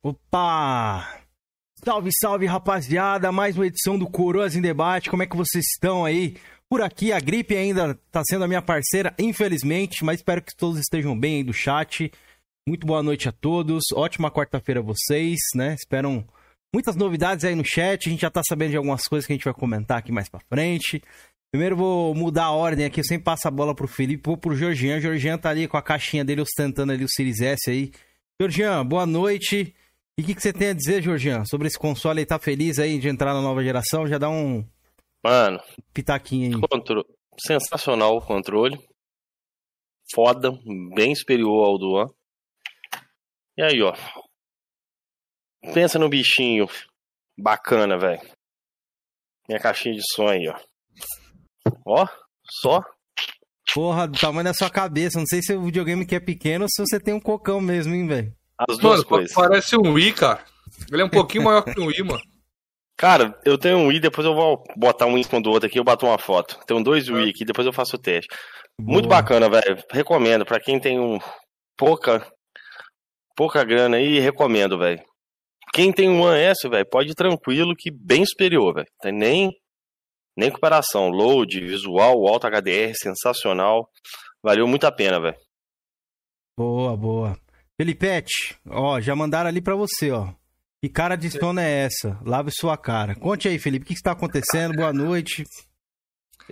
Opa! Salve, salve, rapaziada! Mais uma edição do Coroas em Debate. Como é que vocês estão aí? Por aqui, a gripe ainda tá sendo a minha parceira, infelizmente, mas espero que todos estejam bem aí do chat. Muito boa noite a todos. Ótima quarta-feira a vocês, né? Esperam muitas novidades aí no chat. A gente já tá sabendo de algumas coisas que a gente vai comentar aqui mais pra frente. Primeiro vou mudar a ordem aqui, eu sempre passo a bola pro Felipe, vou pro Georgian. O Georgian tá ali com a caixinha dele ostentando ali o Series S aí. Georgian, boa noite. E o que, que, você tem a dizer, Georgian, sobre esse console aí? Tá feliz aí de entrar na nova geração? Já dá um. Mano. Pitaquinho aí. Contro... Sensacional o controle. Foda. Bem superior ao do One. E aí, ó. Pensa no bichinho. Bacana, velho. Minha caixinha de som aí, ó. Ó, só. Porra, do tamanho da sua cabeça. Não sei se o videogame que é pequeno ou se você tem um cocão mesmo, hein, velho. As duas mano, coisas. parece um Wii, cara. Ele é um pouquinho maior que um Wii, mano. Cara, eu tenho um Wii, depois eu vou botar um em cima do outro aqui, eu bato uma foto. Tenho dois Wii aqui, depois eu faço o teste. Boa. Muito bacana, velho. Recomendo. Pra quem tem um pouca pouca grana aí, recomendo, velho. Quem tem um One S, velho, pode ir tranquilo que bem superior, velho. Tem nem nem comparação. Load, visual, alto HDR, sensacional. Valeu muito a pena, velho. Boa, boa. Felipete, ó, já mandaram ali pra você, ó. Que cara de sono é essa? Lave sua cara. Conte aí, Felipe, o que está acontecendo? Boa noite.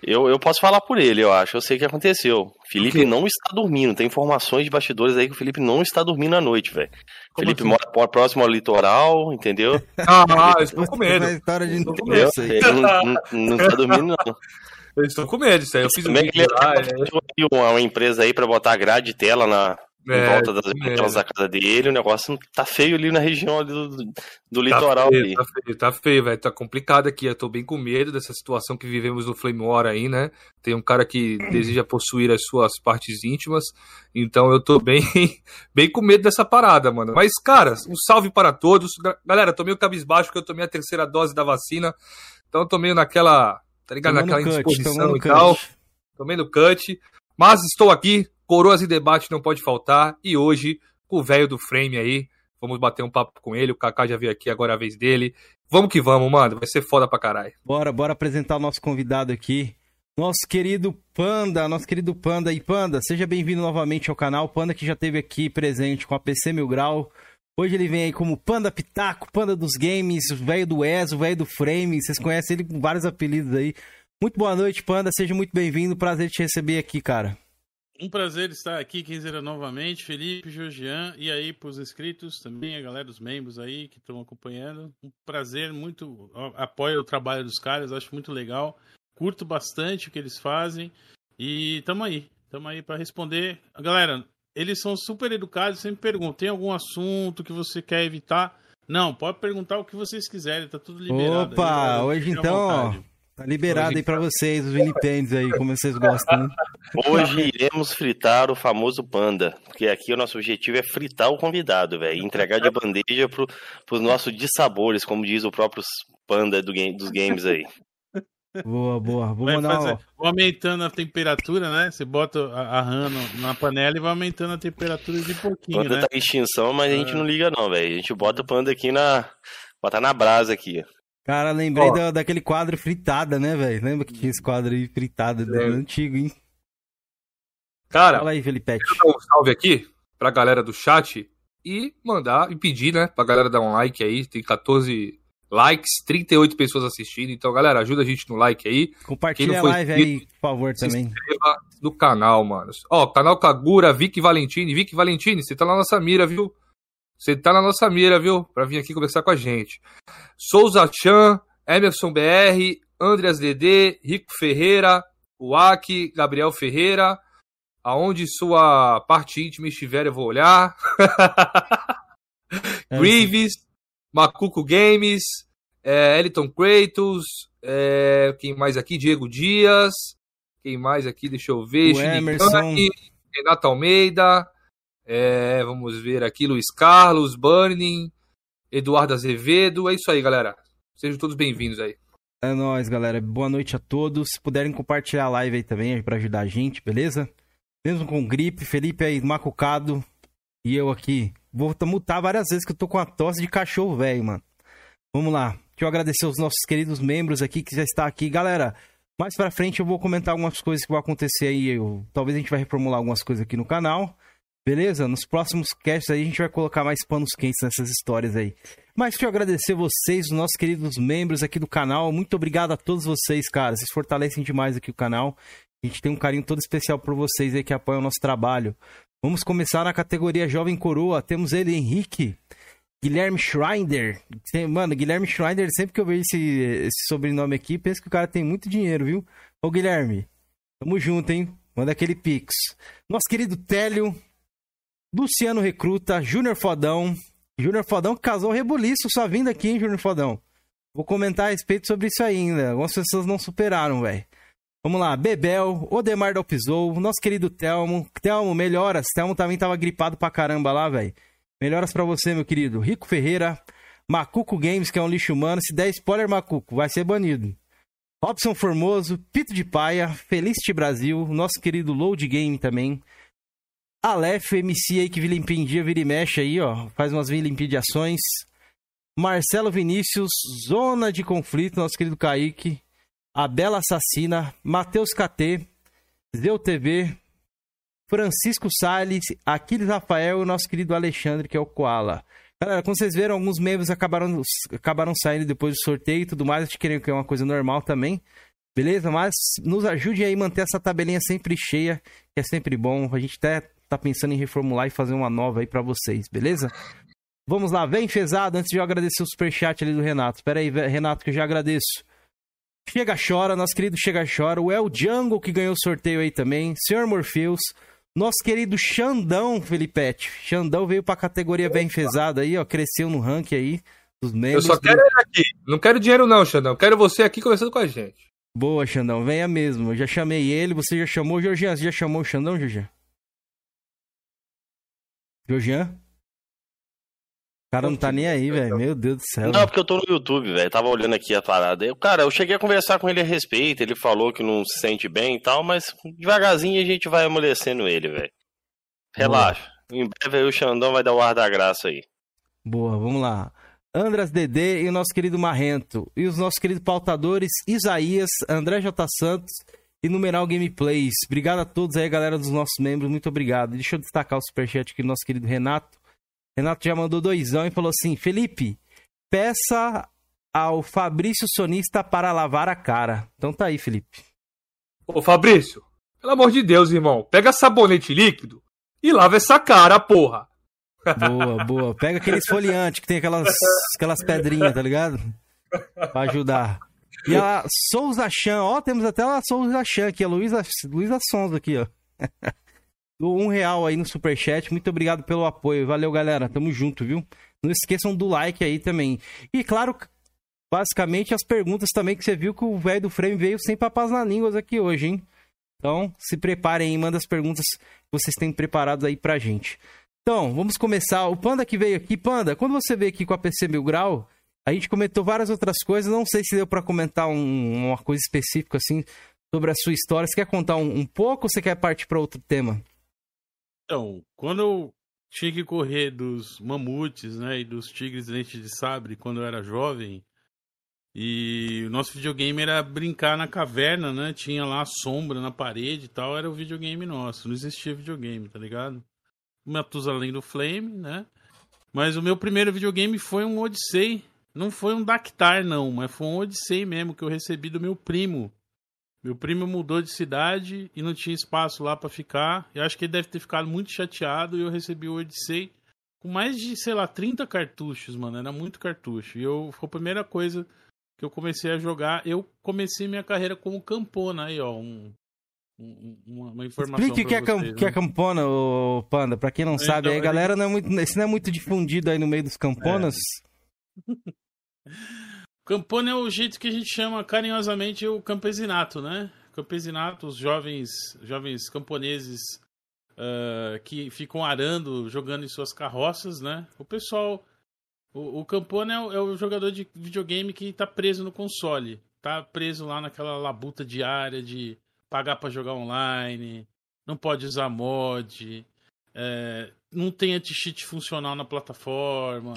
Eu, eu posso falar por ele, eu acho. Eu sei o que aconteceu. Felipe não está dormindo. Tem informações de bastidores aí que o Felipe não está dormindo à noite, velho. Felipe assim? mora próximo ao litoral, entendeu? Ah, eu estou com medo. História de Entendeu? Ele não, não, não tá dormindo, não. Eu estou com medo disso aí. Eu fiz um que vídeo lá. é... uma, uma empresa aí pra botar grade de tela na, em É, volta das isso janelas da casa dele. O negócio tá feio ali na região ali do, do Tá litoral feio, ali. tá feio, tá feio, velho. Tá complicado aqui. Eu tô bem com medo dessa situação que vivemos no Flame War aí, né? Tem um cara que deseja possuir as suas partes íntimas. Então eu tô bem, bem com medo dessa parada, mano. Mas, cara, um salve para todos. Ga- Galera, tô meio cabisbaixo porque eu tomei a terceira dose da vacina. Então eu tô meio naquela, tá ligado? Tomando naquela cut, indisposição e tal. cut. Tomei no cut. Mas estou aqui, Coroas e Debate não pode faltar. E hoje, com o velho do frame aí, vamos bater um papo com ele. O Kaká já veio aqui, agora é a vez dele. Vamos que vamos, mano. Vai ser foda pra caralho. Bora, bora apresentar o nosso convidado aqui. Nosso querido Panda, nosso querido Panda. E Panda, seja bem-vindo novamente ao canal. Panda que já esteve aqui presente com a PC Mil Grau. Hoje ele vem aí como Panda Pitaco, Panda dos Games, o velho do ES, o velho do Frame. Vocês conhecem ele com vários apelidos aí. Muito boa noite, Panda. Seja muito bem-vindo. Prazer te receber aqui, cara. Um prazer estar aqui, Kenzeira, novamente. Felipe, Georgian, e aí pros inscritos também, a galera dos membros aí que estão acompanhando. Um prazer, muito. Apoio o trabalho dos caras, acho muito legal. Curto bastante o que eles fazem. E tamo aí, tamo aí para responder. Galera, eles são super educados, sempre perguntam: tem algum assunto que você quer evitar? Não, pode perguntar o que vocês quiserem, tá tudo liberado. Opa, aí, hoje então. Tá liberado Hoje aí pra vocês, os vilipendes aí, como vocês gostam, né? Hoje iremos fritar o famoso panda, porque aqui o nosso objetivo é fritar o convidado, velho, e entregar de bandeja pro, pros nossos dissabores, como diz o próprio panda do game- dos games aí. Boa, boa. Vou mandar, fazer- vai aumentando a temperatura, né? Você bota a, a rã na panela e vai aumentando a temperatura de pouquinho, Panda né? tá em extinção, mas a gente não liga não, velho. A gente bota o panda aqui na... Bota na brasa aqui. Cara, lembrei da- daquele quadro fritada, né, velho? Lembra que tinha esse quadro aí fritada, Lembro. antigo, hein? Cara, Fala aí, Felipete. dar um salve aqui pra galera do chat e mandar e pedir, né, pra galera dar um like aí. Tem 14 likes, 38 pessoas assistindo. Então, galera, ajuda a gente no like aí. Compartilha a live aí, por favor, Se também. inscreva no canal, mano. Ó, canal Kagura, Vic Valentini. Vic Valentini, você tá na nossa mira, viu? Você tá na nossa mira, viu? Pra vir aqui conversar com a gente. Souza Chan, Emerson BR, Andreas DD, Rico Ferreira, Uaki, Gabriel Ferreira. Aonde sua parte íntima estiver, eu vou olhar. É, Greaves, Macuco Games, é, Eliton Kratos, é, quem mais aqui? Diego Dias, quem mais aqui? Deixa eu ver. O Emerson. Renato Almeida, é, vamos ver aqui, Luiz Carlos, Burning, Eduardo Azevedo. É isso aí, galera. Sejam todos bem-vindos aí. É nóis, galera. Boa noite a todos. Se puderem compartilhar a live aí também pra ajudar a gente, beleza? Mesmo com gripe, Felipe aí macucado e eu aqui vou mutar várias vezes que eu tô com a tosse de cachorro velho, mano. Vamos lá. Deixa eu agradecer os nossos queridos membros aqui que já está aqui. Galera, mais pra frente eu vou comentar algumas coisas que vão acontecer aí. Eu, talvez a gente vai reformular algumas coisas aqui no canal. Beleza? Nos próximos casts aí a gente vai colocar mais panos quentes nessas histórias aí. Mas deixa eu agradecer vocês, os nossos queridos membros aqui do canal. Muito obrigado a todos vocês, cara. Vocês fortalecem demais aqui o canal. A gente tem um carinho todo especial por vocês aí que apoiam o nosso trabalho. Vamos começar na categoria Jovem Coroa. Temos ele, Henrique. Guilherme Schreider. Mano, Guilherme Schreider, sempre que eu vejo esse, esse sobrenome aqui, penso que o cara tem muito dinheiro, viu? Ô, Guilherme, tamo junto, hein? Manda aquele pix. Nosso querido Télio, Luciano Recruta, Júnior Fodão. Júnior Fodão casou rebuliço sua vinda aqui, hein, Júnior Fodão? Vou comentar a respeito sobre isso ainda. Algumas pessoas não superaram, velho. Vamos lá, Bebel, Odemar Dalpizou, nosso querido Telmo. Telmo, melhoras. Telmo também tava gripado pra caramba lá, velho. Melhoras para você, meu querido. Rico Ferreira, Macuco Games, que é um lixo humano. Se der spoiler, Macuco, vai ser banido. Robson Formoso, Pito de Paia, Felicity Brasil, nosso querido Load Game também. Aleph, MC aí que vilimpendia, vira e mexe aí, ó. Faz umas vilimpediações. Marcelo Vinícius, Zona de Conflito, nosso querido Kaique. A Bela Assassina, Matheus KT, Zeu TV, Francisco Salles, Aquiles Rafael e o nosso querido Alexandre, que é o Koala. Galera, como vocês viram, alguns membros acabaram, acabaram saindo depois do sorteio e tudo mais. A gente queria que é uma coisa normal também. Beleza? Mas nos ajude aí a manter essa tabelinha sempre cheia, que é sempre bom. A gente até tá pensando em reformular e fazer uma nova aí para vocês, beleza? Vamos lá, vem fezado, antes de eu agradecer o superchat ali do Renato. Espera aí, Renato, que eu já agradeço. Chega Chora, nosso querido Chega Chora, o El Jungle que ganhou o sorteio aí também, Senhor Morpheus, nosso querido Xandão, Felipete. Xandão veio pra categoria bem fezada aí, ó. Cresceu no ranking aí dos membros. Eu só quero ele aqui. Não quero dinheiro, não, Xandão. Quero você aqui conversando com a gente. Boa, Xandão. Venha mesmo. Eu já chamei ele. Você já chamou o Jorgian? Você já chamou o Xandão, Jorgian? Jorgian? cara não tá nem aí, velho. Meu Deus do céu. Não, porque eu tô no YouTube, velho. Tava olhando aqui a parada. Eu, cara, eu cheguei a conversar com ele a respeito. Ele falou que não se sente bem e tal, mas devagarzinho a gente vai amolecendo ele, velho. Relaxa. Boa. Em breve aí o Xandão vai dar o ar da graça aí. Boa, vamos lá. Andras Dedê e o nosso querido Marrento. E os nossos queridos pautadores Isaías, André J. Santos e Numeral Gameplays. Obrigado a todos aí, galera dos nossos membros. Muito obrigado. Deixa eu destacar o superchat aqui do nosso querido Renato. Renato já mandou doisão e falou assim: Felipe, peça ao Fabrício Sonista para lavar a cara. Então tá aí, Felipe. Ô Fabrício, pelo amor de Deus, irmão, pega sabonete líquido e lava essa cara, porra. Boa, boa. Pega aquele esfoliante que tem aquelas, aquelas pedrinhas, tá ligado? Pra ajudar. E a Souza Chan, ó, temos até a Souza Chan aqui, a Luísa, Luísa Sons aqui, ó. do um real aí no superchat. Muito obrigado pelo apoio. Valeu, galera. Tamo junto, viu? Não esqueçam do like aí também. E claro, basicamente as perguntas também que você viu que o velho do frame veio sem papas na línguas aqui hoje, hein? Então, se preparem aí, manda as perguntas que vocês têm preparados aí pra gente. Então, vamos começar. O Panda que veio aqui, Panda, quando você veio aqui com a PC Mil Grau, a gente comentou várias outras coisas. Não sei se deu para comentar um, uma coisa específica assim sobre a sua história. Você quer contar um, um pouco ou você quer partir para outro tema? Então, quando eu tinha que correr dos mamutes, né, e dos tigres dente de sabre quando eu era jovem, e o nosso videogame era brincar na caverna, né? Tinha lá sombra na parede e tal, era o videogame nosso. Não existia videogame, tá ligado? Matusalém do Flame, né? Mas o meu primeiro videogame foi um Odyssey. Não foi um Dactar, não, mas foi um Odyssey mesmo que eu recebi do meu primo. Meu primo mudou de cidade e não tinha espaço lá para ficar. Eu acho que ele deve ter ficado muito chateado e eu recebi o Odyssey com mais de, sei lá, 30 cartuchos, mano. Era muito cartucho. E eu, foi a primeira coisa que eu comecei a jogar. Eu comecei minha carreira como campona. Aí, ó, um, um, uma, informação. Explique o que, é, vocês, que é campona, ô Panda. Pra quem não então, sabe, aí, galera, não é muito, isso não é muito difundido aí no meio dos camponas. É. Campone é o jeito que a gente chama carinhosamente o campesinato, né? Campesinato, os jovens, jovens camponeses uh, que ficam arando, jogando em suas carroças, né? O pessoal. O, o Campone é o, é o jogador de videogame que tá preso no console. Tá preso lá naquela labuta diária de pagar para jogar online, não pode usar mod, é, não tem anti-cheat funcional na plataforma.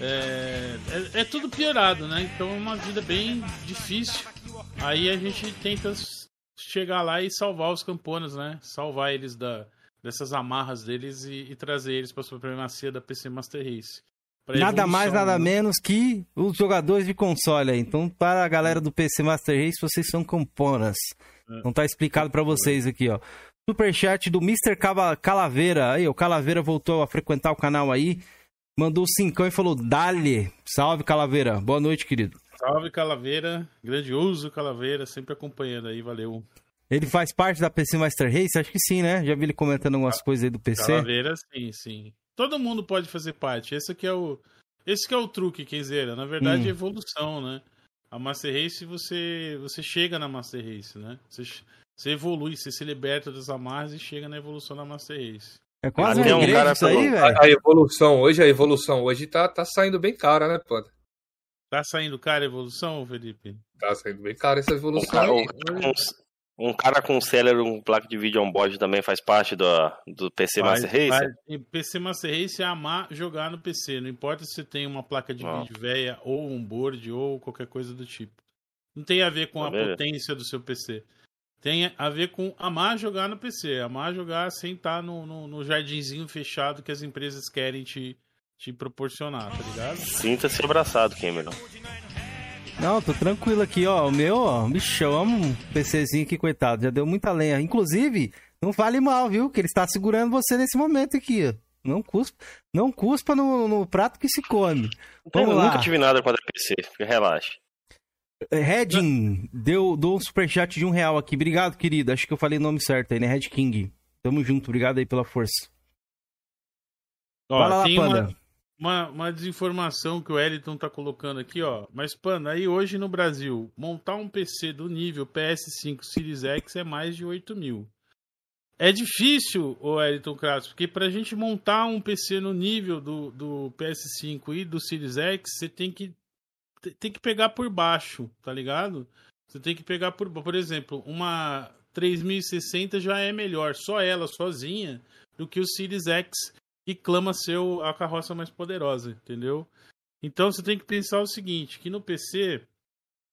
É, é, é, tudo piorado, né? Então é uma vida bem difícil. Aí a gente tenta chegar lá e salvar os camponas, né? Salvar eles da, dessas amarras deles e, e trazer eles para a supremacia da PC Master Race. Nada mais, nada né? menos que os jogadores de console. Então, para a galera do PC Master Race, vocês são camponas. É. Não tá explicado para vocês aqui, ó. Superchat do Mr. Calaveira. Aí, o Calaveira voltou a frequentar o canal aí. Mandou cincão e falou: Dale. Salve, Calaveira. Boa noite, querido. Salve, Calaveira. Grandioso Calaveira, sempre acompanhando aí, valeu. Ele faz parte da PC Master Race? Acho que sim, né? Já vi ele comentando algumas coisas aí do PC. Calaveira, sim, sim. Todo mundo pode fazer parte. Esse aqui é o. Esse que é o truque, Kenzeira. Na verdade, hum. é evolução, né? A Master Race, você, você chega na Master Race, né? Você, você evolui, você se liberta das amarras e chega na evolução da Master Race. É quase um um cara isso aí, velho. A, a, evolução hoje, a evolução hoje tá, tá saindo bem cara, né, pô? Tá saindo cara a evolução, Felipe? Tá saindo bem cara essa evolução. Um cara, um, um cara com Celeron, um placa de vídeo on-board também faz parte do, do PC faz, Master Race? Faz. PC Master Race é amar jogar no PC. Não importa se você tem uma placa de vídeo velha, ou um board, ou qualquer coisa do tipo. Não tem a ver com tá a potência do seu PC tem a ver com amar jogar no PC, amar jogar sem estar no, no, no jardinzinho fechado que as empresas querem te, te proporcionar, tá ligado? Sinta-se abraçado, Cameron. Não, tô tranquilo aqui, ó. O meu, ó, bicho, eu amo um PCzinho aqui, coitado. Já deu muita lenha. Inclusive, não fale mal, viu? Que ele está segurando você nesse momento aqui, ó. Não cuspa, não cuspa no, no prato que se come. Vamos eu lá. nunca tive nada contra PC, relaxa. Redin deu, deu um superchat de um real aqui. Obrigado, querido. Acho que eu falei o nome certo aí, né? Red King. Tamo junto. Obrigado aí pela força. Ó, Fala lá, Panda. Uma, uma, uma, desinformação que o Eliton tá colocando aqui, ó. Mas, Panda, aí hoje no Brasil, montar um PC do nível PS5 Series X é mais de 8 mil. É difícil, o Eliton Kratos, porque pra gente montar um PC no nível do, do PS5 e do Series X, você tem que tem que pegar por baixo, tá ligado? Você tem que pegar por, por exemplo, uma 3060 já é melhor, só ela sozinha, do que o Series X que clama ser a carroça mais poderosa, entendeu? Então você tem que pensar o seguinte, que no PC,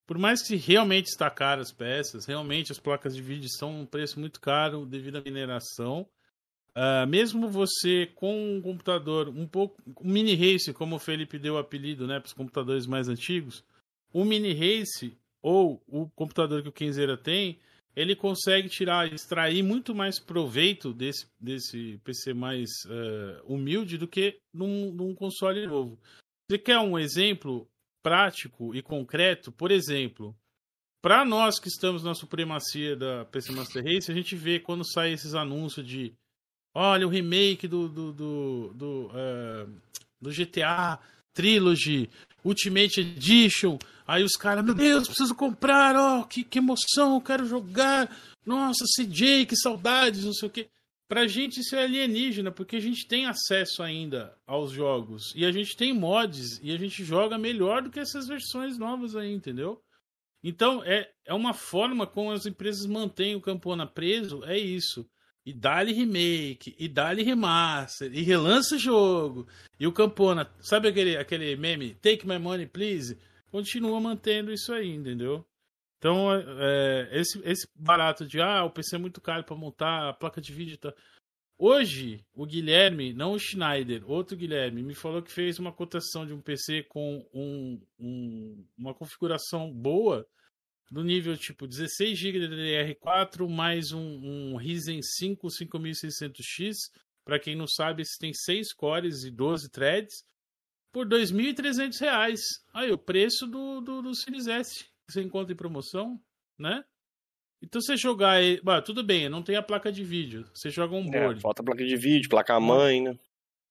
por mais que realmente está caro as peças, realmente as placas de vídeo são um preço muito caro devido à mineração, Uh, mesmo você com um computador um pouco. Um mini race, como o Felipe deu o apelido né, para os computadores mais antigos, o mini race ou o computador que o Kenzeira tem, ele consegue tirar, extrair muito mais proveito desse, desse PC mais uh, humilde do que num, num console novo. Você quer um exemplo prático e concreto? Por exemplo, para nós que estamos na supremacia da PC Master Race, a gente vê quando sai esses anúncios de Olha o remake do, do, do, do, uh, do GTA Trilogy, Ultimate Edition. Aí os caras, meu Deus, preciso comprar, ó, oh, que, que emoção, quero jogar. Nossa, CJ, que saudades, não sei o quê. Pra gente isso é alienígena, porque a gente tem acesso ainda aos jogos. E a gente tem mods e a gente joga melhor do que essas versões novas aí, entendeu? Então, é, é uma forma como as empresas mantêm o Campona preso, é isso e dá-lhe remake, e dá-lhe remaster, e relança o jogo. E o Campona, sabe aquele, aquele meme, take my money please? Continua mantendo isso aí, entendeu? Então, é, esse, esse barato de, ah, o PC é muito caro para montar, a placa de vídeo tá... Hoje, o Guilherme, não o Schneider, outro Guilherme, me falou que fez uma cotação de um PC com um, um, uma configuração boa, do nível tipo 16 GB de DDR4 mais um, um Ryzen 5 5600X. Para quem não sabe, esse tem 6 cores e 12 threads por R$ 2.300. Aí, o preço do, do, do Series S que você encontra em promoção, né? Então você jogar. Bah, tudo bem, não tem a placa de vídeo. Você joga um é, board. É, falta placa de vídeo, placa mãe, né?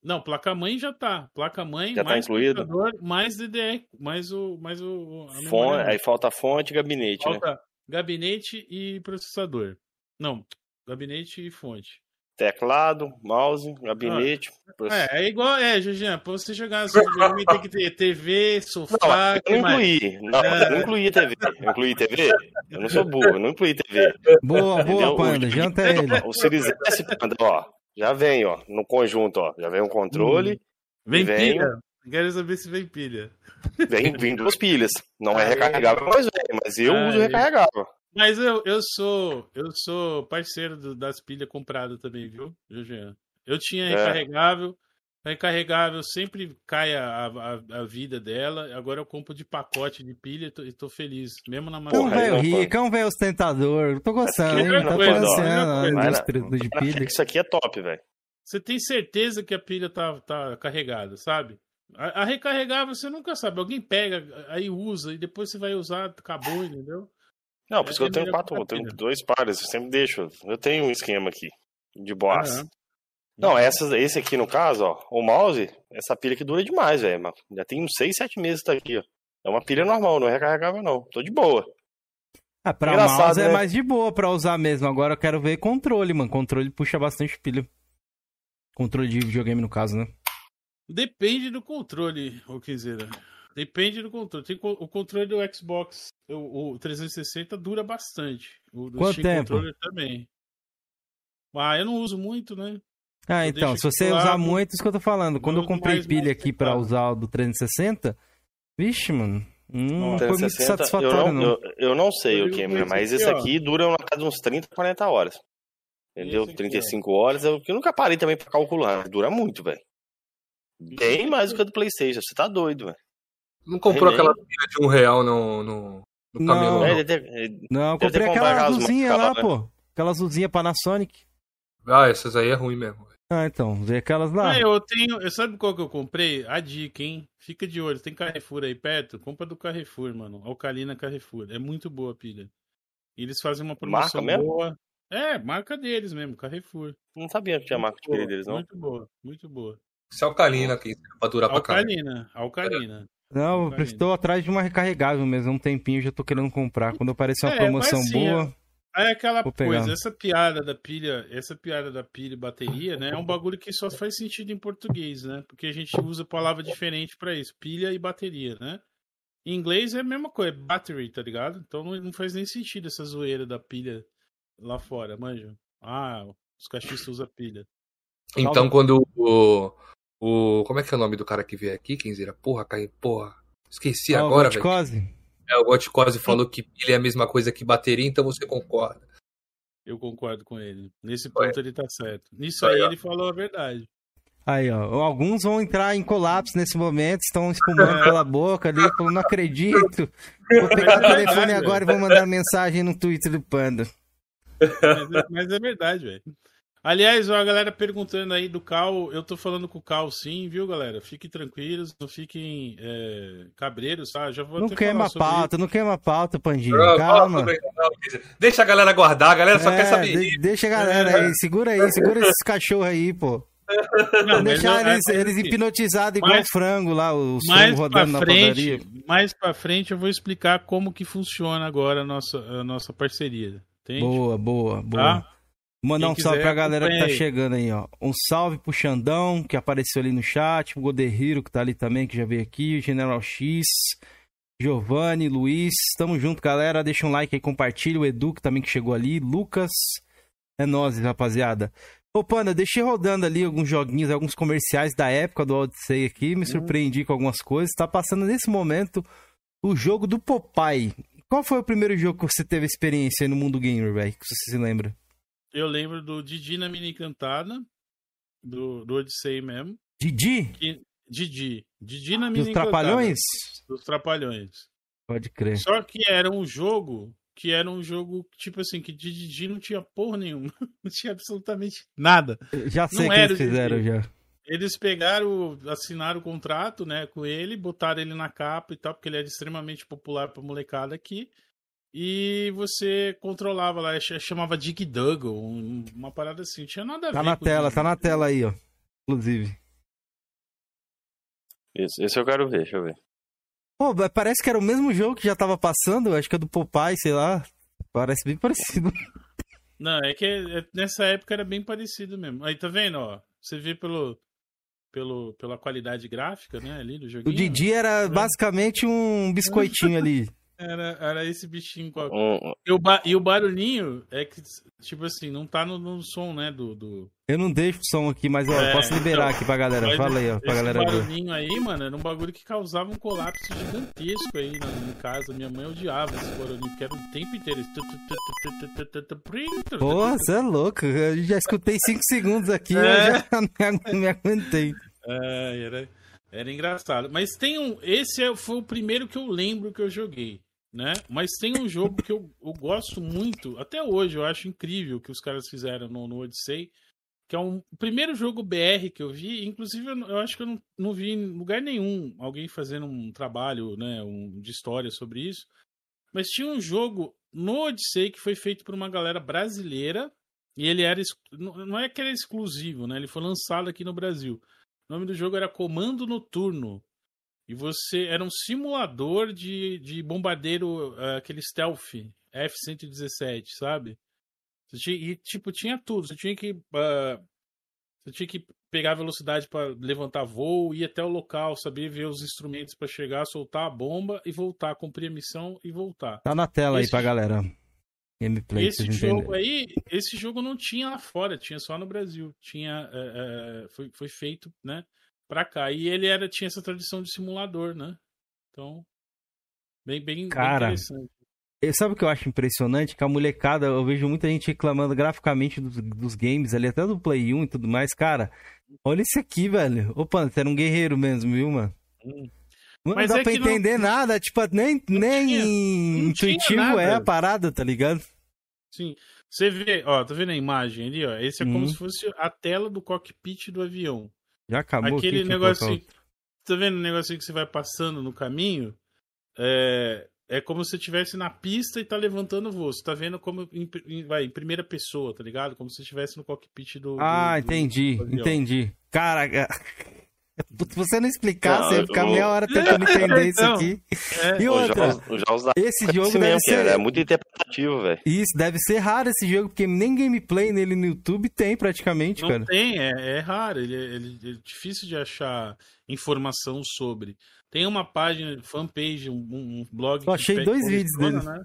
Não, placa-mãe já tá. Placa-mãe, já tá mais tá incluído. mais DDR, mais o. Mais o fonte, aí falta fonte e gabinete, né? falta né? Gabinete e processador. Não, gabinete e fonte. Teclado, mouse, gabinete. Ah, é, é igual, é, Julian, pra você jogar no videogame tem que ter TV, sofá. Não, eu não incluí. Não, é... não incluí TV. Eu incluí TV? Eu não sou burro, eu não incluí TV. Boa, boa, Panda, janta ele. O Series S, Panda, ó. Já vem, ó, no conjunto, ó. Já vem um controle. Vem, Vem. pilha? Quero saber se vem pilha. Vem, vem duas pilhas. Não é Ah, recarregável, mas vem. Mas eu Ah, uso é. recarregável. Mas eu, eu sou eu sou parceiro do- das pilhas compradas também, viu, Jean? Eu tinha É. recarregável. Recarregável sempre cai a, a, a vida dela. Agora eu compro de pacote de pilha e tô, e tô feliz. Mesmo na É um velho não rico, é um velho ostentador. Tô gostando, hein? Mesma Tá ó. financiando a indústria de pilha. Isso aqui é top, velho. Você tem certeza que a pilha tá, tá carregada, sabe? A, a recarregável você nunca sabe. Alguém pega, aí usa, e depois você vai usar, acabou, entendeu? Não, por isso que eu É tenho quatro, eu tenho dois pares, eu sempre deixo. Eu tenho um esquema aqui, de boas. Aham. Não, essas, esse aqui no caso, ó, o mouse, essa pilha que dura demais, velho. Já tem uns 6, 7 meses tá aqui, ó. É uma pilha normal, não é recarregável, não. Tô de boa. Ah, pra Engraçado, mouse é né? mais de boa pra usar mesmo. Agora eu quero ver controle, mano. Controle puxa bastante pilha. Controle de videogame, no caso, né? Depende do controle, ô Quinzeira. Depende do controle. Tem co- o controle do Xbox, o, o 360 dura bastante. O do Quanto Steam tempo? Controller também. Ah, eu não uso muito, né? Ah, Eu então, se você do usar muito, isso que eu tô falando. Quando eu comprei pilha aqui pra teclado. usar o do 360, vixe, mano, não Ó, foi muito 360, satisfatório, eu não. não, eu, eu não sei Eu o que, digo esse mas aqui, esse ó. aqui dura na casa de uns 30, 40 horas. Entendeu? Esse aqui, 35 horas, eu, eu nunca parei também pra calcular. mas Dura muito, velho. Bem mais do que a do Playstation, você tá doido, velho. Não comprou aquela pilha de um real no, no, no Não. camelô, É, não. ele deve- Não, eu Deve comprei aquela aquelas azulzinha lá, lá, pô. Aquela azulzinha Panasonic. Ah, essas aí é ruim mesmo. Ah, então, vê aquelas lá. Ah, eu tenho. eu- Sabe qual que eu comprei? A dica, hein? Fica de olho. Tem Carrefour aí perto? Compra do Carrefour, mano. Alcalina Carrefour. É muito boa a pilha. E eles fazem uma promoção Marca mesmo? boa. É, marca deles mesmo, Carrefour. Não sabia que tinha marca de pilha deles, não. Muito boa, muito boa. Isso é alcalina aqui, pra durar pra caralho. Alcalina, alcalina. Não, eu Alcalina. estou atrás de uma recarregável mesmo. Há um tempinho já tô querendo comprar. Quando aparecer uma É, promoção mas assim, boa. Aí é aquela coisa, essa piada da pilha, essa piada da pilha e bateria, né? É um bagulho que só faz sentido em português, né? Porque a gente usa palavra diferente pra isso, pilha e bateria, né? Em inglês é a mesma coisa, battery, tá ligado? Então não, não faz nem sentido essa zoeira da pilha lá fora, manja. Ah, os cachistas usam pilha. Então, quando o, o. Como é que é o nome do cara que veio aqui, Quinzeira? Porra, cai, porra. Esqueci Ah, o agora, velho. É, o Goticose falou que pilha é a mesma coisa que bateria, então você concorda. Eu concordo com ele. Nesse ponto ele tá certo. Nisso Aí, aí ele falou a verdade. Aí, ó. Alguns vão entrar em colapso nesse momento, estão espumando pela boca ali, falando, não acredito. Vou pegar o é telefone verdade, agora e vou mandar mensagem no Twitter do Panda. Mas é, mas é verdade, velho. Aliás, a galera perguntando aí do Cal, eu tô falando com o Cal sim, viu, galera? Fiquem tranquilos, não fiquem é, cabreiros, tá? Já vou Não queima a pauta, não queima a pauta, Pandinho. Não, Calma. não, não. Deixa a galera guardar, a galera só É, quer saber. de- deixa a galera aí, segura aí, segura esses cachorros aí, pô. isso. Não, Deixar eu- eles, mas eles assim, hipnotizados igual mais- frango lá, mais frangos pra rodando na padaria. frente, mais pra frente eu vou explicar como que funciona agora a nossa, a nossa parceria, entende? Boa, boa, boa. Tá? Mandar um salve pra galera que tá chegando aí, ó. Um salve pro Xandão, que apareceu ali no chat, o Godehiro, que tá ali também, que já veio aqui, o General X, Giovanni, Luiz, tamo junto, galera. Deixa um like aí, compartilha. O Edu, que também que chegou ali, Lucas. É nóis, rapaziada. Ô, Panda, deixei rodando ali alguns joguinhos, alguns comerciais da época do Odyssey aqui, me surpreendi com algumas coisas. Tá passando nesse momento o jogo do Popeye. Qual foi o primeiro jogo que você teve experiência aí no mundo gamer, velho? Que você se lembra? Eu lembro do Didi na Mini Encantada, do, do Odyssey mesmo. Didi? Que, Didi. Didi na Mini Dos Encantada. Trapalhões? Dos Trapalhões. Pode crer. Só que era um jogo que era um jogo, tipo assim, que de Didi não tinha porra nenhuma. Não tinha absolutamente nada. Já sei o que eles fizeram já. Eles pegaram, assinaram o contrato, né, com ele, botaram ele na capa e tal, porque ele era extremamente popular pra molecada aqui. E você controlava lá, ch- chamava Dig Duggle, um- uma parada assim, não tinha nada a Tá ver na com tela, tá na tela aí, ó. Inclusive. Isso, esse eu quero ver, deixa eu ver. Pô, mas parece que era o mesmo jogo que já tava passando, acho que é do Popeye, sei lá. Parece bem parecido. Não, é que é- nessa época era bem parecido mesmo. Aí tá vendo, ó? Você vê pelo, pelo, pela qualidade gráfica, né, ali do joguinho. O Didi era basicamente um biscoitinho ali. Era, era esse bichinho. Oh. E, o ba... e o barulhinho é que, tipo assim, não tá no, no som, né? Do, do, Eu não deixo o som aqui, mas é, eu posso liberar então, aqui pra galera. Fala aí, ó, pra galera. Esse barulhinho ver. aí, mano, era um bagulho que causava um colapso gigantesco aí na minha casa. Minha mãe odiava esse barulhinho, porque era o tempo inteiro. Pô, você é louco. Eu já escutei 5 segundos aqui, é. eu já me aguentei. É, era. Era engraçado. Mas tem um. Esse é, foi o primeiro que eu lembro que eu joguei. Né? Mas tem um jogo que eu, eu gosto muito, até hoje, eu acho incrível que os caras fizeram no, no Odyssey, que é um, o primeiro jogo BR que eu vi, inclusive eu, eu acho que eu não, não vi em lugar nenhum alguém fazendo um trabalho né, um, de história sobre isso. Mas tinha um jogo no Odyssey que foi feito por uma galera brasileira, e ele era. Não é que era exclusivo, né? Ele foi lançado aqui no Brasil. O nome do jogo era Comando Noturno. E você era um simulador de, de bombardeiro, ah, aquele stealth F-117, sabe? Tinha, e, tipo, tinha tudo. Você tinha que. ah, você tinha que pegar a velocidade para levantar voo, ir até o local, saber ver os instrumentos para chegar, soltar a bomba e voltar, cumprir a missão e voltar. Tá na tela aí Esse pra jo- galera. Gameplay, pra Esse jogo entenderem. aí, esse jogo não tinha lá fora, tinha só no Brasil. Tinha, é, é, foi, foi feito, né, pra cá. E ele era, tinha essa tradição de simulador, né? Então, bem, bem, bem Cara, interessante. E Sabe o que eu acho impressionante? Que a molecada, eu vejo muita gente reclamando graficamente dos, dos games ali, até do Play 1 e tudo mais. Cara, olha isso aqui, velho. Opa, você era um guerreiro mesmo, viu, mano? Hum. Mano, Mas não dá é pra que não- entender nada, tipo, nem, nem tinha- não intuitivo é a parada, tá ligado? Sim. Você vê, ó, tá vendo a imagem ali, ó? Esse é como Uhum. se fosse a tela do cockpit do avião. Já acabou Aquele negocinho. Tá vendo o negocinho que você vai passando no caminho? É, é como se você estivesse na pista e tá levantando o voo. Você tá vendo como em, em- vai, em primeira pessoa, tá ligado? Como se você estivesse no cockpit do. Ah, do- do- entendi, do entendi. Cara, se você não explicar, Não, você ia ficar eu- meia hora tentando entender isso aqui. É, E Os outra, jogos, os jogos da esse jogo deve mesmo, ser... é muito interpretativo, velho. Isso, deve ser raro esse jogo, porque nem gameplay nele no YouTube tem praticamente, não cara. tem, é, é raro. Ele, é- ele é difícil de achar informação sobre. Tem uma página, fanpage, um, um blog. Eu achei dois vídeos deles. Né?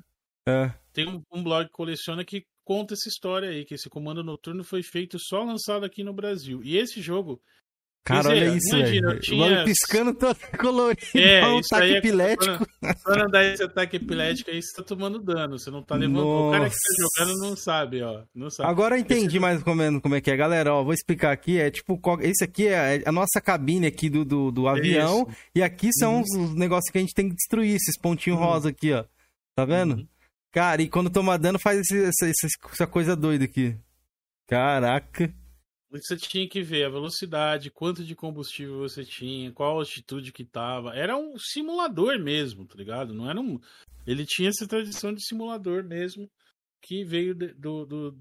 É. Tem um, um blog que coleciona que conta essa história aí, que esse comando noturno foi feito só lançado aqui no Brasil. E esse jogo. Cara, olha isso, imagina, velho. tinha- piscando todo colorido, É, um isso ataque aí é epilético. Quando andar esse ataque epilético aí, você tá tomando dano. Você não tá levando. O cara que tá jogando não sabe, ó. Não sabe. Agora eu entendi mais ou menos como é que é. Galera, ó, vou explicar aqui. É tipo, esse aqui é a nossa cabine aqui do, do, do avião. E aqui são Uhum. os, os negócios que a gente tem que destruir, esses pontinhos Uhum. rosa aqui, ó. Tá vendo? Uhum. Cara, e quando toma dano faz esse- essa, essa coisa doida aqui. Caraca. Você tinha que ver a velocidade, quanto de combustível você tinha, qual altitude que tava. Era um simulador mesmo, tá ligado? Não era um. Ele tinha essa tradição de simulador mesmo que veio de- do, do-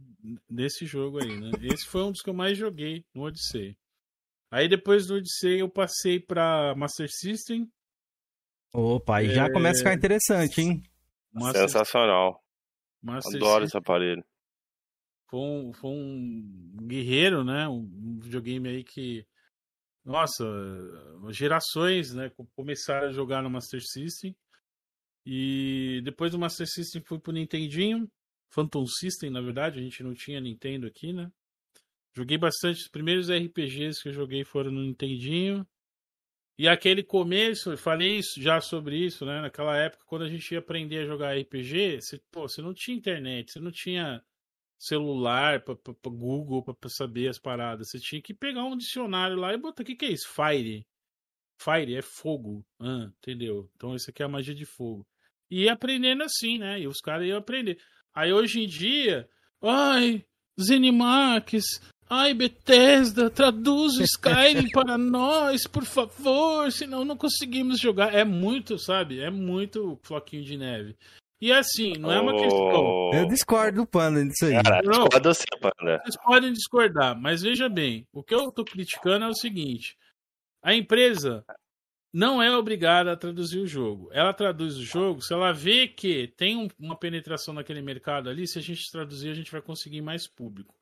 desse jogo aí, né? Esse foi um dos que eu mais joguei no Odyssey. Aí depois do Odyssey eu passei pra Master System. Opa, aí já É. começa a ficar interessante, hein? Master, Sensacional. Master Adoro System esse aparelho. Foi um, foi um guerreiro, né? Um, videogame aí que. Nossa, gerações, né? co- Começaram a jogar no Master System. E depois do Master System fui pro Nintendinho. Phantom System, na verdade, a gente não tinha Nintendo aqui, né? Joguei bastante. Os primeiros RPGs que eu joguei foram no Nintendinho. E aquele começo, eu falei isso, já sobre isso, né? Naquela época, quando a gente ia aprender a jogar RPG, você, pô, você não tinha internet, você não tinha celular para Google para saber as paradas. Você tinha que pegar um dicionário lá e botar. O que, que é isso? Fire. Fire é fogo. Ah, entendeu? Então isso aqui é a magia de fogo. E ia aprendendo assim, né? E os caras iam aprender. Aí hoje em dia, ai, Zenimax, ai, Bethesda, traduz o Skyrim para nós, por favor, senão não conseguimos jogar. É muito, sabe? É muito floquinho de neve. E assim, não é uma questão. Ô, Eu discordo do Panda disso aí. Cara, Não. discorda você, Panda. Vocês podem discordar, mas veja bem, o que eu tô criticando é o seguinte: a empresa não é obrigada a traduzir o jogo. Ela traduz o jogo se ela vê que tem um- uma penetração naquele mercado ali, se a gente traduzir, a gente vai conseguir mais público.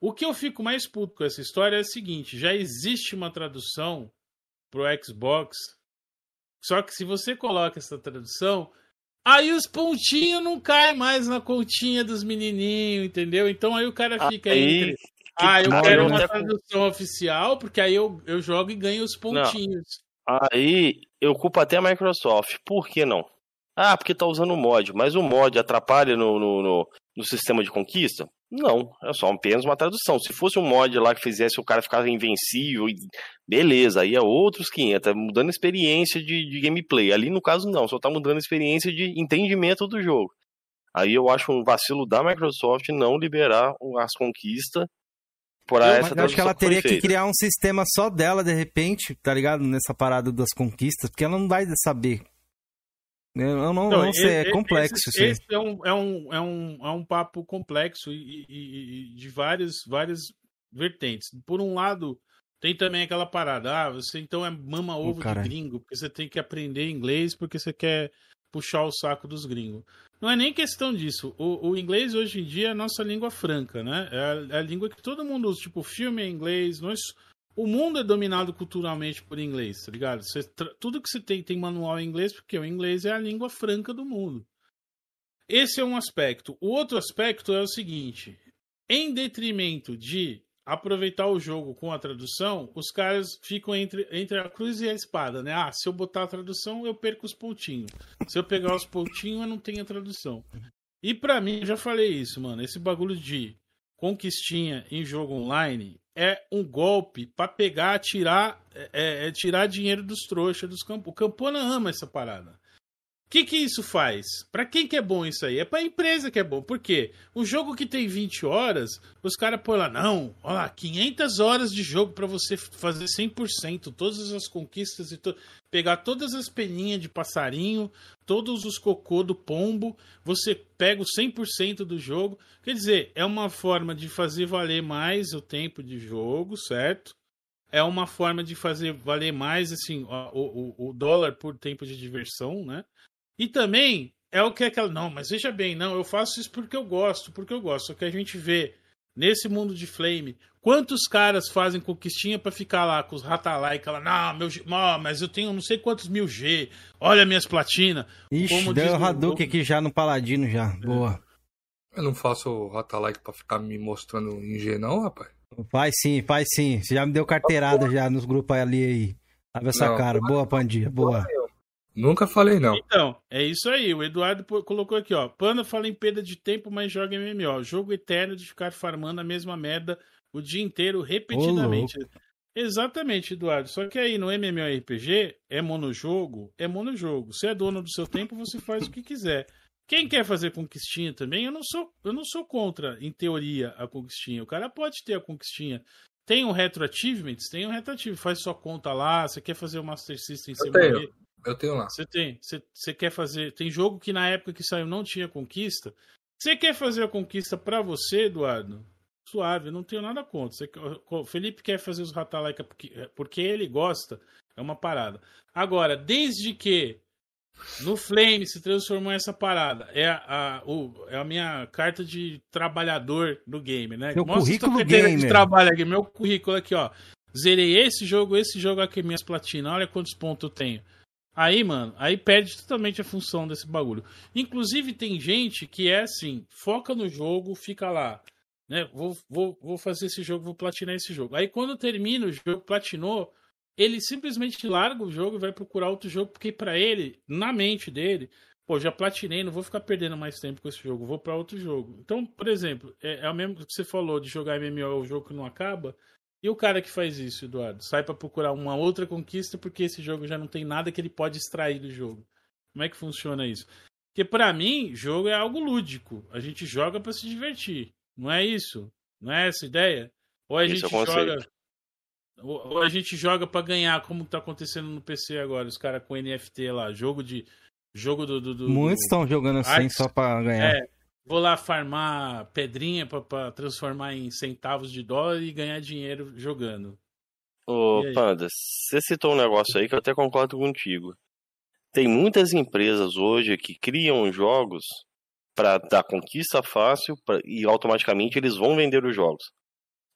O que eu fico mais puto com essa história é o seguinte: já existe uma tradução pro Xbox, só que se você coloca essa tradução, Aí os pontinhos não caem mais na continha dos menininhos, entendeu? Então aí o cara fica aí, entre. Ah, eu quero eu uma tradução oficial, porque aí eu, eu jogo e ganho os pontinhos. Aí eu culpo até a Microsoft. Por que não? Ah, porque tá usando o mod. Mas o mod atrapalha no, no, no- no sistema de conquista? Não, é só apenas uma tradução. Se fosse um mod lá que fizesse o cara ficar invencível, beleza, aí é outros 500, tá mudando a experiência de, de gameplay. Ali no caso não, só tá mudando a experiência de entendimento do jogo. Aí eu acho um vacilo da Microsoft não liberar as conquistas por essa eu acho que ela tradução teria que feita. criar um sistema só dela, de repente, tá ligado? Nessa parada das conquistas, porque ela não vai saber. Eu não, Então, não sei, esse- é complexo esse, esse é, um, é, um, é, um, é um papo complexo e, e- e de várias, várias vertentes. Por um lado, tem também aquela parada, ah, você então é mama ovo de caralho. gringo, porque você tem que aprender inglês porque você quer puxar o saco dos gringos. Não é nem questão disso. O, o inglês hoje em dia é a nossa língua franca, né? É a, é a língua que todo mundo usa. Tipo, filme é inglês, nós, o mundo é dominado culturalmente por inglês, tá ligado? Você tudo que você tem tem manual em inglês, porque o inglês é a língua franca do mundo. Esse é um aspecto. O outro aspecto é o seguinte: em detrimento de aproveitar o jogo com a tradução, os caras ficam entre, entre a cruz e a espada, né? Ah, se eu botar a tradução, eu perco os pontinhos. Se eu pegar os pontinhos, eu não tenho a tradução. E pra mim, eu já falei isso, mano. Esse bagulho de conquistinha em jogo online é um golpe pra pegar, tirar, é, é tirar dinheiro dos trouxas, dos campos. O Campona ama essa parada. Que, que isso faz? Pra quem que é bom isso aí? É pra empresa que é bom. Por quê? Um jogo que tem 20 horas, os caras põem lá, não, olha lá, 500 horas de jogo pra você fazer 100%, todas as conquistas e to... pegar todas as peninhas de passarinho, todos os cocô do pombo, você pega o 100% do jogo. Quer dizer, é uma forma de fazer valer mais o tempo de jogo, certo? É uma forma de fazer valer mais assim o, o, o dólar por tempo de diversão, né? E também é o que é aquela. Não, mas veja bem, não, eu faço isso porque eu gosto, porque eu gosto. Só que a gente vê nesse mundo de flame quantos caras fazem conquistinha pra ficar lá com os ratalaika lá, não, meu, mas eu tenho não sei quantos mil G, olha minhas platinas. Ixi, como deu o o- Hadouken aqui já no Paladino já. Boa. Eu não faço Ratalike pra ficar me mostrando em G, não, rapaz. Faz sim, faz sim. Você já me deu carteirada já nos grupos ali aí. Abre essa Não. cara. Boa, Pandinha. Boa. Nunca falei, não. Então, é isso aí. O Eduardo colocou aqui, ó. Panda fala em perda de tempo, mas joga MMO. Jogo eterno de ficar farmando a mesma merda o dia inteiro, repetidamente. Exatamente, Eduardo. Só que aí no MMORPG é monojogo, é monojogo. Você é dono do seu tempo, você faz o que quiser. Quem quer fazer conquistinha também, eu não sou, eu não sou contra, em teoria, a conquistinha. O cara pode ter a conquistinha. Tem um retro achievements? Tem um retro achievement. Faz sua conta lá, você quer fazer o Master System sem tenho. Eu tenho lá. Você tem. Você, você quer fazer. Tem jogo que na época que saiu não tinha conquista. Você quer fazer a conquista pra você, Eduardo? Suave, eu não tenho nada contra. Você, o Felipe quer fazer os Ratalaika porque, porque ele gosta, é uma parada. Agora, desde que no Flame se transformou essa parada, é a, o, é a minha carta de trabalhador do game, né? Meu Mostra currículo carteira de trabalho aqui, meu currículo aqui, ó. Zerei esse jogo, esse jogo aqui, minhas platinas, olha quantos pontos eu tenho. Aí, mano, aí perde totalmente a função desse bagulho. Inclusive, tem gente que é assim, foca no jogo, fica lá, né? Vou, vou, vou fazer esse jogo, vou platinar esse jogo. Aí, quando termina o jogo, platinou, ele simplesmente larga o jogo e vai procurar outro jogo, porque pra ele, na mente dele, pô, já platinei, não vou ficar perdendo mais tempo com esse jogo, vou pra outro jogo. Então, por exemplo, é, é o mesmo que você falou de jogar MMO, é o jogo que não acaba. E o cara que faz isso, Eduardo? Sai pra procurar uma outra conquista porque esse jogo já não tem nada que ele pode extrair do jogo. Como é que funciona isso? Porque pra mim, jogo é algo lúdico. A gente joga pra se divertir. Não é isso? Não é essa a ideia? Ou a gente é o conceito. joga ou a gente joga pra ganhar, como tá acontecendo no PC agora, os caras com NFT lá, jogo de jogo do, do, do Muitos estão jogando assim só pra ganhar. É, vou lá farmar pedrinha pra, pra transformar em centavos de dólar e ganhar dinheiro jogando. Ô? Panda, você citou um negócio aí que eu até concordo contigo. Tem muitas empresas hoje que criam jogos para dar conquista fácil pra- e automaticamente eles vão vender os jogos.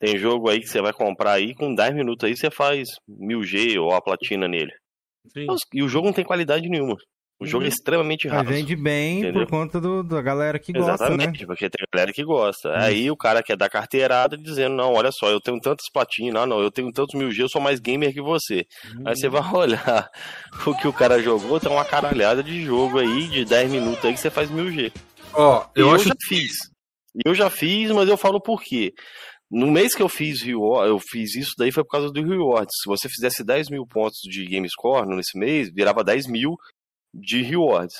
Tem jogo aí que você vai comprar aí, com 10 minutos aí você faz 1000G ou a platina nele. E o jogo não tem qualidade nenhuma. O jogo é extremamente Mas raso. vende bem entendeu? por conta do, da galera que gosta, né? Exatamente, porque tem galera que gosta. Aí o cara quer dar carteirada dizendo, não, olha só, eu tenho tantas platinas, ah, não, eu tenho tantos mil G, eu sou mais gamer que você. Aí você vai olhar o que o cara jogou, tem uma caralhada de jogo aí, de 10 minutos aí que você faz mil G. Ó, Eu, eu, acho já fiz. Eu já fiz, mas eu falo por quê. No mês que eu fiz eu fiz isso daí foi por causa do rewards. Se você fizesse 10 mil pontos de game score nesse mês, virava 10 mil de rewards.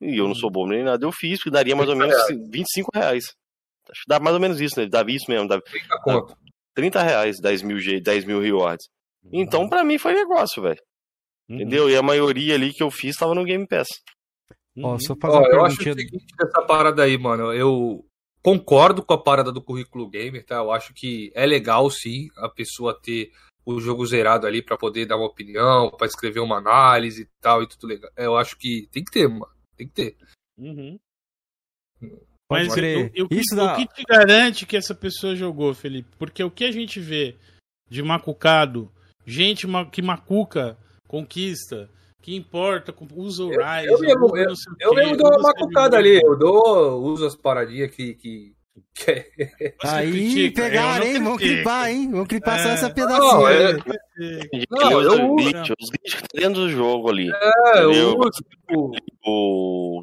E eu não sou bobo nem nada, eu fiz, que daria mais ou menos 25 reais. Acho que dá mais ou menos isso, né? Dava isso mesmo, dava 30 conto. 30 reais, 10 mil, G, 10 mil rewards. Então, pra mim, foi negócio, velho. Uhum. Entendeu? E a maioria ali que eu fiz tava no Game Pass. Ó, Uhum. só fazer Ó, uma eu acho o seguinte dessa parada aí, mano. Eu concordo com a parada do currículo gamer, tá? Eu acho que é legal, sim, a pessoa ter o jogo zerado ali pra poder dar uma opinião, pra escrever uma análise e tal, e tudo legal. É, Eu acho que tem que ter, mano. Tem que ter. Uhum. Mas o que- Isso o dá- que te garante que essa pessoa jogou, Felipe? Porque o que a gente vê de macucado, gente ma- que macuca, conquista, que importa, com- usa o Rise. eu mesmo- usa não sei o Eu quê, mesmo dou uma macucada ali, eu dou, uso as paradinhas que. que, é- Aí, critica? pegaram, Eu hein? não Vão clipar, hein? Vão clipar só É. essa Não, pedacinho. é- aí. Ele Não, eu- glitch, os glitch que dentro do jogo ali. É, eu uso, tipo, O.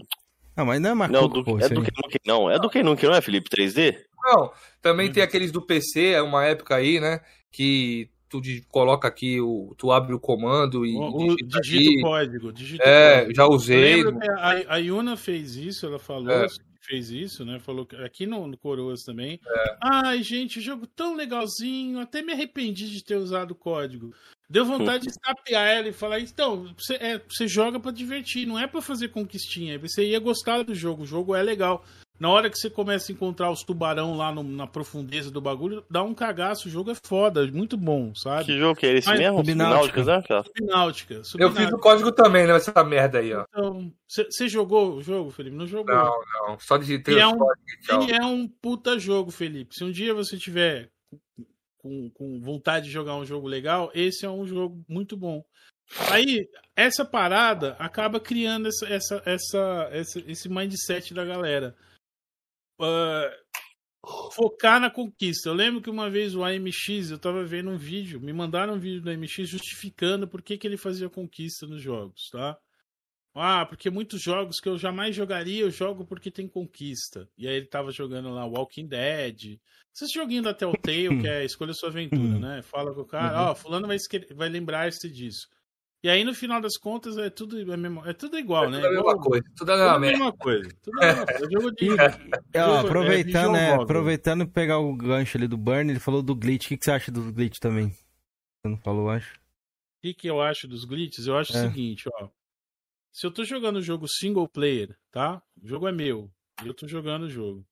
Não, mas não é Não, macuco, do, pô, é do que não. É do que não é, Felipe? 3D? Não, também tem aqueles do PC, é uma época aí, né? Que tu de- coloca aqui, o, tu abre o comando e. O, digita o código. Digita É, código. já usei. que a, a Yuna fez isso, ela falou É. fez isso, né? Falou que aqui no, no Coroas também. É. Ai, gente, jogo tão legalzinho, até me arrependi de ter usado o código. Deu vontade de estapear ela e falar, então, você, é, você joga pra divertir, não é pra fazer conquistinha. Você ia gostar do jogo, o jogo é legal. Na hora que você começa a encontrar os tubarão lá no- na profundeza do bagulho, dá um cagaço, o jogo é foda, muito bom, sabe? Que jogo que é esse Mas- mesmo? Subnáutica. Né? Subnáutica. Eu fiz o código também, né? Essa merda aí, ó. Então, você jogou o jogo, Felipe? Não jogou. Não, não. Só digitei E é os um- códigos. E é um puta jogo, Felipe. Se um dia você tiver com, com vontade de jogar um jogo legal, esse é um jogo muito bom. Aí, essa parada acaba criando essa, essa, essa, essa- esse mindset da galera. Ah, focar na conquista. Eu lembro que uma vez o AMX, eu tava vendo um vídeo, me mandaram um vídeo do AMX justificando por que, que ele fazia conquista nos jogos, tá? Ah, porque muitos jogos que eu jamais jogaria, eu jogo porque tem conquista. E aí ele tava jogando lá Walking Dead. Esses joguinhos da Telltale, que é Escolha Sua Aventura, Uhum. né? Fala com o cara, ó, fulano vai, vai lembrar-se disso. E aí, no final das contas, é tudo, é mesmo- é tudo igual, né? Tudo a mesma coisa. Tudo a mesma coisa. Tudo a mesma coisa. É é aproveitando, né? Aproveitando e pegar o gancho ali do Burn, ele falou do glitch. O que, que você acha do glitch também? Você não falou, acho. O que, que eu acho dos glitches? Eu acho É. o seguinte, ó. Se eu tô jogando jogo single player, tá? O jogo é meu. Eu tô jogando o jogo.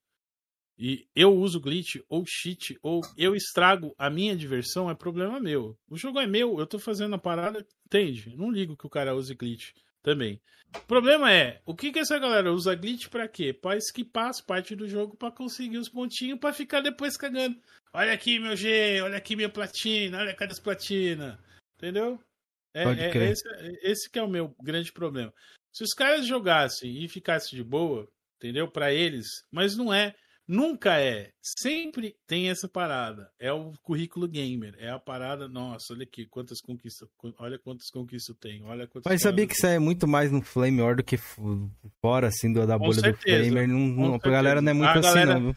E eu uso glitch ou cheat, ou eu estrago a minha diversão, é problema meu. O jogo é meu, eu tô fazendo a parada, entende? Não ligo que o cara use glitch também. O problema é, o que que essa galera usa glitch pra quê? Pra esquipar as partes do jogo pra conseguir os pontinhos pra ficar depois cagando. Olha aqui meu G, olha aqui minha platina, olha cadê as platinas. Entendeu? É, Pode é- esse, esse que é o meu grande problema. Se os caras jogassem e ficassem de boa, entendeu? Pra eles, mas não é. Nunca é. Sempre tem essa parada. É o currículo gamer. É a parada. Nossa, olha aqui, quantas conquistas. Olha quantas conquistas tenho. Olha quantas Mas sabia que isso é muito mais no Flame War do que fora, assim, da bolha certeza, do Flamer. Não, não, a galera não é muito. A assim, galera- não,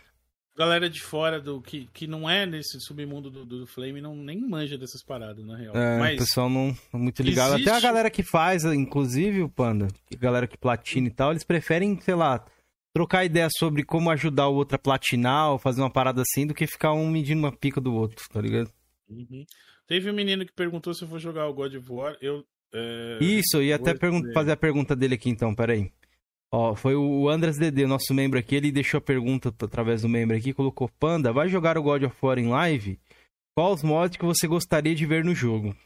galera de fora do que, que não é nesse submundo do, do Flame não nem manja dessas paradas, na real. É, Mas o pessoal não é muito ligado. Até a existe- galera que faz, inclusive o Panda, a galera que platina e tal, eles preferem, sei lá, trocar ideia sobre como ajudar o outro a platinar ou fazer uma parada assim do que ficar um medindo uma pica do outro, tá ligado? Uhum. Teve um menino que perguntou se eu vou jogar o God of War. Eu. é, Isso, eu ia até fazer a pergunta dele aqui então, peraí. Ó, foi o Andras DD, nosso membro aqui, ele deixou a pergunta através do membro aqui, colocou Panda, vai jogar o God of War em live? Qual os mods que você gostaria de ver no jogo?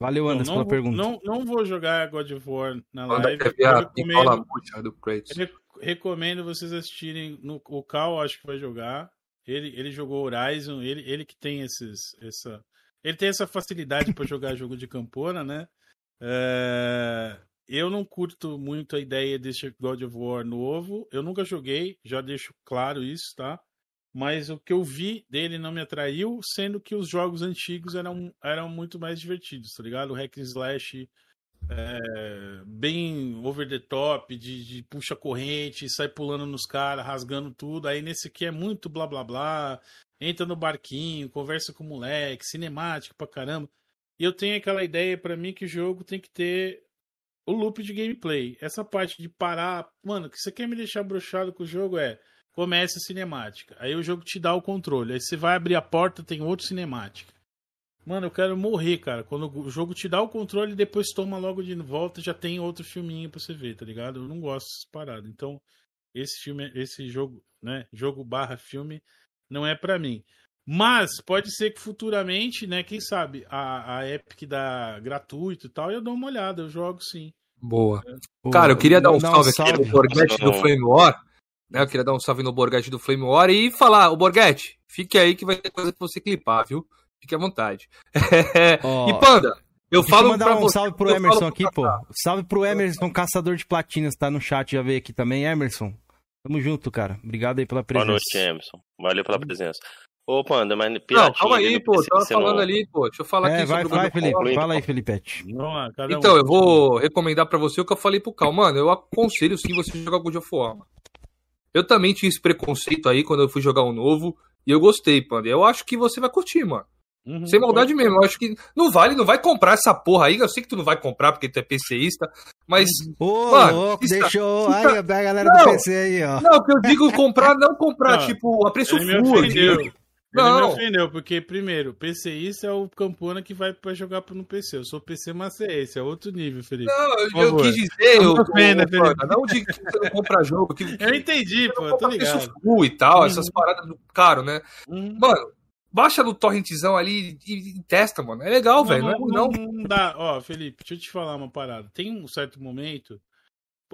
Valeu, não, pela vou- pergunta. não, não vou jogar God of War na Manda live. Eu recomendo, murcha do Kratos. re- recomendo vocês assistirem no o Cal, acho que vai jogar. Ele, ele jogou Horizon, ele, ele que tem esses, essa. Ele tem essa facilidade para jogar jogo de campona, né? É, eu não curto muito a ideia desse God of War novo. Eu nunca joguei, já deixo claro isso, tá? Mas o que eu vi dele não me atraiu, sendo que os jogos antigos eram, eram muito mais divertidos, tá ligado? O Hack and Slash é, bem over the top, de, de puxa corrente, sai pulando nos caras, rasgando tudo. Aí nesse aqui é muito blá blá blá, entra no barquinho, conversa com o moleque, cinemático pra caramba. E eu tenho aquela ideia para mim que o jogo tem que ter o loop de gameplay. Essa parte de parar, mano, que você quer me deixar brochado com o jogo é começa a cinemática. Aí o jogo te dá o controle. Aí você vai abrir a porta, tem outro cinemática. Mano, eu quero morrer, cara. Quando o jogo te dá o controle e depois toma logo de volta, já tem outro filminho pra você ver, tá ligado? Eu não gosto dessas paradas. Então, esse filme, esse jogo, né? Jogo barra filme, não é para mim. Mas pode ser que futuramente, né? Quem sabe a, a Epic dá gratuito e tal, eu dou uma olhada, eu jogo sim. Boa. Cara, eu queria dar um salve, salve aqui no Borghetti do Flame War. Né? Eu queria dar um salve no Borghetti do Flame War e falar, o Borghetti, fique aí que vai ter coisa pra você clipar, viu? Fique à vontade. Oh, e Panda, eu falo mandar um você, salve pro Emerson aqui, pô. Salve pro Emerson, caçador de platinas, tá no chat, já veio aqui também, Emerson. Tamo junto, cara. Obrigado aí pela presença. Boa noite, Emerson. Valeu pela presença. Ô, Panda, mas Não, calma aí, pô. Tava falando não... ali, pô. Deixa eu falar é, aqui vai, sobre vai, Felipe. Fala aí, Felipe. Então, eu vou recomendar pra você o que eu falei pro Cal. Mano, eu aconselho sim você jogar God of War. Eu também tinha esse preconceito aí quando eu fui jogar um novo. E eu gostei, Panda. Eu acho que você vai curtir, mano. Uhum, Sem maldade mesmo, eu acho que não vale, não vai comprar essa porra aí. Eu sei que tu não vai comprar porque tu é PCista, mas. Ô, mano, louco, isso, deixou. Isso, aí, a galera não, do PC aí, ó. Não, que eu digo comprar, não comprar, não, tipo, a preço full. Não. Ele me ofendeu, porque, primeiro, PCista é o Campona que vai pra jogar no PC. Eu sou PC esse é outro nível, Felipe. Não, eu, eu quis dizer, eu, pena, eu, não de que você não compra jogo. Que, eu entendi, pô, eu tô ligado. Full e tal, essas uhum. paradas do caro, né? Hum. Mano, baixa no torrentzão ali e, e testa, mano. É legal, velho. Não, não, não, não dá. Ó, Felipe, deixa eu te falar uma parada. Tem um certo momento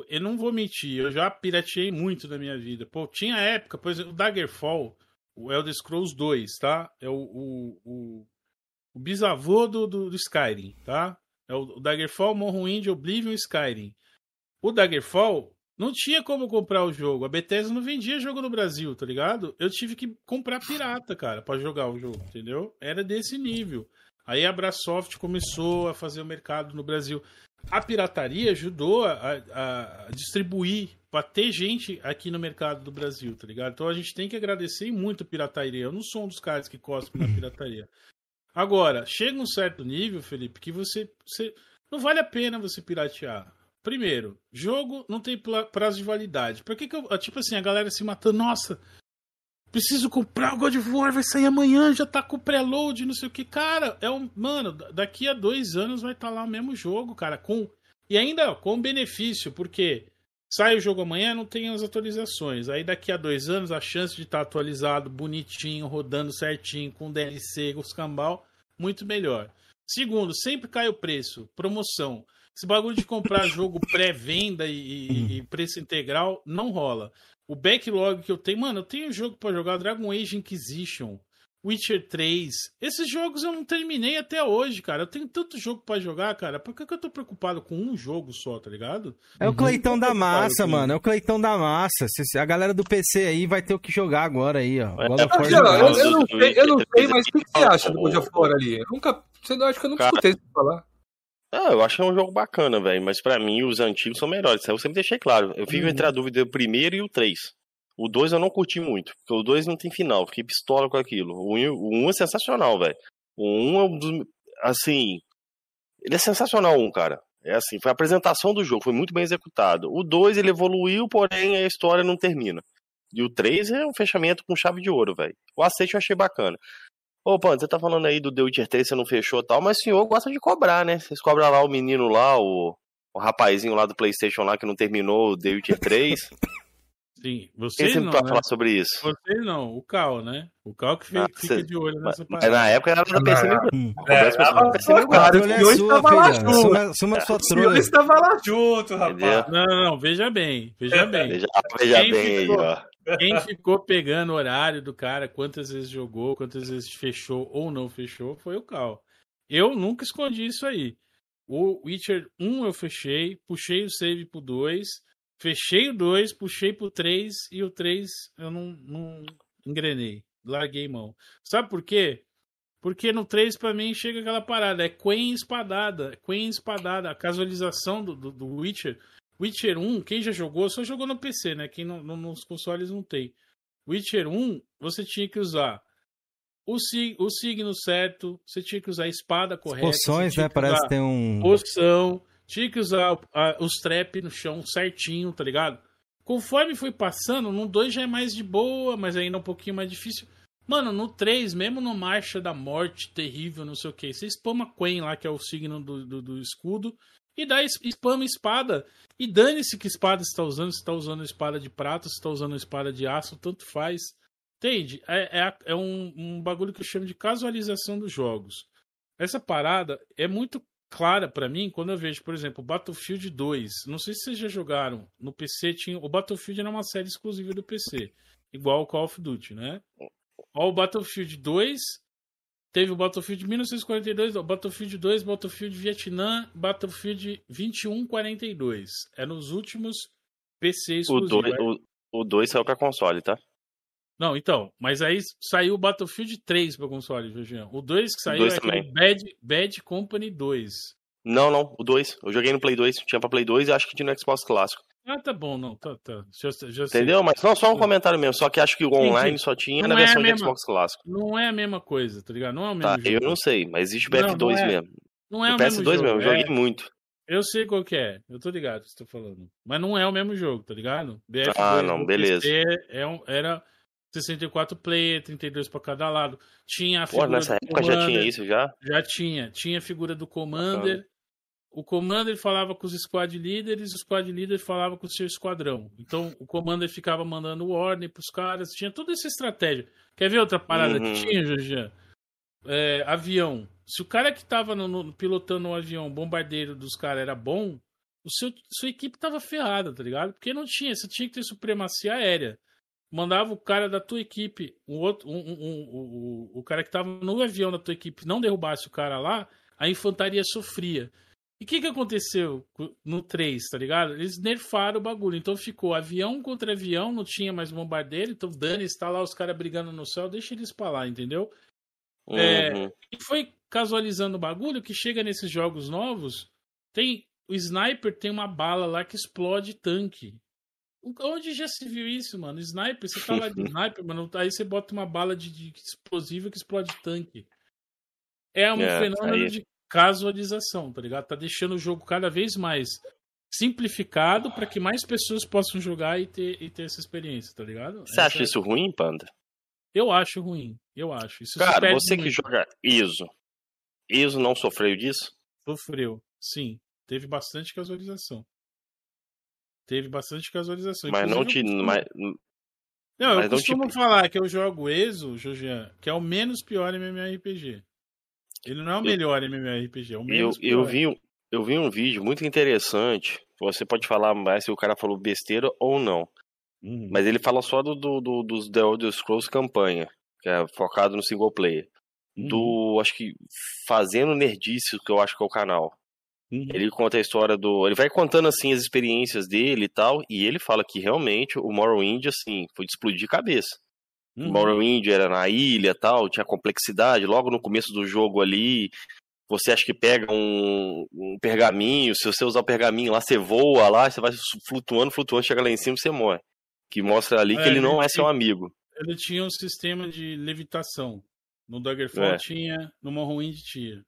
eu não vou mentir, eu já pirateei muito na minha vida. Pô, tinha época, por exemplo, o Daggerfall, o Elder Scrolls 2, tá? É o, o, o, o bisavô do, do, do, Skyrim, tá? É o, Daggerfall, Morrowind, Oblivion Skyrim. O Daggerfall não tinha como comprar o jogo. A Bethesda não vendia jogo no Brasil, tá ligado? Eu tive que comprar pirata, cara, para jogar o jogo, entendeu? Era desse nível. Aí a Brasoft começou a fazer o mercado no Brasil. A pirataria ajudou a, a, a distribuir para ter gente aqui no mercado do Brasil, tá ligado? Então a gente tem que agradecer muito a pirataria. Eu não sou um dos caras que cospem na pirataria. Agora, chega um certo nível, Felipe, que você, você não vale a pena você piratear. Primeiro, jogo não tem prazo de validade. Por que, que eu. Tipo assim, a galera se matando, nossa, preciso comprar o God of War, vai sair amanhã, já tá com preload, não sei o que. Cara, é um. Mano, daqui a dois anos vai estar tá lá o mesmo jogo, cara. Com. E ainda com benefício, porque Sai o jogo amanhã, não tem as atualizações. Aí daqui a dois anos, a chance de estar tá atualizado, bonitinho, rodando certinho, com DLC, com os cambal, muito melhor. Segundo, sempre cai o preço, promoção. Esse bagulho de comprar jogo pré-venda e, e, preço integral não rola. O backlog que eu tenho, mano, eu tenho jogo para jogar Dragon Age Inquisition. Witcher 3. Esses jogos eu não terminei até hoje, cara. Eu tenho tanto jogo para jogar, cara. Por que, que eu tô preocupado com um jogo só, tá ligado? É o Cleitão da massa, mano. É o Cleitão da massa. A galera do PC aí vai ter o que jogar agora aí, ó. É, eu, eu, eu, não sei, eu não sei, mas o que, você acha do God of War ali? Eu nunca. Você não acha que eu nunca escutei você falar? Ah, eu acho que é um jogo bacana, velho. Mas para mim, os antigos são melhores. Isso eu sempre deixei claro. Eu fico uhum. entre a dúvida do primeiro e o 3. O 2 eu não curti muito, porque o 2 não tem final, fiquei pistola com aquilo. O 1 um, um é sensacional, velho. O 1 um é um dos. Assim. Ele é sensacional, um, cara. É assim, foi a apresentação do jogo, foi muito bem executado. O 2 ele evoluiu, porém a história não termina. E o 3 é um fechamento com chave de ouro, velho. O aceite eu achei bacana. Ô, Pano, você tá falando aí do The Witcher 3, você não fechou tal, mas o senhor gosta de cobrar, né? Vocês cobram lá o menino lá, o, o rapazinho lá do PlayStation lá que não terminou o The Witcher 3. Sim, você Quem não, né? falar sobre isso? Você não, o Cal, né? O Cal que fica, ah, fica de olho nessa parada. Na época era da PC Mil É, hoje estava lá junto. Suma sua trolha. estava lá junto, rapaz. Não, não, não, veja bem, veja bem. Veja, veja quem bem ficou, aí, ó. Quem ficou pegando o horário do cara, quantas vezes jogou, quantas vezes fechou ou não fechou, foi o Cal. Eu nunca escondi isso aí. O Witcher 1 eu fechei, puxei o save pro 2, fechei o 2, puxei pro 3 e o 3 eu não, não engrenei, larguei mão. Sabe por quê? Porque no 3 pra mim chega aquela parada, é Quen espadada, Quen espadada, a casualização do, do, do Witcher. Witcher 1, quem já jogou, só jogou no PC, né? Quem não, no, nos consoles não tem. Witcher 1, você tinha que usar o, sig o signo certo, você tinha que usar a espada correta. Poções, né? Parece que tem um. Poção, tinha que usar os trap no chão certinho, tá ligado? Conforme foi passando, no 2 já é mais de boa, mas ainda é um pouquinho mais difícil. Mano, no 3, mesmo no Marcha da Morte terrível, não sei o que, você spama Quen lá, que é o signo do, do, do escudo, e dá spama espada. E dane-se que espada você está usando, se está usando espada de prata, se está usando espada de aço, tanto faz. Entende? É, é, é um, um bagulho que eu chamo de casualização dos jogos. Essa parada é muito clara para mim quando eu vejo, por exemplo, Battlefield 2. Não sei se vocês já jogaram. No PC tinha. O Battlefield era uma série exclusiva do PC. Igual o Call of Duty, né? Ó, o Battlefield 2 Teve o Battlefield 1942, o Battlefield 2, Battlefield Vietnã, Battlefield 2142. É nos últimos PC exclusivos. O 2 saiu pra console, tá? Não, então, mas aí saiu o Battlefield 3 pra console, Jorginho. O 2 que saiu é o Bad, Bad Company 2. Não, não, o 2. Eu joguei no Play 2, tinha pra Play 2 e acho que tinha no Xbox clássico. Ah, tá bom, não, tá, tá. Já, já Entendeu? Mas não, só um comentário mesmo. Só que acho que o online só tinha não na é versão mesma, de Xbox clássico. Não é a mesma coisa, tá ligado? Não é o mesmo tá, jogo. Eu não sei, mas existe o PS2 é, mesmo. Não é o, o PS2 mesmo, mesmo, eu joguei é... muito. Eu sei qual que é, eu tô ligado o que você tá falando. Mas não é o mesmo jogo, tá ligado? BF2 ah, não, beleza. É um, era 64 player, 32 pra cada lado. Tinha a figura Pô, nessa época Commander, já tinha isso já? Já tinha. Tinha a figura do Commander, o Commander falava com os squad líderes, o squad líder falava com o seu esquadrão. Então o Commander ficava mandando ordem pros caras, tinha toda essa estratégia. Quer ver outra parada uhum. que tinha, Jorge? É, avião. Se o cara que tava no, no, pilotando o avião, bombardeiro dos caras, era bom, o seu, sua equipe tava ferrada, tá ligado? Porque não tinha, você tinha que ter supremacia aérea. Mandava o cara da tua equipe, o outro, um, um, um, o, o cara que tava no avião da tua equipe não derrubasse o cara lá, a infantaria sofria. E o que, que aconteceu no 3, tá ligado? Eles nerfaram o bagulho. Então ficou avião contra avião, não tinha mais bombardeiro. Então Dani está lá, os caras brigando no céu, deixa eles pra lá, entendeu? É, uhum. É, e foi casualizando o bagulho que chega nesses jogos novos. Tem. O sniper tem uma bala lá que explode tanque. Onde já se viu isso, mano? Sniper, você tá lá de sniper, mano, aí você bota uma bala de, de explosivo que explode tanque. É um é, fenômeno aí... de casualização, tá ligado? Tá deixando o jogo cada vez mais simplificado para que mais pessoas possam jogar e ter, e ter essa experiência, tá ligado? Você essa acha é... isso ruim, Panda? Eu acho ruim, eu acho. Isso Cara, você muito. que joga ISO, ISO não sofreu disso? Sofreu, sim. Teve bastante casualização. Teve bastante casualização. Mas não te. Mas... Não, eu costumo te... falar que eu jogo ESO, Jorgian, que é o menos pior MMORPG. Ele não é o melhor MMORPG, é o menos eu, eu vi, eu vi um vídeo muito interessante. Você pode falar mais se o cara falou besteira ou não. Uhum. Mas ele fala só do, do, do, dos The Elder Scrolls campanha, que é focado no single player. Uhum. Do, acho que, Fazendo Nerdice, que eu acho que é o canal. Uhum. Ele conta a história do. Ele vai contando assim as experiências dele e tal. E ele fala que realmente o Morrowind, assim, foi de explodir cabeça. Uhum. Morrowind era na ilha tal, tinha complexidade. Logo no começo do jogo ali, você acha que pega um, um, pergaminho, se você usar o pergaminho lá, você voa lá, você vai flutuando, flutuando, chega lá em cima e você morre. Que mostra ali é, que ele não é seu amigo. Ele tinha um sistema de levitação. No Daggerfall é. tinha, no Morrowind tinha.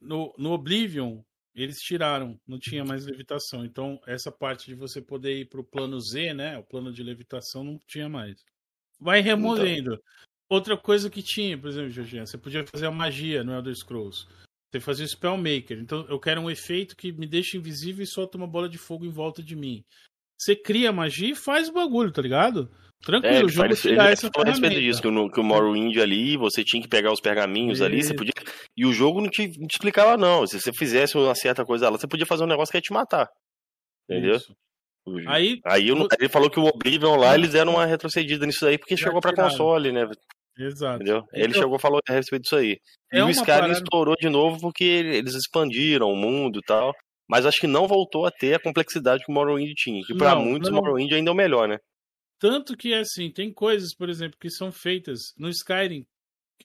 No, no Oblivion, eles tiraram, não tinha mais levitação. Então, essa parte de você poder ir para o plano Z, né? O plano de levitação não tinha mais. Vai removendo. Então... Outra coisa que tinha, por exemplo, Jorginho, você podia fazer a magia no Elder Scrolls. Você fazia o Spellmaker. Então eu quero um efeito que me deixe invisível e solta uma bola de fogo em volta de mim. Você cria magia e faz o bagulho, tá ligado? Tranquilo, é, o jogo te dá essa a respeito disso, que, no, que o Morrowind ali, você tinha que pegar os pergaminhos ali, você podia... E o jogo não te, não te explicava não, se você fizesse uma certa coisa lá, você podia fazer um negócio que ia te matar. Entendeu? Isso. Aí, aí eu, ele falou que o Oblivion lá, eles deram uma retrocedida nisso aí, porque chegou para console, né? Exato. Entendeu? Ele Então, chegou e falou a respeito disso aí. É e o Skyrim parada- estourou de novo porque eles expandiram o mundo e tal. Mas acho que não voltou a ter a complexidade que o Morrowind tinha. Que pra Não, muitos o. Morrowind ainda é o melhor, né? Tanto que, assim, tem coisas, por exemplo, que são feitas no Skyrim.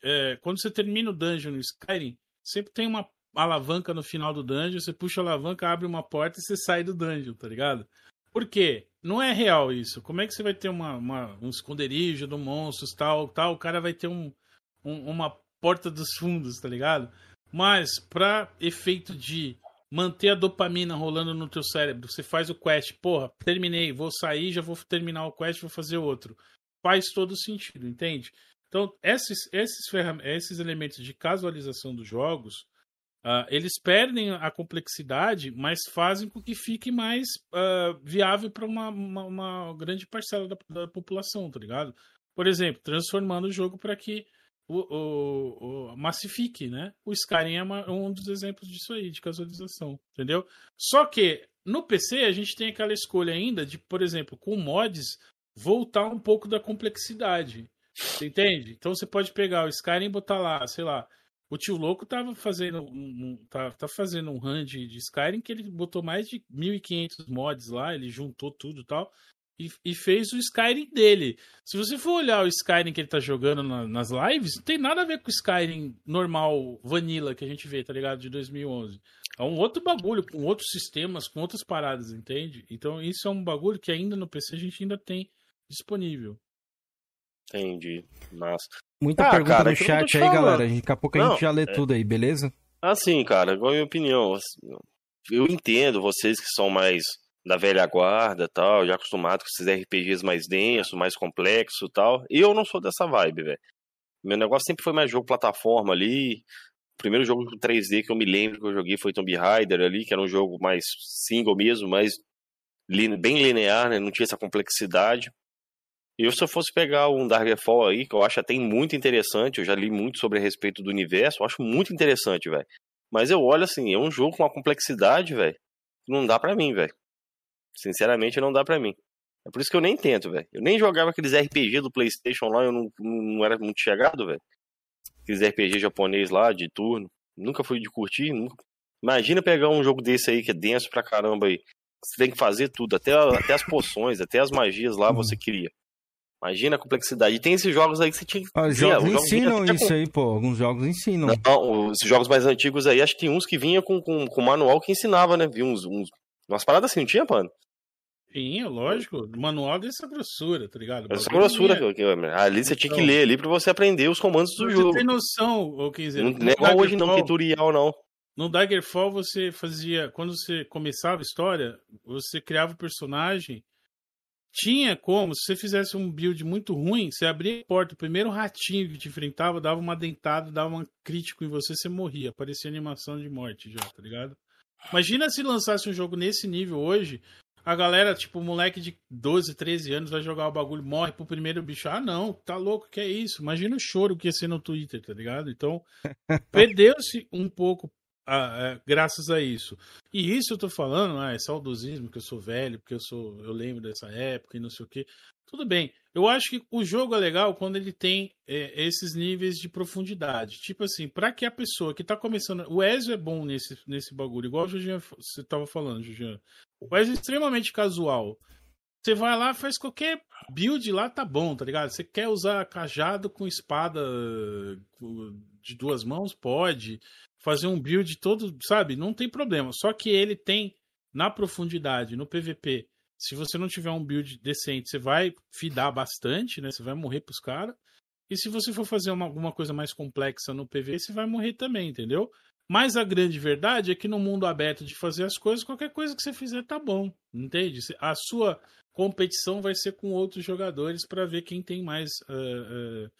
é, quando você termina o dungeon no Skyrim, sempre tem uma alavanca no final do dungeon. Você puxa a alavanca, abre uma porta e você sai do dungeon, tá ligado? Por quê? Não é real isso. Como é que você vai ter uma, uma- um esconderijo do monstros, tal, tal? O cara vai ter um, um- uma porta dos fundos, tá ligado? Mas, pra efeito de manter a dopamina rolando no teu cérebro, você faz o quest, porra, terminei, vou sair, já vou terminar o quest, vou fazer outro. Faz todo sentido, entende? Então, esses, esses, esses elementos de casualização dos jogos, ah, eles perdem a complexidade, mas fazem com que fique mais ah, viável para uma, uma, uma grande parcela da, da população, tá ligado? Por exemplo, transformando o jogo para que o, o, o massifique, né? O Skyrim é uma- um dos exemplos disso aí, de casualização, entendeu? Só que no PC a gente tem aquela escolha ainda de, por exemplo, com mods, voltar um pouco da complexidade. Você entende? Então você pode pegar o Skyrim e botar lá, sei lá. O tio louco tava fazendo um, tá, tá fazendo um de, de Skyrim que ele botou mais de 1500 mods lá, ele juntou tudo e tal. E, e fez o Skyrim dele. Se você for olhar o Skyrim que ele tá jogando na- nas lives, não tem nada a ver com o Skyrim normal, vanilla, que a gente vê, tá ligado? De 2011. É um outro bagulho, com outros sistemas, com outras paradas, entende? Então isso é um bagulho que ainda no PC a gente ainda tem disponível. Entendi. Massa. Muita Ah, pergunta cara, no tô chat aí, galera. Daqui a pouco a Não, gente já lê é- tudo aí, beleza? Assim, cara, igual a minha opinião. Eu entendo vocês que são mais da velha guarda tal, já acostumados com esses RPGs mais densos, mais complexos e tal. Eu não sou dessa vibe, velho. Meu negócio sempre foi mais jogo plataforma ali. O primeiro jogo 3D que eu me lembro que eu joguei foi Tomb Raider ali, que era um jogo mais single mesmo, lin- bem linear, né? Não tinha essa complexidade. E se eu fosse pegar um Darkfall aí, que eu acho até muito interessante, eu já li muito sobre a respeito do universo, eu acho muito interessante, velho. Mas eu olho assim, é um jogo com uma complexidade, velho, não dá pra mim, velho. Sinceramente, não dá pra mim. É por isso que eu nem tento, velho. Eu nem jogava aqueles RPG do PlayStation lá, eu não, não era muito chegado, velho. Aqueles RPG japonês lá, de turno. Nunca fui de curtir, nunca. Imagina pegar um jogo desse aí, que é denso pra caramba aí. Você tem que fazer tudo, até, até as poções, até as magias lá você cria. Imagina a complexidade. E tem esses jogos aí que você tinha que. Ah, Os jogos os ensinam isso aí, pô. Alguns jogos ensinam. não, esses jogos mais antigos aí, acho que tem uns que vinha com, com, com manual que ensinava, né? Vi uns, uns. Umas paradas assim, não tinha, mano? Sim, lógico. Manual dessa grossura, tá ligado? Essa grossura. que- ali você tinha que Então. ler ali pra você aprender os comandos do Você jogo. tem noção, ô Kenzer. Não, no não é igual hoje não, tutorial não. No Daggerfall você fazia. Quando você começava a história, você criava o personagem. Tinha como, se você fizesse um build muito ruim, você abria a porta, o primeiro ratinho que te enfrentava dava uma dentada, dava um crítico em você, você morria. Aparecia animação de morte já, tá ligado? Imagina se lançasse um jogo nesse nível hoje, a galera, tipo, moleque de 12, 13 anos vai jogar o bagulho, morre pro primeiro bicho. Ah, não, tá louco, que é isso? Imagina o choro que ia ser no Twitter, tá ligado? Então, perdeu-se um pouco ah, é, graças a isso. E isso eu tô falando, ah, é saudosismo, que eu sou velho, porque eu sou, eu lembro dessa época e não sei o quê. Tudo bem. Eu acho que o jogo é legal quando ele tem é, esses níveis de profundidade. Tipo assim, para que a pessoa que tá começando. O Ezio é bom nesse, nesse bagulho, igual Julian, você tava falando. O Ezio é extremamente casual. Você vai lá, faz qualquer build lá, tá bom, tá ligado? Você quer usar cajado com espada de duas mãos? Pode. Fazer um build todo, sabe? Não tem problema. Só que ele tem, na profundidade, no PVP, se você não tiver um build decente, você vai fidar bastante, né? Você vai morrer pros caras. E se você for fazer uma, alguma coisa mais complexa no PVP, você vai morrer também, entendeu? Mas a grande verdade é que no mundo aberto de fazer as coisas, qualquer coisa que você fizer tá bom, entende? A sua competição vai ser com outros jogadores para ver quem tem mais uh, uh,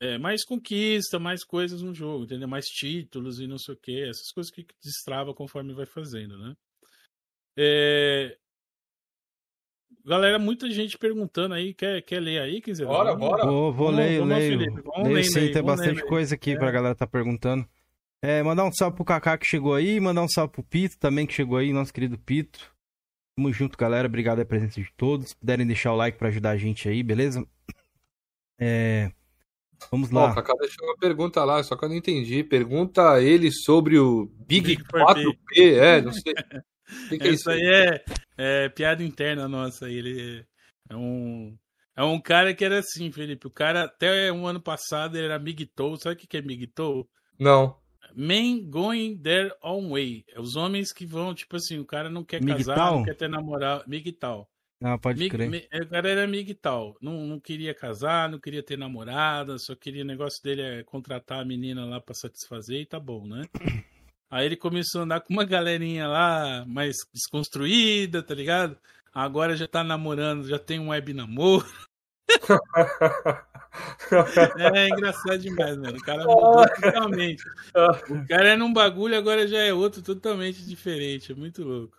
é, mais conquista, mais coisas no jogo, entendeu? Mais títulos e não sei o que, essas coisas que destrava conforme vai fazendo, né? É... Galera, muita gente perguntando aí, quer, quer ler aí, quiser? Bora, bora. Vou, vou Vamos- ler, vamos, leio. Felipe, vamos leio lendo sim, aí, tem bastante coisa aqui É. pra galera tá perguntando. É, mandar um salve pro Kaká que chegou aí, mandar um salve pro Pito também que chegou aí, nosso querido Pito. Tamo junto, galera. Obrigado pela presença de todos. Se puderem deixar o like pra ajudar a gente aí, beleza? É... Vamos Ó, lá. o Kaká deixou uma pergunta lá, só que eu não entendi. Pergunta a ele sobre o Big, Big 4P. É, não sei. Que, que é isso aí é, é piada interna nossa. Ele é um, é um cara que era assim, Felipe. O cara, até um ano passado, ele era Migtou. Sabe o que que é Migtou? Não. Men going their own way. É os homens que vão, tipo assim, o cara não quer casar, não quer ter namorado. Migtal. Ah, pode Mig, crer. o cara era migtal. Não, não queria casar, não queria ter namorada, só queria. O negócio dele é contratar a menina lá pra satisfazer e tá bom, né? Aí ele começou a andar com uma galerinha lá mais desconstruída, tá ligado? Agora já tá namorando, já tem um web namoro. É engraçado demais, mano. O cara mudou totalmente. O cara era um bagulho, agora já é outro totalmente diferente. É muito louco.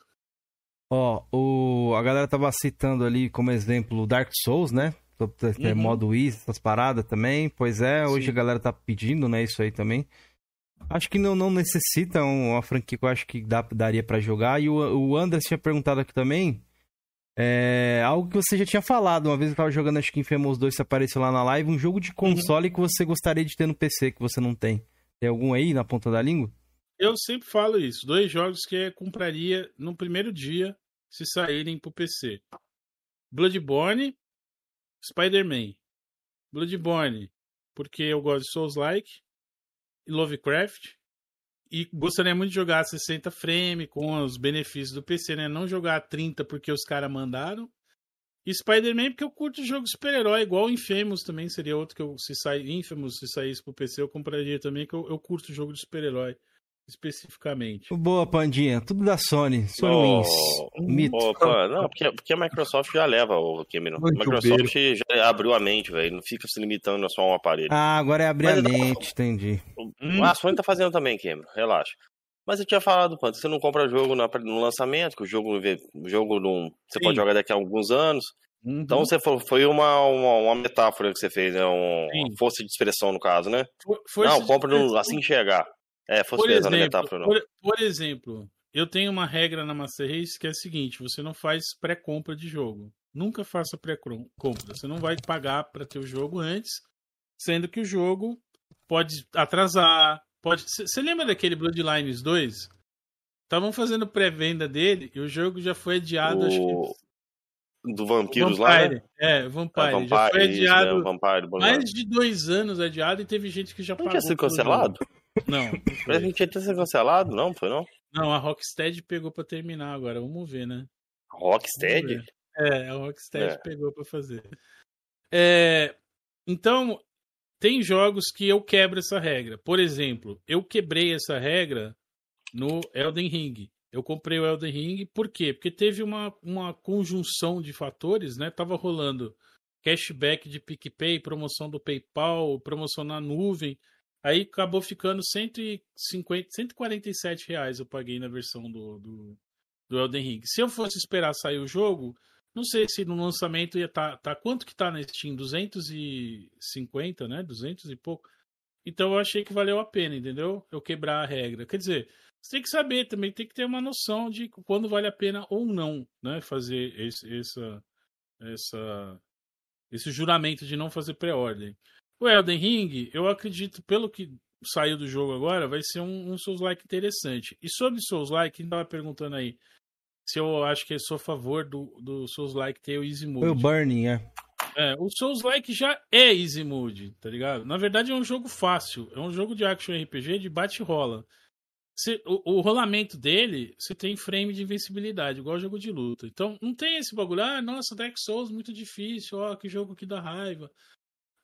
Ó, o, a galera tava citando ali como exemplo o Dark Souls, né? É, Uhum. Modo Easy, essas paradas também. Pois é, hoje Sim. a galera tá pedindo, né? Isso aí também. Acho que não, não necessita um- uma franquia que eu acho que dá, daria pra jogar. E o, o Andras tinha perguntado aqui também. É, algo que você já tinha falado. Uma vez eu tava jogando, acho que Infamous 2 você apareceu lá na live. Um jogo de console que você gostaria de ter no PC, que você não tem. Tem algum aí na ponta da língua? Eu sempre falo isso. Dois jogos que eu compraria no primeiro dia se saírem pro PC. Bloodborne, Spider-Man. Bloodborne, porque eu gosto de Souls-like. Lovecraft. E gostaria muito de jogar a 60 frame com os benefícios do PC, né? Não jogar a 30 porque os caras mandaram. E Spider-Man porque eu curto jogo super-herói, igual Infamous também seria outro que eu, se sair Infamous, se saísse pro PC, eu compraria também, que eu, eu curto jogo de super-herói, especificamente. Boa, Pandinha. Tudo da Sony. Sony Oh, Wins. Mito. Opa, não, porque, porque a Microsoft já leva o Cameron. A Microsoft já abriu a mente, velho. Não fica se limitando a só um aparelho. Ah, agora é abrir Mas a mente, entendi. Hum. A Sony tá fazendo também, Cameron. Relaxa. Mas eu tinha falado, quanto você não compra jogo no lançamento, que o jogo, o jogo não, você Sim. pode jogar daqui a alguns anos. Uhum. Então você foi, foi uma, uma, uma metáfora que você fez, né? Um, uma força de expressão, no caso, né? For- não, compra no, assim chegar. É, força Por não exemplo, metáfora, não. por, por exemplo, eu tenho uma regra na Master Race que é a seguinte: você não faz pré-compra de jogo. Nunca faça pré-compra. Você não vai pagar para ter o jogo antes, sendo que o jogo pode atrasar. Pode. Você lembra daquele Bloodlines 2? Estavam fazendo pré-venda dele e o jogo já foi adiado, acho que. O... Do Vampiros lá, Vampire. né? É, Vampire. É, já foi Vampire, isso, né? adiado Vampire, mais de dois anos adiado e teve gente que já Não pagou. tinha sido cancelado? Não. não Mas foi. a gente tinha ser cancelado, não? Foi não? Não, a Rocksteady pegou pra terminar agora. Vamos ver, né? Rocksteady? Ver. É, a Rocksteady É. pegou pra fazer. É, então, tem jogos que eu quebro essa regra. Por exemplo, eu quebrei essa regra no Elden Ring. Eu comprei o Elden Ring, por quê? Porque teve uma, uma conjunção de fatores, né? Tava rolando cashback de PicPay, promoção do PayPal, promoção na nuvem. Aí acabou ficando 150, 147 reais eu paguei na versão do, do, do Elden Ring. Se eu fosse esperar sair o jogo, não sei se no lançamento ia estar. Tá, quanto que tá na Steam? 250, né? 200 e pouco. Então eu achei que valeu a pena, entendeu? Eu quebrar a regra. Quer dizer, você tem que saber também, tem que ter uma noção de quando vale a pena ou não, né? Fazer esse, essa, essa, esse juramento de não fazer pré-ordem. O Elden Ring, eu acredito, pelo que saiu do jogo agora, vai ser um, um Souls-like interessante. E sobre Souls-like, quem tava perguntando aí se eu acho que eu sou a favor do, do Souls-like ter o Easy Mode. Foi o Burning, é. É, o Souls-like já é Easy Mode, tá ligado? Na verdade é um jogo fácil, é um jogo de action RPG de bate-rola. O, o rolamento dele, você tem frame de invencibilidade, igual jogo de luta. Então não tem esse bagulho, ah, nossa, Dark Souls muito difícil, ó, que jogo que dá raiva.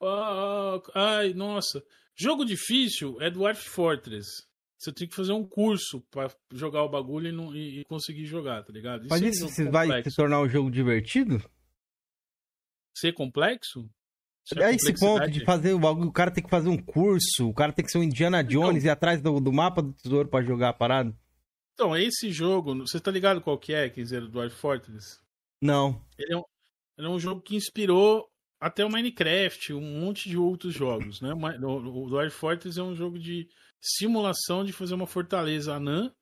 Ó, ó, ai, nossa. Jogo difícil é Dwarf Fortress. Você tem que fazer um curso pra jogar o bagulho e, não- e- e conseguir jogar, tá ligado? Mas é isso se vai complexo. se tornar um jogo divertido? Ser complexo? Ser É esse ponto de fazer o bagulho, o cara tem que fazer um curso, o cara tem que ser um Indiana Jones e ir atrás do, do mapa do tesouro pra jogar a parada. Então, esse jogo, você tá ligado qual que é, Kenzeiro, do Dwarf Fortress? Não. Ele é, um, ele é um jogo que inspirou até o Minecraft, um monte de outros jogos, né? O, o Dwarf Fortress é um jogo de simulação de fazer uma fortaleza anã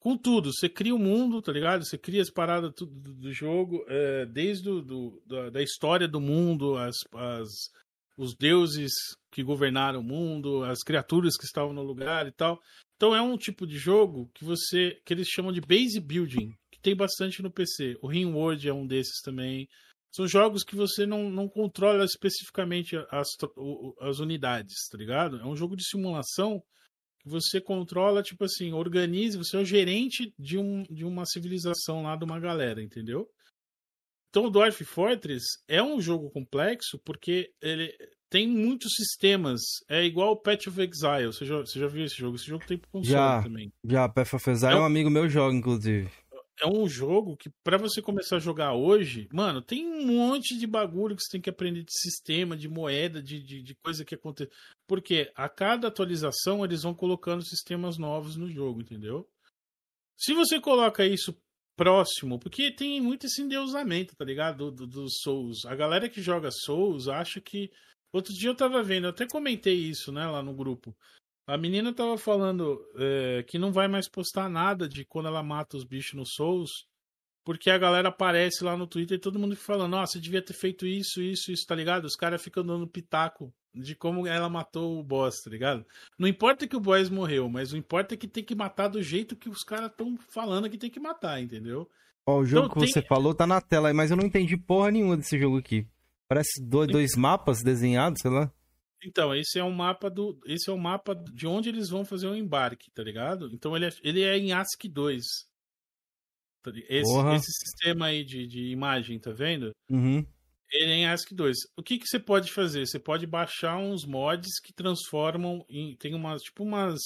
com tudo. Você cria o mundo, tá ligado? Você cria as paradas tudo do, do jogo, é, desde o, do, da, da história do mundo, as, as, os deuses que governaram o mundo, as criaturas que estavam no lugar e tal. Então é um tipo de jogo que você que eles chamam de base building, que tem bastante no PC. O Rimworld é um desses também. São jogos que você não, não controla especificamente as, as unidades, tá ligado? É um jogo de simulação que você controla, tipo assim, organiza, você é o gerente de, um, de uma civilização lá de uma galera, entendeu? Então, o Dwarf Fortress é um jogo complexo porque ele tem muitos sistemas. É igual o Path of Exile. Você já, você já viu esse jogo? Esse jogo tem pro console já, também. Já, Path of Exile é um, um amigo meu joga, inclusive. É um jogo que, para você começar a jogar hoje, mano, tem um monte de bagulho que você tem que aprender de sistema, de moeda, de, de, de coisa que acontece. Porque a cada atualização eles vão colocando sistemas novos no jogo, entendeu? Se você coloca isso próximo, porque tem muito esse endeusamento, tá ligado? Do, do Souls. A galera que joga Souls acha que. Outro dia eu tava vendo, eu até comentei isso, né, lá no grupo. A menina tava falando é, que não vai mais postar nada de quando ela mata os bichos no Souls, porque a galera aparece lá no Twitter e todo mundo falando, nossa, você devia ter feito isso, isso, isso, tá ligado? Os caras ficam dando pitaco de como ela matou o boss, tá ligado? Não importa que o boss morreu, mas o importa é que tem que matar do jeito que os caras estão falando que tem que matar, entendeu? Ó, o jogo então, que tem... você falou tá na tela aí, mas eu não entendi porra nenhuma desse jogo aqui. Parece dois, dois mapas desenhados, sei lá. Então, esse é um mapa do. Esse é o um mapa de onde eles vão fazer o embarque, tá ligado? Então ele é, ele é em ASCII 2. Esse, esse sistema aí de, de imagem, tá vendo? Uhum. Ele é em ASCII 2. O que, que você pode fazer? Você pode baixar uns mods que transformam em. Tem umas. Tipo umas.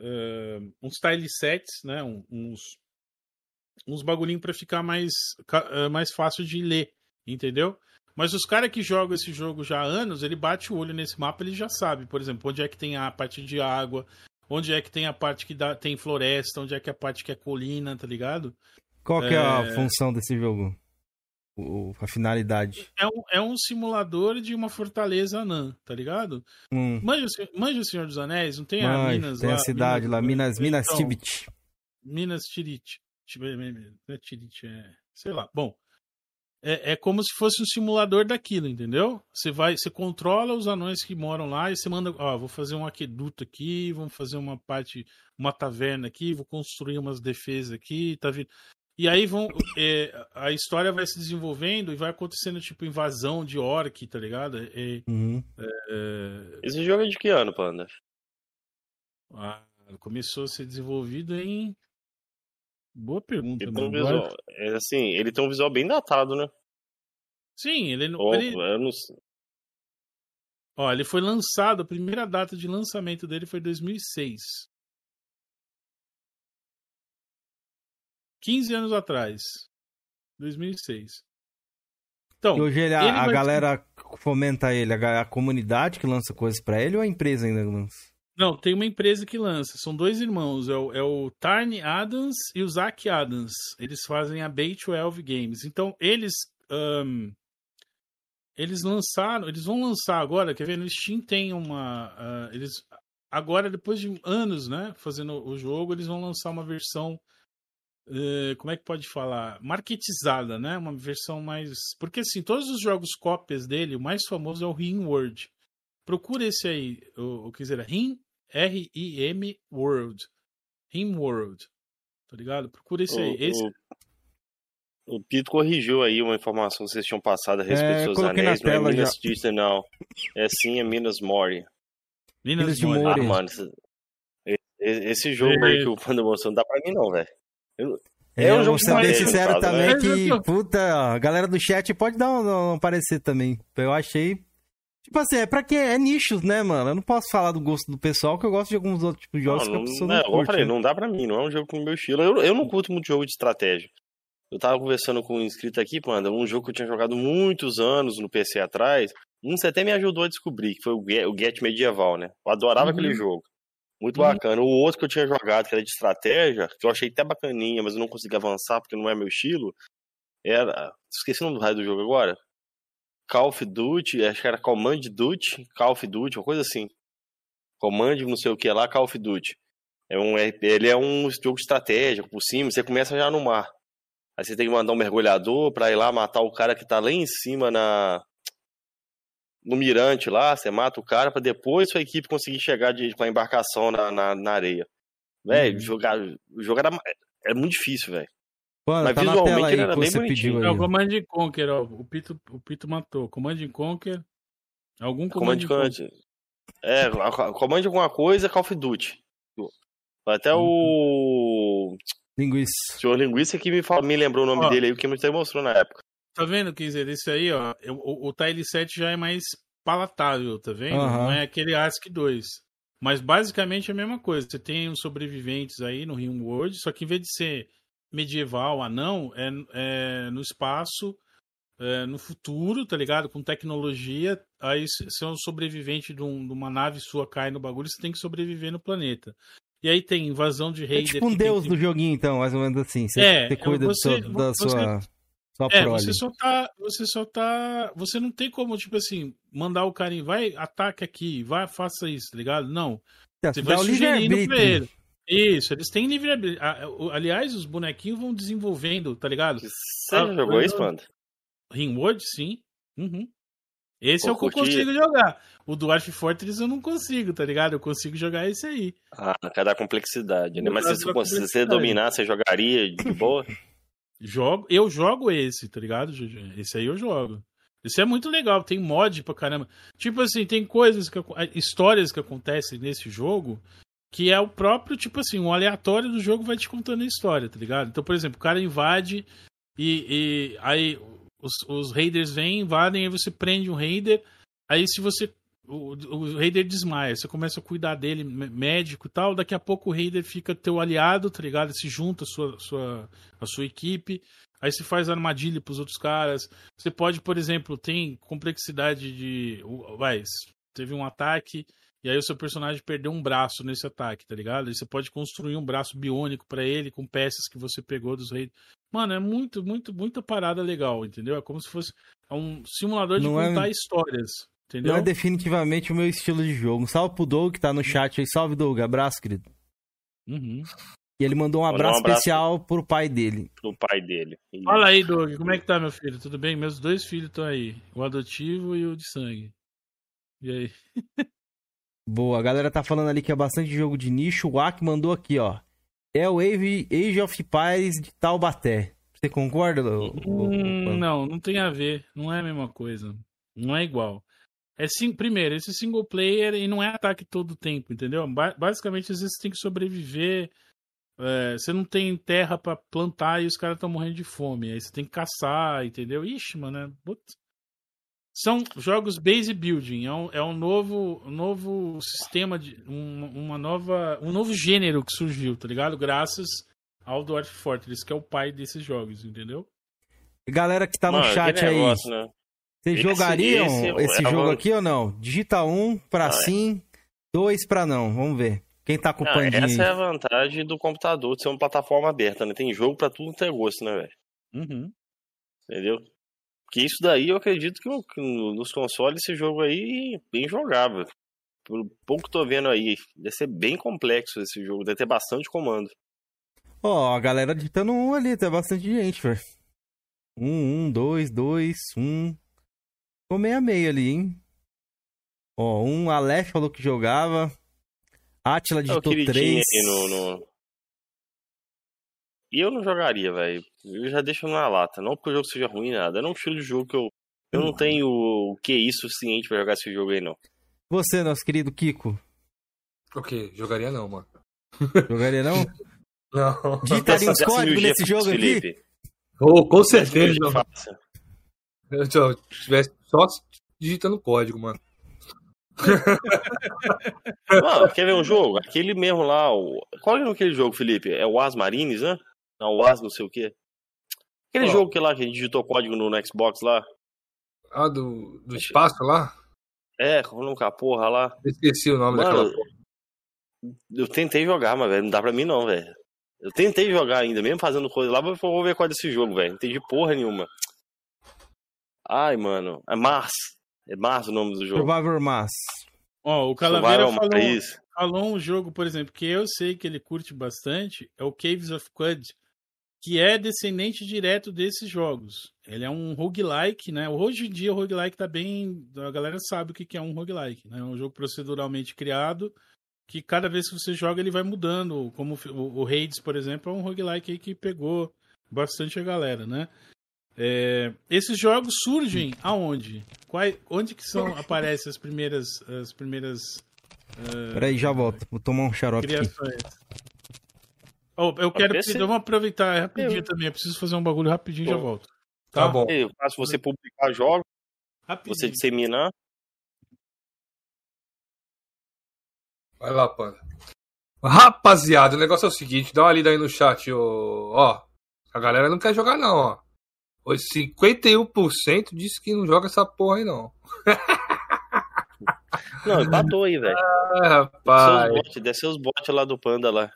Uh, uns tile sets, né? Uns. Uns bagulhinhos para ficar mais, uh, mais fácil de ler. Entendeu? Mas os caras que jogam esse jogo já há anos, ele bate o olho nesse mapa, ele já sabe, por exemplo, onde é que tem a parte de água, onde é que tem a parte que dá, tem floresta, onde é que é a parte que é colina, tá ligado? Qual que é, é a função desse jogo? o, a finalidade. É um, é um simulador de uma fortaleza anã, tá ligado? Hum. Manja, manja o Senhor dos Anéis, não tem a Minas tem lá? Tem a cidade Minas, lá, Minas, Minas então, Tirith. Minas Tirith. Não é Tirith, é... Sei lá. Bom, é, é como se fosse um simulador daquilo, entendeu? Você vai, você controla os anões que moram lá e você manda, ó, vou fazer um aqueduto aqui, vamos fazer uma parte, uma taverna aqui, vou construir umas defesas aqui, tá vendo? E aí vão. É, a história vai se desenvolvendo e vai acontecendo, tipo, invasão de orc, tá ligado? É, uhum. é, Esse jogo é de que ano, Panda? Ah, começou a ser desenvolvido em. Boa pergunta, ele um visual, é assim, ele tem um visual bem datado, né? Sim, ele, oh, ele... não... Ó, ele foi lançado, a primeira data de lançamento dele foi 2006. 15 anos atrás. 2006. Então, e hoje ele, a, a galera fomenta ele, a, a, comunidade que lança coisas para ele ou a empresa ainda lança? Não, tem uma empresa que lança. São dois irmãos, é o, é o Tarn Adams e o Zach Adams. Eles fazem a Bay12 Games. Então, eles um, eles lançaram, eles vão lançar agora, quer ver, no Steam tem uma uh, eles agora depois de anos, né, fazendo o jogo, eles vão lançar uma versão Uh, como é que pode falar? Marketizada, né? Uma versão mais. Porque assim, todos os jogos cópias dele, o mais famoso é o Rim World. Procura esse aí, o, o que dizer, Rim, R-I-M World. Rim World. Tá ligado? Procura esse o, aí. Esse... O, Pito corrigiu aí uma informação que vocês tinham passado a respeito é, dos seus anéis. Não é Minas Tirith, não. É sim, é Minas Mori. Minas, Minas Mori. Ah, mano, esse, esse jogo é. aí que o Panda mostrou não dá pra mim, não, velho. Eu, é, um jogo ser bem sincero né? também né? que, puta, a galera do chat pode dar um, um parecer também. Eu achei. Tipo assim, é pra quem é nichos, né, mano? Eu não posso falar do gosto do pessoal, que eu gosto de alguns outros tipos de jogos não, que a pessoa não, não, não curte. Eu falei, né? não dá pra mim, não é um jogo com o meu estilo. Eu, eu não curto muito jogo de estratégia. Eu tava conversando com um inscrito aqui, mano, um jogo que eu tinha jogado muitos anos no PC atrás. Um você até me ajudou a descobrir, que foi o Get, o Get Medieval, né? Eu adorava uhum. aquele jogo. Muito uhum. bacana. O outro que eu tinha jogado, que era de estratégia, que eu achei até bacaninha, mas eu não consegui avançar porque não é meu estilo, era. Esqueci o nome do raio do jogo agora. Call of Duty, acho que era Command Duty, Call of Duty, uma coisa assim. Command, não sei o que lá, Call of Duty. É um, ele é um jogo estratégico por cima, você começa já no mar. Aí você tem que mandar um mergulhador pra ir lá matar o cara que tá lá em cima na. no mirante lá, você mata o cara pra depois sua equipe conseguir chegar de, com a embarcação na, na, na areia. Velho, Uhum. jogar, o jogo era, era muito difícil, velho. Mas tá na visualmente tela aí ele era bem bonitinho. É o aí. Command and Conquer, ó. O Pito, o Pito matou. Command and Conquer. Algum Command, Command and Conquer. É, comande alguma coisa, Call of Duty. Até o Linguiça. senhor linguista que me, fala- me lembrou o nome Ó. dele aí, o que me mostrou na época. Tá vendo, Kizer? Esse aí, ó. O, o Tile 7 já é mais palatável, tá vendo? Aham. Não é aquele ASCII 2. Mas basicamente é a mesma coisa. Você tem os sobreviventes aí no Rim World, só que em vez de ser medieval, anão, é, é no espaço, é no futuro, tá ligado? Com tecnologia. Aí você é um sobrevivente de, um- de uma nave sua cai no bagulho, você tem que sobreviver no planeta. E aí tem invasão de É raider. tipo um tem deus que- do joguinho, então, mais ou menos assim. Você, É, você cuida do você- seu- da você- sua, sua É, prole. você só tá. Você só tá. Você não tem como, tipo assim, mandar o cara em. Vai, ataque aqui, vai, faça isso, tá ligado? Não. Tá, Você dá vai sugerindo pra ele. Isso, eles têm livre. Ah, Aliás, os bonequinhos vão desenvolvendo, tá ligado? Você Ah, já jogou eu- isso, mano? Ringworld, sim. Uhum. Esse Pô, é o que eu consigo jogar. O Dwarf Fortress eu não consigo, tá ligado? Eu consigo jogar esse aí. Ah, cada complexidade, né? Mas se, se você dominar, você jogaria de boa? Jogo, eu jogo esse, tá ligado? Esse aí eu jogo. Esse é muito legal, tem mod pra caramba. Tipo assim, tem coisas que histórias que acontecem nesse jogo que é o próprio, tipo assim, um aleatório do jogo vai te contando a história, tá ligado? Então, por exemplo, o cara invade e, e aí os, os raiders vêm, invadem, aí você prende um raider, aí se você o, o raider desmaia, você começa a cuidar dele, mé- médico e tal, daqui a pouco o raider fica teu aliado, tá ligado? Se junta a sua, sua, a sua equipe, aí você faz armadilha pros outros caras. Você pode, por exemplo, tem complexidade de. Vai, teve um ataque e aí o seu personagem perdeu um braço nesse ataque, tá ligado? Aí você pode construir um braço biônico pra ele com peças que você pegou dos reis. Mano, é muito, muito, muita parada legal, entendeu? É como se fosse um simulador de Não é- contar histórias, entendeu? Não é definitivamente o meu estilo de jogo. Um salve pro Doug que tá no chat aí. Salve, Doug. Abraço, querido. Uhum. E ele mandou um Mandou um abraço abraço. especial pro pai dele. Pro pai dele. E- Fala aí, Doug, como é que tá, meu filho? Tudo bem? Meus dois filhos estão aí, o adotivo e o de sangue. E aí? Boa, a galera tá falando ali que é bastante jogo de nicho. O Ak mandou aqui, ó. É o Age, of Empires de Taubaté. Você concorda? Hum, não, não tem a ver. Não é a mesma coisa. Não é igual. É sim, primeiro, esse single player e não é ataque todo o tempo, entendeu? Ba- basicamente, às vezes você tem que sobreviver. é, você não tem terra pra plantar e os caras estão morrendo de fome. Aí você tem que caçar, entendeu? Ixi, mano. é-. São jogos base building. É um, é um novo, novo sistema de. um- uma nova. um novo gênero que surgiu, tá ligado? Graças ao Dwarf Fortress, que é o pai desses jogos, entendeu? Galera que tá no Mano, chat aí. negócio, né? Vocês Esse- jogariam esse, esse é jogo o- aqui ou não? Digita um pra Não, é. sim, dois pra não. Vamos ver. Quem tá Não, acompanhando essa é aí? a vantagem do computador de ser uma plataforma aberta, né? Tem jogo pra tudo ter gosto, né, velho? Uhum. Entendeu? Que isso daí eu acredito que, nos consoles esse jogo aí é bem jogável. Por pouco que tô vendo aí, deve ser bem complexo esse jogo, deve ter bastante comando. Ó, a galera digitando um ali, tá bastante gente, velho. Um, um, dois, dois, um. Ficou meio a meio ali, hein? Ó, um, Aleph falou que jogava. Atila É digitou queridinho três. no, no- E eu não jogaria, velho. Eu já deixo na lata. Não porque o jogo seja ruim, nada. Não é um estilo de jogo que eu. Eu não tenho o QI suficiente pra jogar esse jogo aí, não. Você, nosso querido Kiko, Ok, jogaria não, mano. jogaria não? Não. Digitaria uns Essa códigos nesse jogo aqui? Felipe. Oh, com certeza. fácil. Se eu tivesse só digitando código, mano. Mano, quer ver um jogo? Aquele mesmo lá, o... qual é aquele jogo, Felipe? É o As Marines, né? Não, o As não sei o quê. Aquele Qual? jogo que lá que a gente digitou código no, no Xbox lá. Ah, do, do espaço lá? É, como nunca porra lá. Esqueci o nome Mano, daquela porra. eu tentei jogar, mas velho, não dá pra mim não, velho. Eu tentei jogar ainda, mesmo fazendo coisa lá, mas vou ver qual é desse jogo, velho. Não entendi porra nenhuma. Ai, mano. É Mars. É Mars o nome do jogo. Survivor Mass. Ó, o Calaveira falou, País. falou um jogo, por exemplo, que eu sei que ele curte bastante, é o Caves of Qud, que é descendente direto desses jogos. Ele é um roguelike, né? Hoje em dia o roguelike tá bem. A galera sabe o que é um roguelike, né? É um jogo proceduralmente criado que cada vez que você joga ele vai mudando. Como o, Hades, por exemplo, é um roguelike aí que pegou bastante a galera, né? É, esses jogos surgem aonde? Qual, onde que são aparecem as primeiras as primeiras uh, Peraí, já volto. Vou tomar um xarope criações. Aqui. Oh, eu quero. Vamos aproveitar rapidinho eu... também. Eu preciso fazer um bagulho rapidinho e já volto. Tá, tá bom. Eu faço você publicar jogos, você disseminar. Vai lá, Panda. Rapaziada, o negócio é o seguinte: dá uma lida aí no chat. Ó, ó a galera não quer jogar, não, ó. 51% disse que não joga essa porra aí, não. Não, empatou aí, velho. Ah, rapaz. Desceu os bots lá do Panda lá.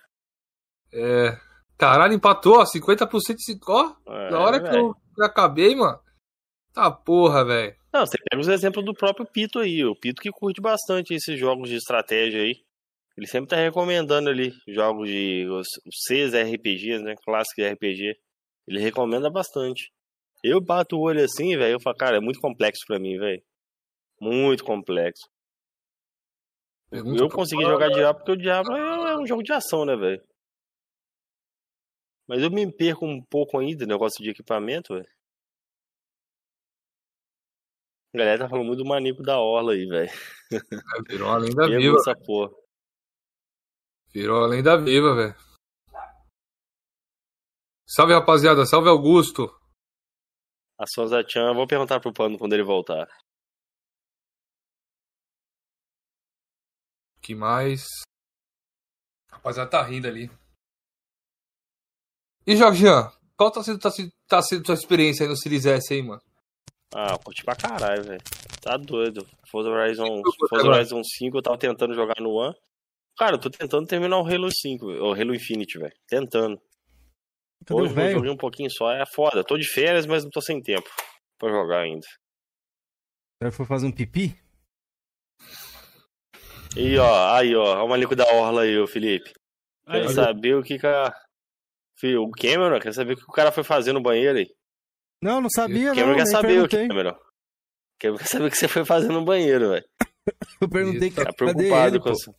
É. Caralho, empatou, ó. 50% de. Ó, é, na hora que eu acabei, mano. Tá porra, velho. Não, você pega os exemplos do próprio Pito aí. O Pito que curte bastante esses jogos de estratégia aí. Ele sempre tá recomendando ali jogos de os, os Cs RPGs, né? Clássicos RPG. Ele recomenda bastante. Eu bato o olho assim, velho. Eu falo, cara, é muito complexo pra mim, velho. Muito complexo. Pergunta eu consegui jogar Diabo porque o Diabo é, é um jogo de ação, né, velho? Mas eu me perco um pouco ainda no negócio de equipamento, velho. A galera tá falando muito do maníaco da Orla aí, velho. É, virou a lenda viva. Essa porra. Virou a lenda viva, velho. Salve, rapaziada. Salve, Augusto. A Souza Chan, vou perguntar pro Pano quando ele voltar. que mais? Rapaziada, tá rindo ali. E Jorgian, qual tá sendo, tá, tá sendo sua experiência aí no Series S aí, mano? Ah, curti pra caralho, velho. Tá doido. Forza Horizon, Forza Horizon 5 eu tava tentando jogar no One. Cara, eu tô tentando terminar o Halo 5, o Halo Infinite, velho. Tentando. Cadê Hoje eu joguei um pouquinho só, é foda. Tô de férias, mas não tô sem tempo pra jogar ainda. Você foi fazer um pipi? E ó, aí ó, olha o maluco da Orla aí, ô Felipe. Quer saber o que que a o Cameron quer saber o que o cara foi fazer no banheiro aí. Não, não sabia, o Cameron não. quer saber perguntei. o Cameron. Cameron quer saber o que você foi fazer no banheiro, velho. Eu perguntei que tá preocupado ele, com isso.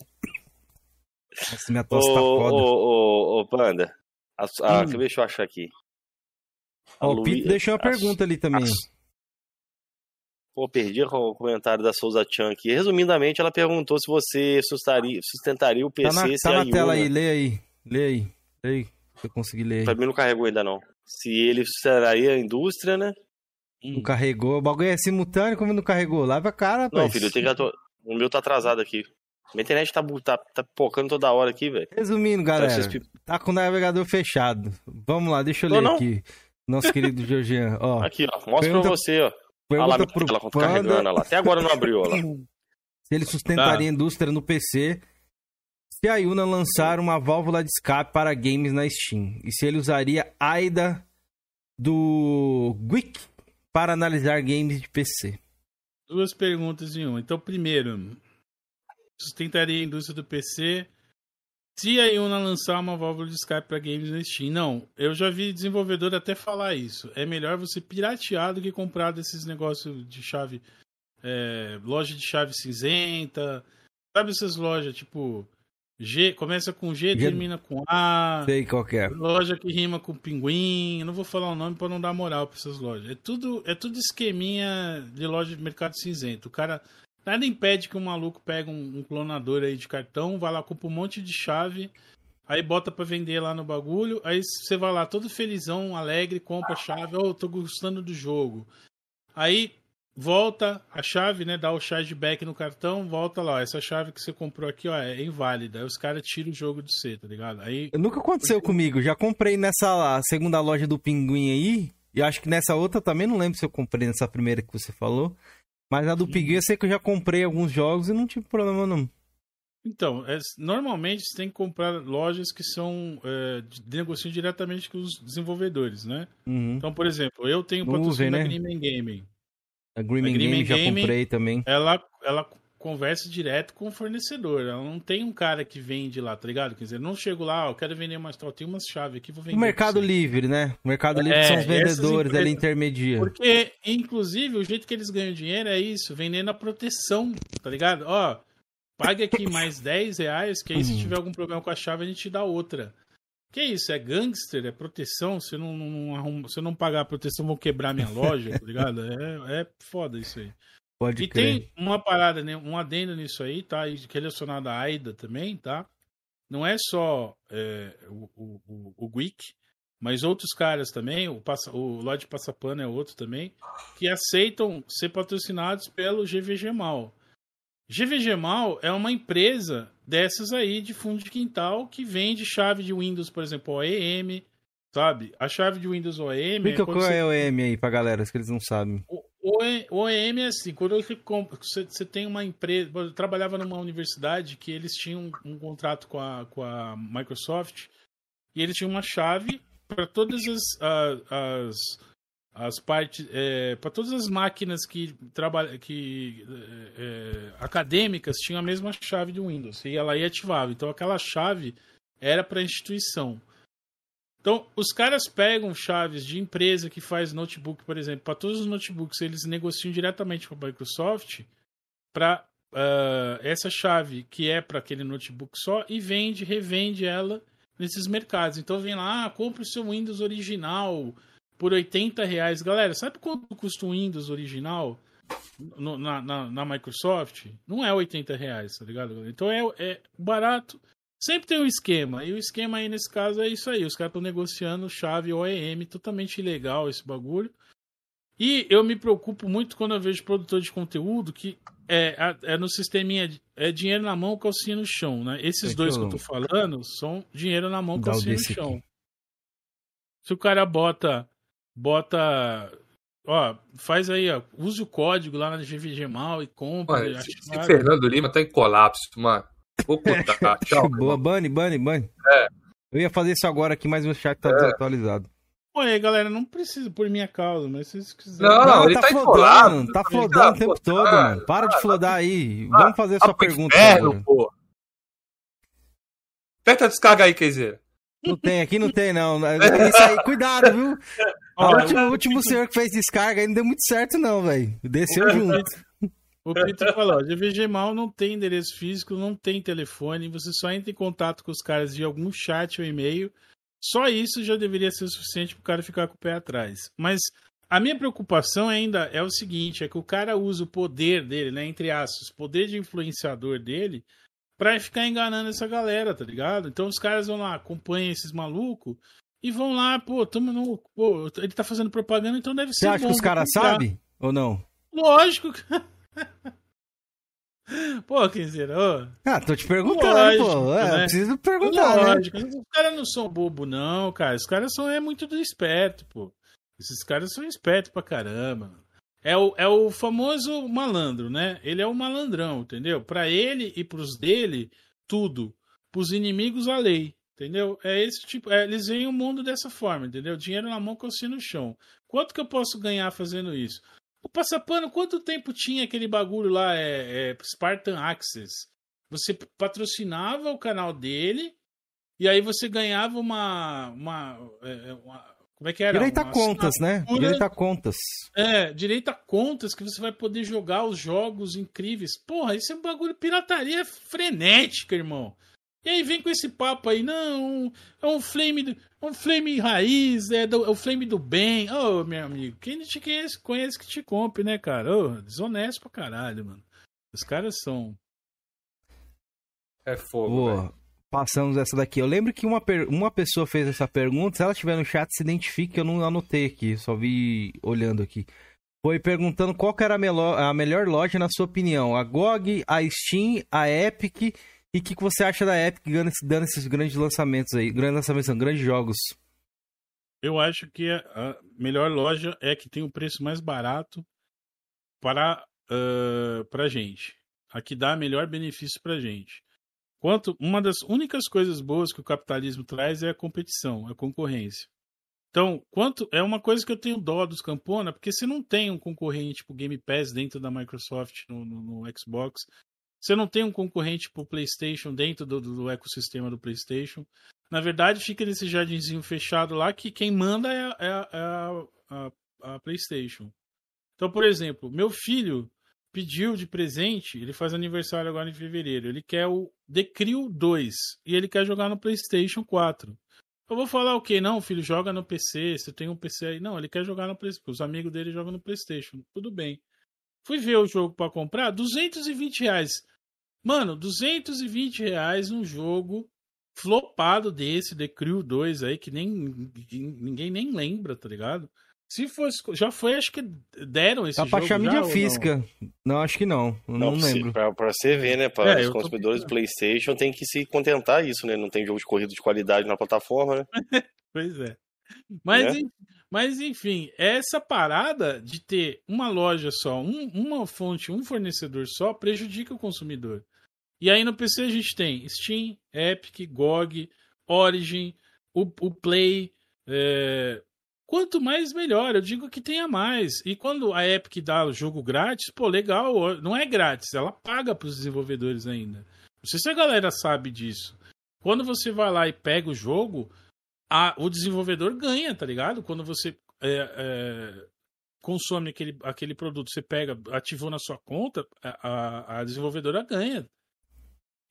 Nossa, minha tosse ô, tá foda. Ô, ô, ô, Panda. A, a, hum. Deixa eu achar aqui. Ó, o Pito deixou uma a, pergunta ali também. Pô, perdi o comentário da Souza Chan aqui. Resumidamente, ela perguntou se você sustentaria, sustentaria o PC tá na, se tá na tela aí, lê aí. Lê aí. Lê aí. Eu conseguir ler. Pra mim não carregou ainda não. Se ele sustentaria a indústria, né? Não carregou. O bagulho é simultâneo, como não carregou? Lava a cara, rapaz. Não, filho, eu tenho o meu tá atrasado aqui. Minha internet tá, tá, tá pocando toda hora aqui, velho. Resumindo, galera, tá com o navegador fechado. Vamos lá, deixa eu ler não, aqui. Nosso querido Georgian, ó. Aqui, ó. Mostra pergunta, pra você, ó. Olha lá, pro ela Panda... carregando lá. Até agora não abriu, ó lá. Se ele sustentaria tá. a indústria no PC se a Yuna lançar uma válvula de escape para games na Steam. E se ele usaria AIDA do Guic para analisar games de PC. Duas perguntas em uma. Então, primeiro, sustentaria a indústria do PC se a Yuna lançar uma válvula de escape para games na Steam. Não, eu já vi desenvolvedor até falar isso. É melhor você piratear do que comprar desses negócios de chave. É, loja de chave cinzenta. Sabe essas lojas tipo. G, começa com G, G, termina com A. Sei qual é. Loja que rima com pinguim. Eu não vou falar o nome para não dar moral para essas lojas. É tudo, é tudo esqueminha de loja de mercado cinzento. O cara Nada impede que um maluco pegue um, um, clonador aí de cartão, vai lá, compra um monte de chave, aí bota para vender lá no bagulho, aí você vai lá todo felizão, alegre, compra a chave, oh, tô gostando do jogo. Aí volta a chave, né, dá o chargeback no cartão, volta lá, essa chave que você comprou aqui, ó, é inválida. Aí os caras tiram o jogo de você, tá ligado? Aí Nunca aconteceu comigo, já comprei nessa segunda loja do Pinguim aí, e acho que nessa outra também não lembro se eu comprei nessa primeira que você falou. Mas a do Piggy eu sei que eu já comprei alguns jogos e não tive problema não. Então, é, normalmente você tem que comprar lojas que são é, negociam diretamente com os desenvolvedores, né? Uhum. Então, por exemplo, eu tenho patrocínio né? da Gaming. A Green, Gaming já comprei também. Ela, ela conversa direto com o fornecedor. Ela não tem um cara que vende lá, tá ligado? Quer dizer, não chego lá, eu quero vender mais tal, tem umas chaves aqui, vou vender. O Mercado Livre, né? O Mercado Livre É, são os vendedores, empresas- intermedia. Porque, inclusive, o jeito que eles ganham dinheiro é isso, vendendo a proteção, tá ligado? Ó, pague aqui mais 10 reais, que aí se Uhum. tiver algum problema com a chave, a gente te dá outra. Que isso? É gangster? É proteção? Se eu não, não arruma- se eu não pagar a proteção, vão quebrar minha loja, tá ligado? É, é foda isso aí. Pode E crer. tem uma parada, né, um adendo nisso aí, tá? Relacionado à AIDA também, tá? Não é só é, o, o, o, o Guic, mas outros caras também, o, Passa- o Lodge Passapano é outro também, que aceitam ser patrocinados pelo GVG Mal. GVG Mal é uma empresa dessas aí de fundo de quintal que vende chave de Windows, por exemplo, OEM, sabe? A chave de Windows OEM... Explica é qual você é o EM aí pra galera, que eles não sabem. o OEM é assim, quando você compra- você você tem uma empresa, eu trabalhava numa universidade que eles tinham um, contrato com a, com a Microsoft e eles tinham uma chave para todas as, as, as partes, para todas as máquinas que trabalham, que é, é, acadêmicas tinham a mesma chave de Windows e ela ia ativava. Então aquela chave era para a instituição. Então, os caras pegam chaves de empresa que faz notebook, por exemplo, para todos os notebooks, eles negociam diretamente com a Microsoft para essa chave que é para aquele notebook só e vende, revende ela nesses mercados. Então vem lá, ah, compre o seu Windows original por 80 reais. Galera, sabe quanto custa um Windows original no- na, na, na Microsoft? Não é 80 reais, tá ligado? Então é, é barato. Sempre tem um esquema. E o esquema aí, nesse caso, é isso aí. Os caras estão negociando chave OEM, totalmente ilegal esse bagulho. E eu me preocupo muito quando eu vejo produtor de conteúdo que é, é no sisteminha, é dinheiro na mão, calcinha no chão, né? Esses É dois que que eu- eu tô falando são dinheiro na mão, calcinha no chão. aqui. Se o cara bota, bota, ó, faz aí, ó, use o código lá na GVG Mal e compra. Mano, e esse, esse Fernando Lima tá em colapso, mano. Vou contar. Tchau. Boa, Bunny, Bunny, Bunny. É. Eu ia fazer isso agora aqui, mas meu chat tá É. desatualizado. Pô, aí, galera, não precisa por minha causa, mas se vocês quiserem. Não, não, ele tá flodando, enrolado. tá Ele flodando tá o tempo flodando. todo, mano. Para de flodar aí. Ah, Vamos fazer a sua pergunta Inferno, pô. Aperta a descarga aí, Keizeira. Não tem, aqui não tem, não. Isso aí, cuidado, viu? Ó, o último, o último senhor que fez descarga aí não deu muito certo, não, velho. Desceu junto. O Peter falou, ó, GVG Mal não tem endereço físico, não tem telefone, você só entra em contato com os caras de algum chat ou e-mail. Só isso já deveria ser o suficiente pro cara ficar com o pé atrás. Mas a minha preocupação ainda é o seguinte, é que o cara usa o poder dele, né, entre aspas, o poder de influenciador dele, pra ficar enganando essa galera, tá ligado? Então os caras vão lá, acompanham esses malucos e vão lá, pô, tamo no, pô, ele tá fazendo propaganda, então deve Você ser acha bom, que os caras sabem ou não? Lógico. Pô, Kenzeira, ô. Ah, tô te perguntando, Lógico, pô. É, né? preciso perguntar, né? Lógico. Os caras não são bobo, não, cara. Os caras são é muito do esperto, pô. Esses caras são espertos pra caramba. É o, é o famoso malandro, né? Ele é o malandrão, entendeu? Pra ele e pros dele, tudo. Pros inimigos, a lei. Entendeu? É esse tipo. é, eles veem o mundo dessa forma, entendeu? Dinheiro na mão, calcinha no chão. Quanto que eu posso ganhar fazendo isso? O Passapano, quanto tempo tinha aquele bagulho lá, é, é, Spartan Access? Você patrocinava o canal dele e aí você ganhava uma. uma, é, uma- como é que era? Direito a contas, né? Direito a contas. É, direito a contas que você vai poder jogar os jogos incríveis. Porra, isso é um bagulho pirataria frenética, irmão. E aí vem com esse papo aí, não, é um flame, é um flame raiz, é, do- é o flame do bem. Ô, meu amigo, quem não te conhece, conhece que te compre, né, cara? Ô, desonesto pra caralho, mano. Os caras são. É fogo. Boa. Passamos essa daqui. Eu lembro que uma, per- uma pessoa fez essa pergunta. Se ela estiver no chat, se identifique. Eu não anotei aqui, só vi olhando aqui. Foi perguntando qual que era a, melo- a melhor loja, na sua opinião. A GOG, a Steam, a Epic. E o que, que você acha da Epic dando, esse- dando esses grandes lançamentos aí? Grandes lançamentos, não, grandes jogos. Eu acho que a melhor loja é que tem o preço mais barato para ah, pra gente. A que dá melhor benefício pra gente. Quanto uma das únicas coisas boas que o capitalismo traz é a competição, a concorrência. Então, quanto é uma coisa que eu tenho dó dos Campona, porque se não tem um concorrente tipo Game Pass dentro da Microsoft no, no- no Xbox, Você não tem um concorrente pro PlayStation dentro do, do ecossistema do PlayStation. Na verdade, fica nesse jardinzinho fechado lá que quem manda é, é, é a, a, a, PlayStation. Então, por exemplo, meu filho pediu de presente, ele faz aniversário agora em fevereiro, ele quer o The Crew 2 e ele quer jogar no PlayStation 4. Eu vou falar o quê? Não, filho, joga no PC, você tem um PC aí. Não, ele quer jogar no PlayStation, os amigos dele jogam no PlayStation. Tudo bem. Fui ver o jogo para comprar, 220 reais. Mano, 220 reais um jogo flopado desse, The Crew 2 aí, que nem ninguém nem lembra, tá ligado? Se fosse. Já foi, acho que deram esse tá jogo. Tá pra mídia física. Não? não? acho que não. Não, não lembro. Pra, pra, você ver, né? Para é, os consumidores tô... do PlayStation tem que se contentar isso, né? Não tem jogo de corrida de qualidade na plataforma, né? pois é. Mas, é? mas, enfim, essa parada de ter uma loja só, um, uma fonte, um fornecedor só, prejudica o consumidor. E aí no PC a gente tem Steam, Epic, GOG, Origin, o, o Play. É, Quanto mais, melhor. Eu digo que tenha mais. E quando a Epic dá o jogo grátis, pô, legal. Não é grátis, ela paga para os desenvolvedores ainda. Não sei se a galera sabe disso. Quando você vai lá e pega o jogo, a, o desenvolvedor ganha, tá ligado? Quando você é, é, consome aquele, aquele produto, você pega, ativou na sua conta, a, a desenvolvedora ganha.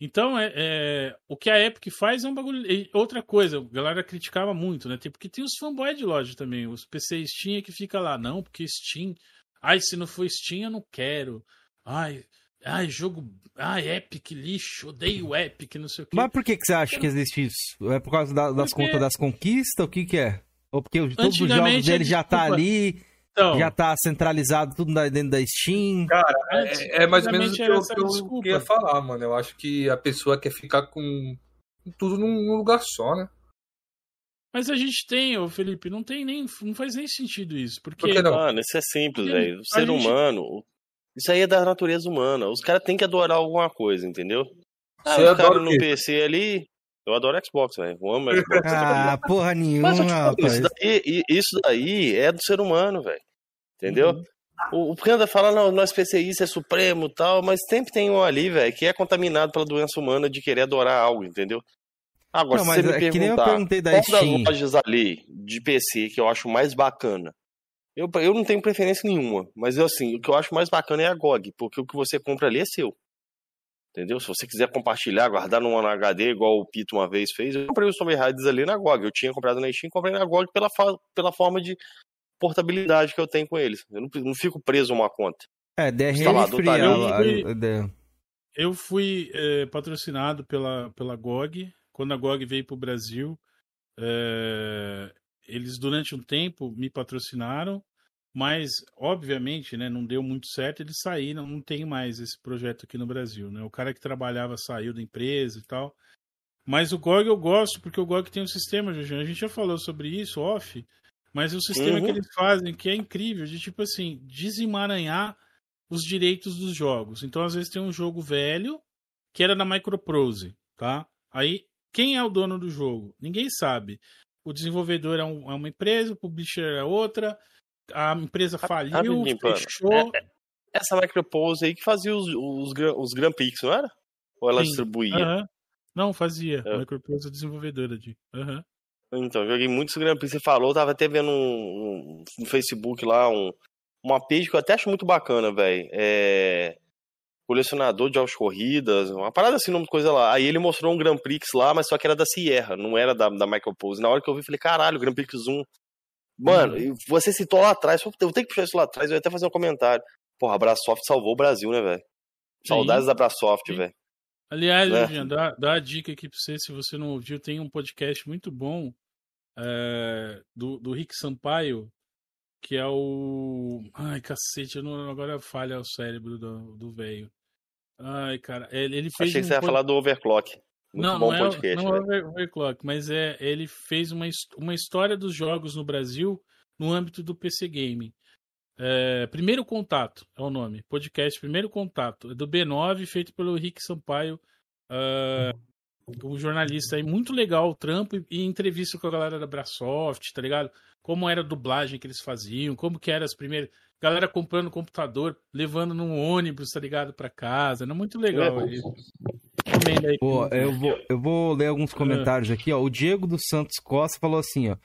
Então, é, é, o que a Epic faz é um bagulho. outra coisa, a galera criticava muito, né? Porque tem os fanboys de loja também. Os PC Steam é que fica lá, não, porque Steam. Ai, se não for Steam, eu não quero. Ai, ai jogo. Ai, Epic lixo, odeio Epic, não sei o quê. Mas por que, que você acha que existe isso? É por causa da, das porque... contas das conquistas? O que, que é? Ou porque todos os jogos dele já tá ali então, já tá centralizado tudo dentro da Steam. Cara, é, é mais ou menos o que eu, que eu queria falar, mano. Eu acho que a pessoa quer ficar com tudo num lugar só, né? Mas a gente tem, ô Felipe, não tem nem. Não faz nem sentido isso. Porque, Por que não? Mano, isso é simples, velho. O ser gente... humano. Isso aí é da natureza humana. Os caras têm que adorar alguma coisa, entendeu? Ah, Você o cara no PC ali. Eu adoro Xbox, velho. Eu amo Xbox. ah, porra nenhuma, Mas, tipo, isso, daí, isso daí é do ser humano, velho. Entendeu? Uhum. O, o Panda fala, não, nós PCIs é supremo e tal, mas sempre tem um ali, velho, que é contaminado pela doença humana de querer adorar algo, entendeu? Agora, não, se você me é perguntar qual Steam. das lojas ali de PC que eu acho mais bacana, eu, eu não tenho preferência nenhuma, mas eu, assim, o que eu acho mais bacana é a GOG, porque o que você compra ali é seu. Entendeu? Se você quiser compartilhar, guardar no HD, igual o Pito uma vez fez, eu comprei os Tomb Raiders ali na GOG. Eu tinha comprado na Steam, comprei na GOG pela, pela forma de portabilidade que eu tenho com eles. Eu não, não fico preso a uma conta. É, DRM tá eu, eu fui é, patrocinado pela, pela GOG. Quando a GOG veio para o Brasil, é, eles durante um tempo me patrocinaram, mas obviamente né, não deu muito certo, eles saíram, não tem mais esse projeto aqui no Brasil. Né? O cara que trabalhava saiu da empresa e tal. Mas o GOG eu gosto, porque o GOG tem um sistema, a gente já falou sobre isso, off, mas o sistema uhum. que eles fazem, que é incrível, de tipo assim, desemaranhar os direitos dos jogos. Então, às vezes, tem um jogo velho que era da Microprose, tá? Aí, quem é o dono do jogo? Ninguém sabe. O desenvolvedor é, um, é uma empresa, o publisher é outra, a empresa faliu, fechou. É, é, essa Microprose aí que fazia os, os, os Grand Prix, não era? Ou ela Sim. distribuía? Uhum. Não, fazia. É. Microprose é desenvolvedora de. Uhum. Então, joguei muitos Grand Prix. Você falou, tava até vendo um, um, no Facebook lá um, uma page que eu até acho muito bacana, velho. É. Colecionador de autos corridas, uma parada assim, nome de coisa lá. Aí ele mostrou um Grand Prix lá, mas só que era da Sierra, não era da, da Michael Pose. Na hora que eu vi, falei, caralho, Grand Prix 1. Mano, uhum. você citou lá atrás, eu tenho que puxar isso lá atrás, eu ia até fazer um comentário. Porra, a Brasoft salvou o Brasil, né, velho? Saudades da Brasoft, velho. Aliás, né? dá, dá a dica aqui pra você, se você não ouviu, tem um podcast muito bom é, do, do Rick Sampaio, que é o. Ai, cacete, não, agora falha o cérebro do velho. Ai, cara, ele, ele fez. Achei um que você ia pod... falar do Overclock. Muito não, bom não podcast, é, não é Overclock, mas é, ele fez uma, uma história dos jogos no Brasil no âmbito do PC Game. É, Primeiro Contato é o nome. Podcast Primeiro Contato. É do B9, feito pelo Rick Sampaio. Uh, um jornalista aí muito legal o trampo e, e, entrevista com a galera da Brasoft, tá ligado? como era a dublagem que eles faziam, como que era as primeiras. Galera comprando computador, levando num ônibus, tá ligado, pra casa. Era muito legal É. aí. Pô, eu vou, eu vou ler alguns comentários aqui, ó. O Diego dos Santos Costa falou assim, ó.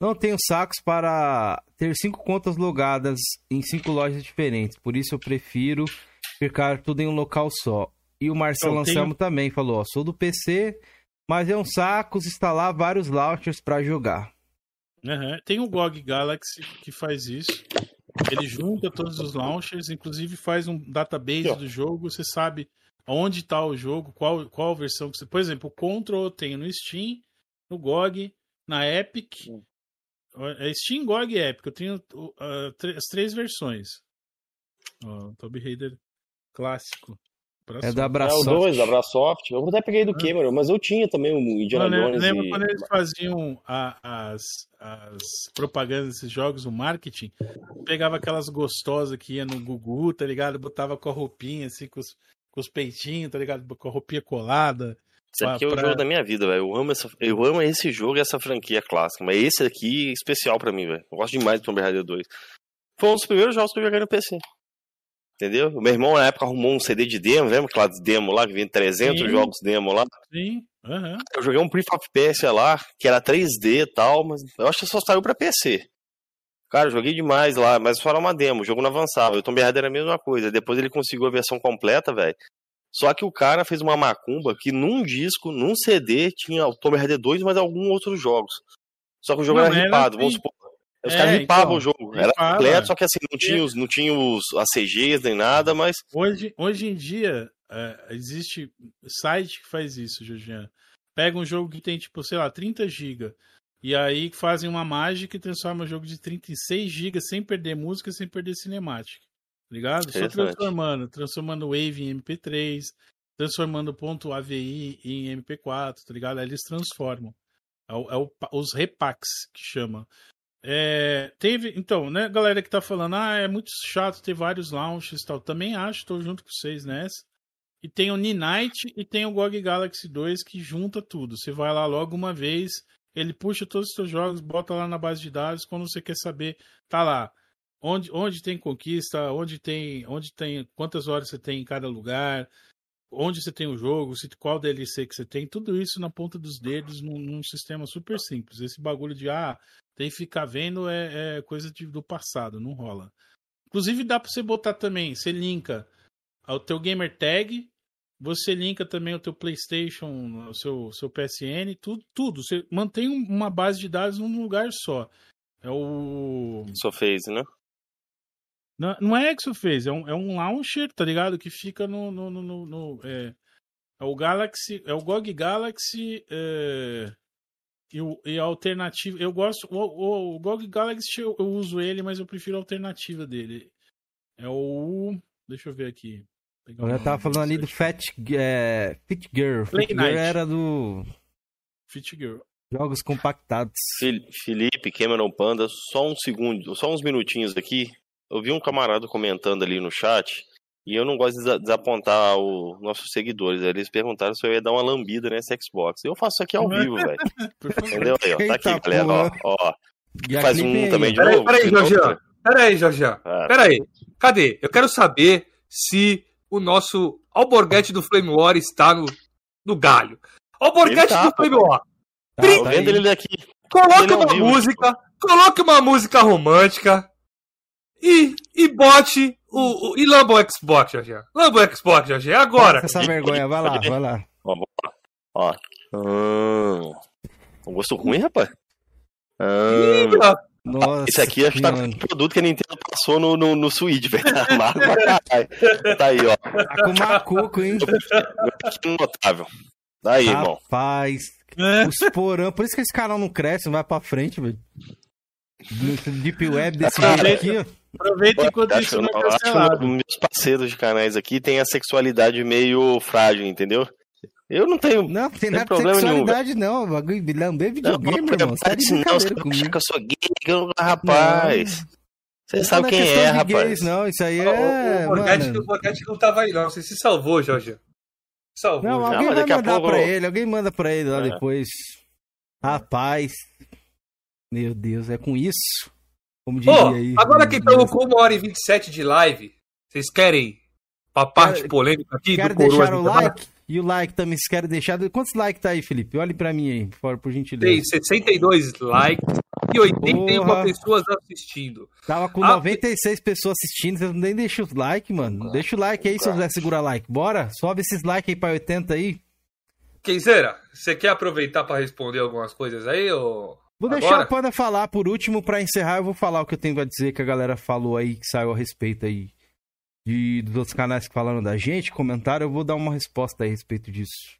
Não tenho sacos para ter cinco contas logadas em cinco lojas diferentes. Por isso eu prefiro ficar tudo em um local só. E o Marcelo Anselmo também falou, ó. Sou do PC, mas é um saco instalar vários launchers para jogar. Aham. Tem o GOG Galaxy que faz isso. Ele junta todos os launchers, inclusive faz um database do jogo. Você sabe onde está o jogo, qual, qual versão que você. Por exemplo, o Control eu tenho no Steam, no GOG, na Epic. É Steam, GOG e Epic. Eu tenho uh, tr- as três versões. Ó, Tomb Raider clássico. É da É o Abraçoft. 2, da Brasoft. Eu até peguei do Cameron, mas eu tinha também o Indiana Eu lembro, Jones lembro e... quando eles faziam a- as, as propagandas desses jogos, o marketing, pegava aquelas gostosas que ia no Gugu, tá ligado? Botava com a roupinha, assim, com os, com os peitinhos, tá ligado? Com a roupinha colada. Esse aqui é o pra- jogo da minha vida, velho. Eu amo, essa... eu amo esse jogo e essa franquia clássica. Mas esse aqui é especial pra mim, velho. Eu gosto demais do Tomb Raider 2. Foi um dos primeiros jogos que eu joguei no PC. Entendeu? O meu irmão na época arrumou um CD de demo, lembra aquela demo lá, que vinha 300 Sim. jogos demo lá? Sim, aham. Eu joguei um Prince of Persia lá, que era 3D e tal, mas eu acho que só saiu pra PC. Cara, joguei demais lá, mas só era uma demo, o jogo não avançava. O Tomb Raider era a mesma coisa. Depois ele conseguiu a versão completa, velho. Só que o cara fez uma macumba que num disco, num CD, tinha o Tomb Raider 2, mas alguns outros jogos. Só que o jogo Não, era era ripado, vamos supor. Os É, caras ripavam então, o jogo. Era ripava. completo, só que assim, não tinha, os, não tinha os, as CGs nem nada, mas. Hoje, hoje em dia, é, existe site que faz isso, Jorginho. Pega um jogo que tem, tipo, sei lá, 30 GB. E aí fazem uma mágica e transforma o jogo de 36 GB sem perder música, sem perder cinemática. tá Ligado? Só transformando. Transformando Wave em MP3, transformando ponto .avi em MP4, tá ligado? Aí eles transformam. É, o- é o os repacks que chama. É, teve, então, né, galera que tá falando, ah, é muito chato ter vários launches e tal. Também acho, tô junto com vocês nessa. E tem o Ninite e tem o GOG Galaxy 2 que junta tudo. Você vai lá logo uma vez, ele puxa todos os seus jogos, bota lá na base de dados, quando você quer saber, tá lá. Onde, onde tem conquista, onde tem, onde tem, quantas horas você tem em cada lugar, onde você tem o jogo, qual DLC que você tem, tudo isso na ponta dos dedos num, num sistema super simples. Esse bagulho de ah, tem que ficar vendo é, é coisa de- do passado, não rola. Inclusive dá pra você botar também, você linka o teu gamer tag, você linka também o teu PlayStation, o seu, seu PSN, tudo, tudo. Você mantém um- uma base de dados num lugar só. É o. Fez, né? Não, não é Exofase, é um, é um launcher, tá ligado? Que fica no. no, no, no- no- é, é o Galaxy. É o GOG Galaxy. é, e, o, e a alternativa. Eu gosto. O, o, o GOG Galaxy eu, eu uso ele, mas eu prefiro a alternativa dele. É o. Deixa eu ver aqui. Eu já tava falando ali do. Fat, é, Fit Girl. Play Fit Girl era do Fit Girl. Jogos Compactados. Felipe, Cameron Panda, só um segundo, só uns minutinhos aqui. Eu vi um camarada comentando ali no chat e eu não gosto de desa- desapontar os nossos seguidores. Eles perguntaram se eu ia dar uma lambida nessa Xbox. Eu faço isso aqui ao vivo, velho. Por favor. Entendeu? Aí, ó, tá aqui, Eita, galera. Ó, ó. Faz um aí, também de Peraí, novo. peraí. Pera aí, Jorge. Ah, Pera aí. Cadê? Eu quero saber se o nosso Alborguete do Flame War está no, no galho. Alborguete Ele tá, do Flame War. Tá, tá vendo ele daqui. Coloque Ele é uma vivo, música, coloque uma música romântica e, e bote o, o. E lamba o Xbox, Jorge. Lamba o Xbox, Jorge. Agora. Passa essa vergonha, vai lá, vai lá. Ó. Hum. Um gosto ruim, rapaz. Ih, Hum. ó, Nossa, Esse aqui acho que tá com um produto que a Nintendo passou no, no, no Switch, velho. Tá amargo pra caralho. Tá aí, ó. Tá com macuco, hein? Que notável. Tá aí, irmão. Rapaz, É. os porão. Por isso que esse canal não cresce, não vai pra frente, velho. No Deep Web desse Cara, jeito aqui, ó. Aproveita enquanto Acho, isso não é eu acho que cancelado. meus parceiros de canais aqui têm a sexualidade meio frágil, entendeu? Eu não tenho. Não, tem Tem nada de problema nenhum, sexualidade, não. Bagulho, lamber Não, videogame, não, irmão. Você tá de não, brincadeira achar comigo. que eu sou gay, eu- rapaz. Você Não, sabe não quem é, de rapaz. gays, não, isso aí o- é. o, Borghetti, o Borghetti não tava aí, não. Você se salvou, Jorge. Salvou. Não, alguém mas vai daqui a mandar pouco pra ele, alguém manda pra ele lá É. depois. Rapaz. Meu Deus, é com isso. Como diria aí. agora que estamos com 1 hora e 27 de live, vocês querem a parte Quero- polêmica aqui Quero do deixar o like. E o like também, se querem deixar. Quantos likes tá aí, Felipe? Olhe pra mim aí, por, por gentileza. Tem 62 likes e 81 Porra. pessoas assistindo. Tava com Ah, 96 pessoas assistindo, vocês nem deixam o like, mano. Deixa o like aí se você segurar like. Bora? Sobe esses likes aí pra 80 aí. Kenzeira, você quer aproveitar para responder algumas coisas aí? Ou... Vou deixar Agora? o Panda falar por último, pra encerrar eu vou falar o que eu tenho a dizer que a galera falou aí, que saiu a respeito aí de, dos outros canais que falaram da gente, comentaram, eu vou dar uma resposta aí a respeito disso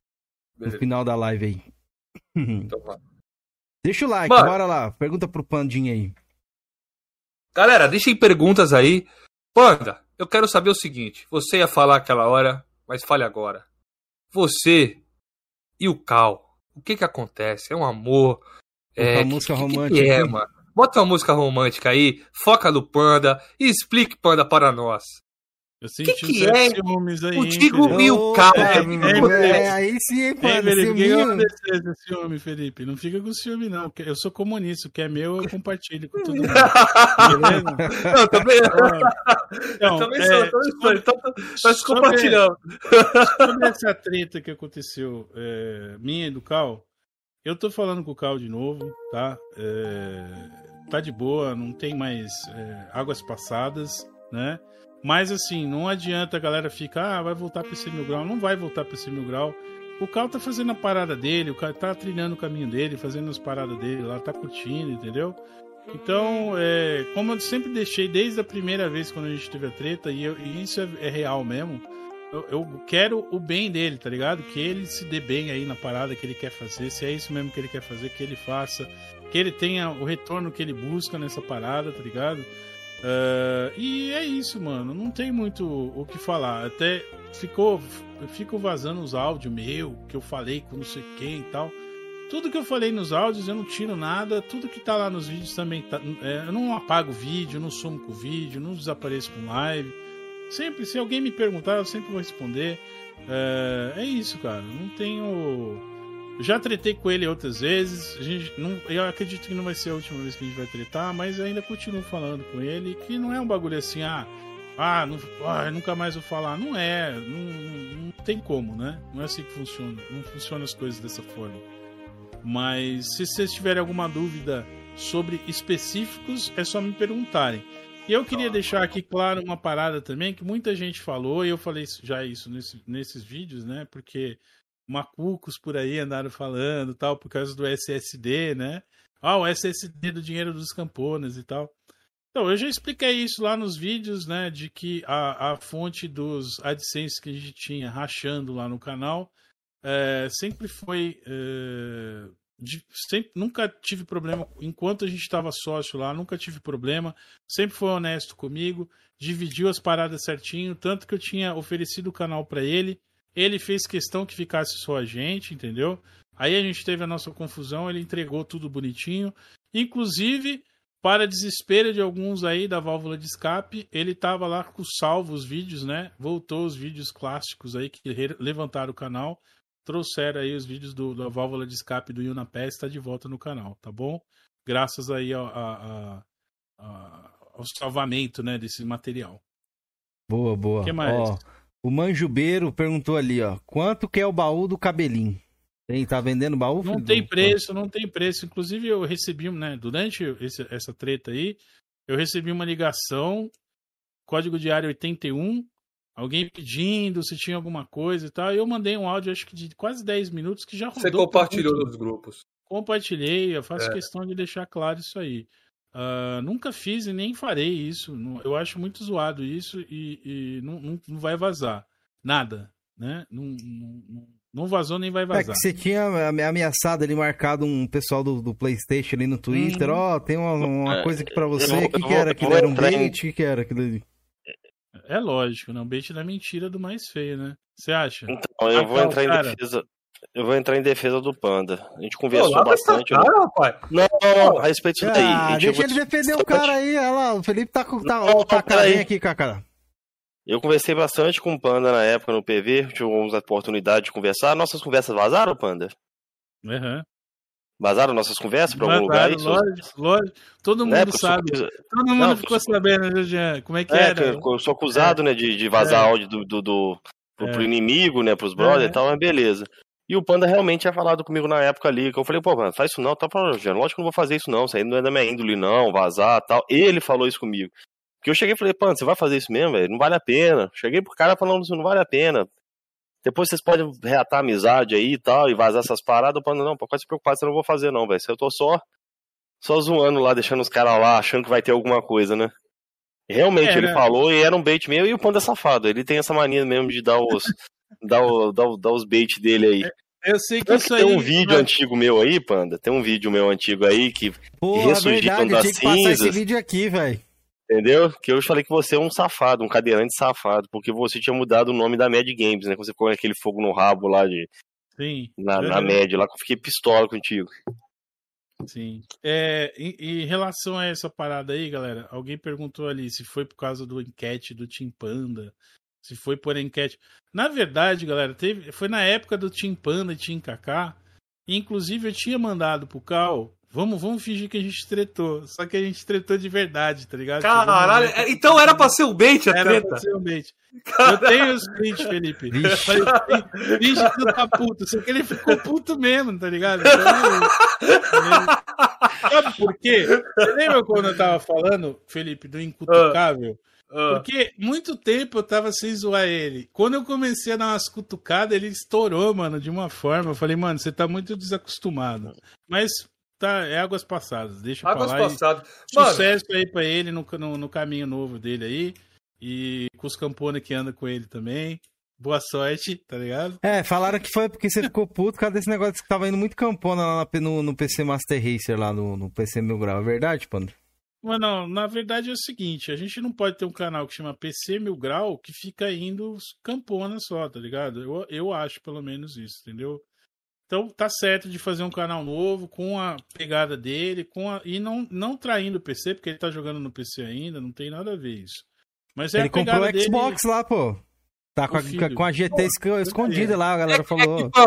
no Beleza, final da live aí. então. Deixa o like, Mano. bora lá. Pergunta pro Pandinha aí. Galera, deixem perguntas aí. Panda, eu quero saber o seguinte: você ia falar aquela hora, mas fale agora. Você e o Cal, o que que acontece? É um amor? É, uma música que romântica. Que é, mano? Bota uma música romântica aí, foca no Panda e explique Panda para nós. Eu senti que certos é ciúmes aí. contigo e o? Opa, é, é, é, é, aí sim, hein, Ei, Panda. Felipe, que que esse ciúme, Felipe? Não fica com ciúme, não. Eu sou comunista, o que é meu eu compartilho com todo mundo. Beleza? Não, também, Então, também é, sou, também sou. Então, nós sobre- compartilhamos. Sobre essa treta que aconteceu, é, minha e do Cal, eu tô falando com o Cal de novo, tá? É, tá de boa, não tem mais é, águas passadas, né? Mas assim, não adianta a galera ficar, ah, vai voltar pra esse mil grau. Não vai voltar pra esse mil grau. O Cal tá fazendo a parada dele, o cara tá trilhando o caminho dele, fazendo as paradas dele lá, tá curtindo, entendeu? Então, é, como eu sempre deixei desde a primeira vez quando a gente teve a treta, e, eu- e isso é, é real mesmo, eu, eu quero o bem dele, tá ligado? Que ele se dê bem aí na parada que ele quer fazer, se é isso mesmo que ele quer fazer, que ele faça, que ele tenha o retorno que ele busca nessa parada, tá ligado? Ah, e é isso, mano. Não tem muito o que falar. Até ficou. Fico vazando os áudios meu, que eu falei com não sei quem e tal. Tudo que eu falei nos áudios eu não tiro nada. Tudo que tá lá nos vídeos também tá. é, eu não apago vídeo, não sumo com vídeo, não desapareço com live. Sempre, se alguém me perguntar, eu sempre vou responder. É, é isso, cara. Não tenho. Já tretei com ele outras vezes. A gente não, eu acredito que não vai ser a última vez que a gente vai tretar, mas ainda continuo falando com ele. Que não é um bagulho assim, ah, ah, não, ah nunca mais vou falar. Não é, não, não- não tem como, né? Não é assim que funciona. Não funcionam as coisas dessa forma. Mas se vocês tiverem alguma dúvida sobre específicos, é só me perguntarem. E eu queria deixar aqui claro uma parada também que muita gente falou, e eu falei já isso nesse- nesses vídeos, né? Porque macucos por aí andaram falando tal, por causa do SSD, né? Ah, o SSD do dinheiro dos campones e tal. Então, eu já expliquei isso lá nos vídeos, né? De que a, a fonte dos AdSense que a gente tinha rachando lá no canal é, sempre foi. é, de- sempre, nunca tive problema. Enquanto a gente estava sócio lá, nunca tive problema. Sempre foi honesto comigo. Dividiu as paradas certinho. Tanto que eu tinha oferecido o canal para ele. Ele fez questão que ficasse só a gente, entendeu? Aí a gente teve a nossa confusão. Ele entregou tudo bonitinho. Inclusive, para desespero de alguns aí da válvula de escape, ele estava lá com salvo os vídeos, né? Voltou os vídeos clássicos aí que levantaram o canal. Trouxeram aí os vídeos do- da válvula de escape do Yuna Pés, está de volta no canal, tá bom? Graças aí ao, a- a- ao salvamento, né, desse material. Boa, boa. Que mais? Ó, o Manjubeiro perguntou ali, ó. Quanto que é o baú do cabelinho? Tem, tá vendendo baú? Não filho? tem preço, não tem preço. Inclusive, eu recebi, né, durante esse- essa treta aí, eu recebi uma ligação, código diário 81, alguém pedindo se tinha alguma coisa e tal. E eu mandei um áudio, acho que de quase 10 minutos, que já rodou. Você compartilhou nos grupos. Compartilhei, eu faço É. questão de deixar claro isso aí. Ah, nunca fiz e nem farei isso. Eu acho muito zoado isso e, e não, não- não vai vazar. Nada, né? Não, não- não- vazou nem vai É que vazar. você tinha ame- ameaçado ali, marcado um pessoal do, do Playstation ali no Twitter. Uhum. Ó, tem uma, uma É, coisa aqui pra você. vou- O que, que vou- era? Aquilo vou era um entrar em- bait? O que, que era aquilo ali? É lógico, né? O bait da mentira do mais feio, né? Você acha? Então, eu vou Ah, entrar em cara. defesa. Eu vou entrar em defesa do Panda. A gente Pô, conversou essa bastante. né? cara, rapaz. Não, não, não, a respeito disso daí. Ah, a gente- deixa ele defender o cara aí. Olha lá, o Felipe tá com. Tá, Não, ó, Cacá, peraí. vem aqui, Cacá. Eu conversei bastante com o Panda na época no PV, tivemos a oportunidade de conversar. Nossas conversas vazaram, Panda? Aham. Vazaram nossas conversas pra algum Vazaram, lugar? Isso? lógico, lógico. Todo mundo Né, eu sou sabe. acusa- Todo mundo Não, ficou sou- sabendo, né, Jean? Como é que É, era? que eu sou acusado, né, de, de vazar áudio do, do, do- pro, É. pro inimigo, né, pros brothers É. e tal, mas beleza. E o Panda realmente tinha falado comigo na época ali, que eu falei, pô, mano, faz isso não, tá falando, Jean, lógico que eu não vou fazer isso não, isso aí não é da minha índole não, vazar tal. Ele falou isso comigo. Porque eu cheguei e falei, Panda, você vai fazer isso mesmo, velho? Não vale a pena. Cheguei pro cara falando isso, não vale a pena. Depois vocês podem reatar a amizade aí e tal, e vazar essas paradas. O Panda, não, pode se preocupar, você não vou fazer não, velho. Eu tô só, só zoando lá, deixando os caras lá, achando que vai ter alguma coisa, né? Realmente, É, ele né? falou e era um bait meu, e o Panda é safado. Ele tem essa mania mesmo de dar os, dar, o- dar, o- dar os bait dele aí. Eu sei que Tanto isso que aí. tem um vídeo antigo meu aí, Panda. Tem um vídeo meu antigo aí que, Porra, ressurgiram verdade, eu das tinha que passar esse vídeo aqui, velho. entendeu? Que eu falei que você é um safado, um cadeirante safado, porque você tinha mudado o nome da Mad Games, né? Quando você ficou aquele fogo no rabo lá de, Sim. na, na. Mad, lá que eu fiquei pistola contigo. Sim. É, em, em relação a essa parada aí, galera, alguém perguntou ali se foi por causa do enquete do Team Panda, se foi por enquete. Na verdade, galera, teve, foi na época do Team Panda e Team Kaká. e Inclusive, eu tinha mandado pro Cal. Vamos, vamos fingir que a gente tretou. Só que a gente tretou de verdade, tá ligado? Caralho, é- então era pra ser o bait a Era treta. pra ser um bait. Eu tenho os prints, Felipe. Finge que tu tá puto. Só que ele ficou puto mesmo, tá ligado? Então, Sabe por quê? Você lembra quando eu tava falando, Felipe, do incutucável? Ah, Porque muito tempo eu tava sem zoar ele. Quando eu comecei a dar umas cutucadas, ele estourou, mano, de uma forma. Eu falei, mano, você tá muito desacostumado. Mas tá, é águas passadas. Deixa águas pra lá. passadas. Mano, Sucesso aí pra ele no, no, no caminho novo dele aí. E com os campones que anda com ele também. Boa sorte, tá ligado? É, falaram que foi porque você ficou puto por causa desse negócio que tava indo muito campona lá no, no PC Master Racer, lá no, no PC Mil Grau. É verdade, Panda? Mas não, na verdade é o seguinte, a gente não pode ter um canal que chama PC Mil Grau que fica indo campona só, tá ligado? Eu, eu acho pelo menos isso, entendeu? Então tá certo de fazer um canal novo, com a pegada dele, com a, e não, não traindo o PC, porque ele tá jogando no PC ainda, não tem nada a ver isso. Mas é Ele a pegada comprou o dele- Xbox lá, pô. Tá com a, com a GT esco- escondida lá, a galera é falou. que,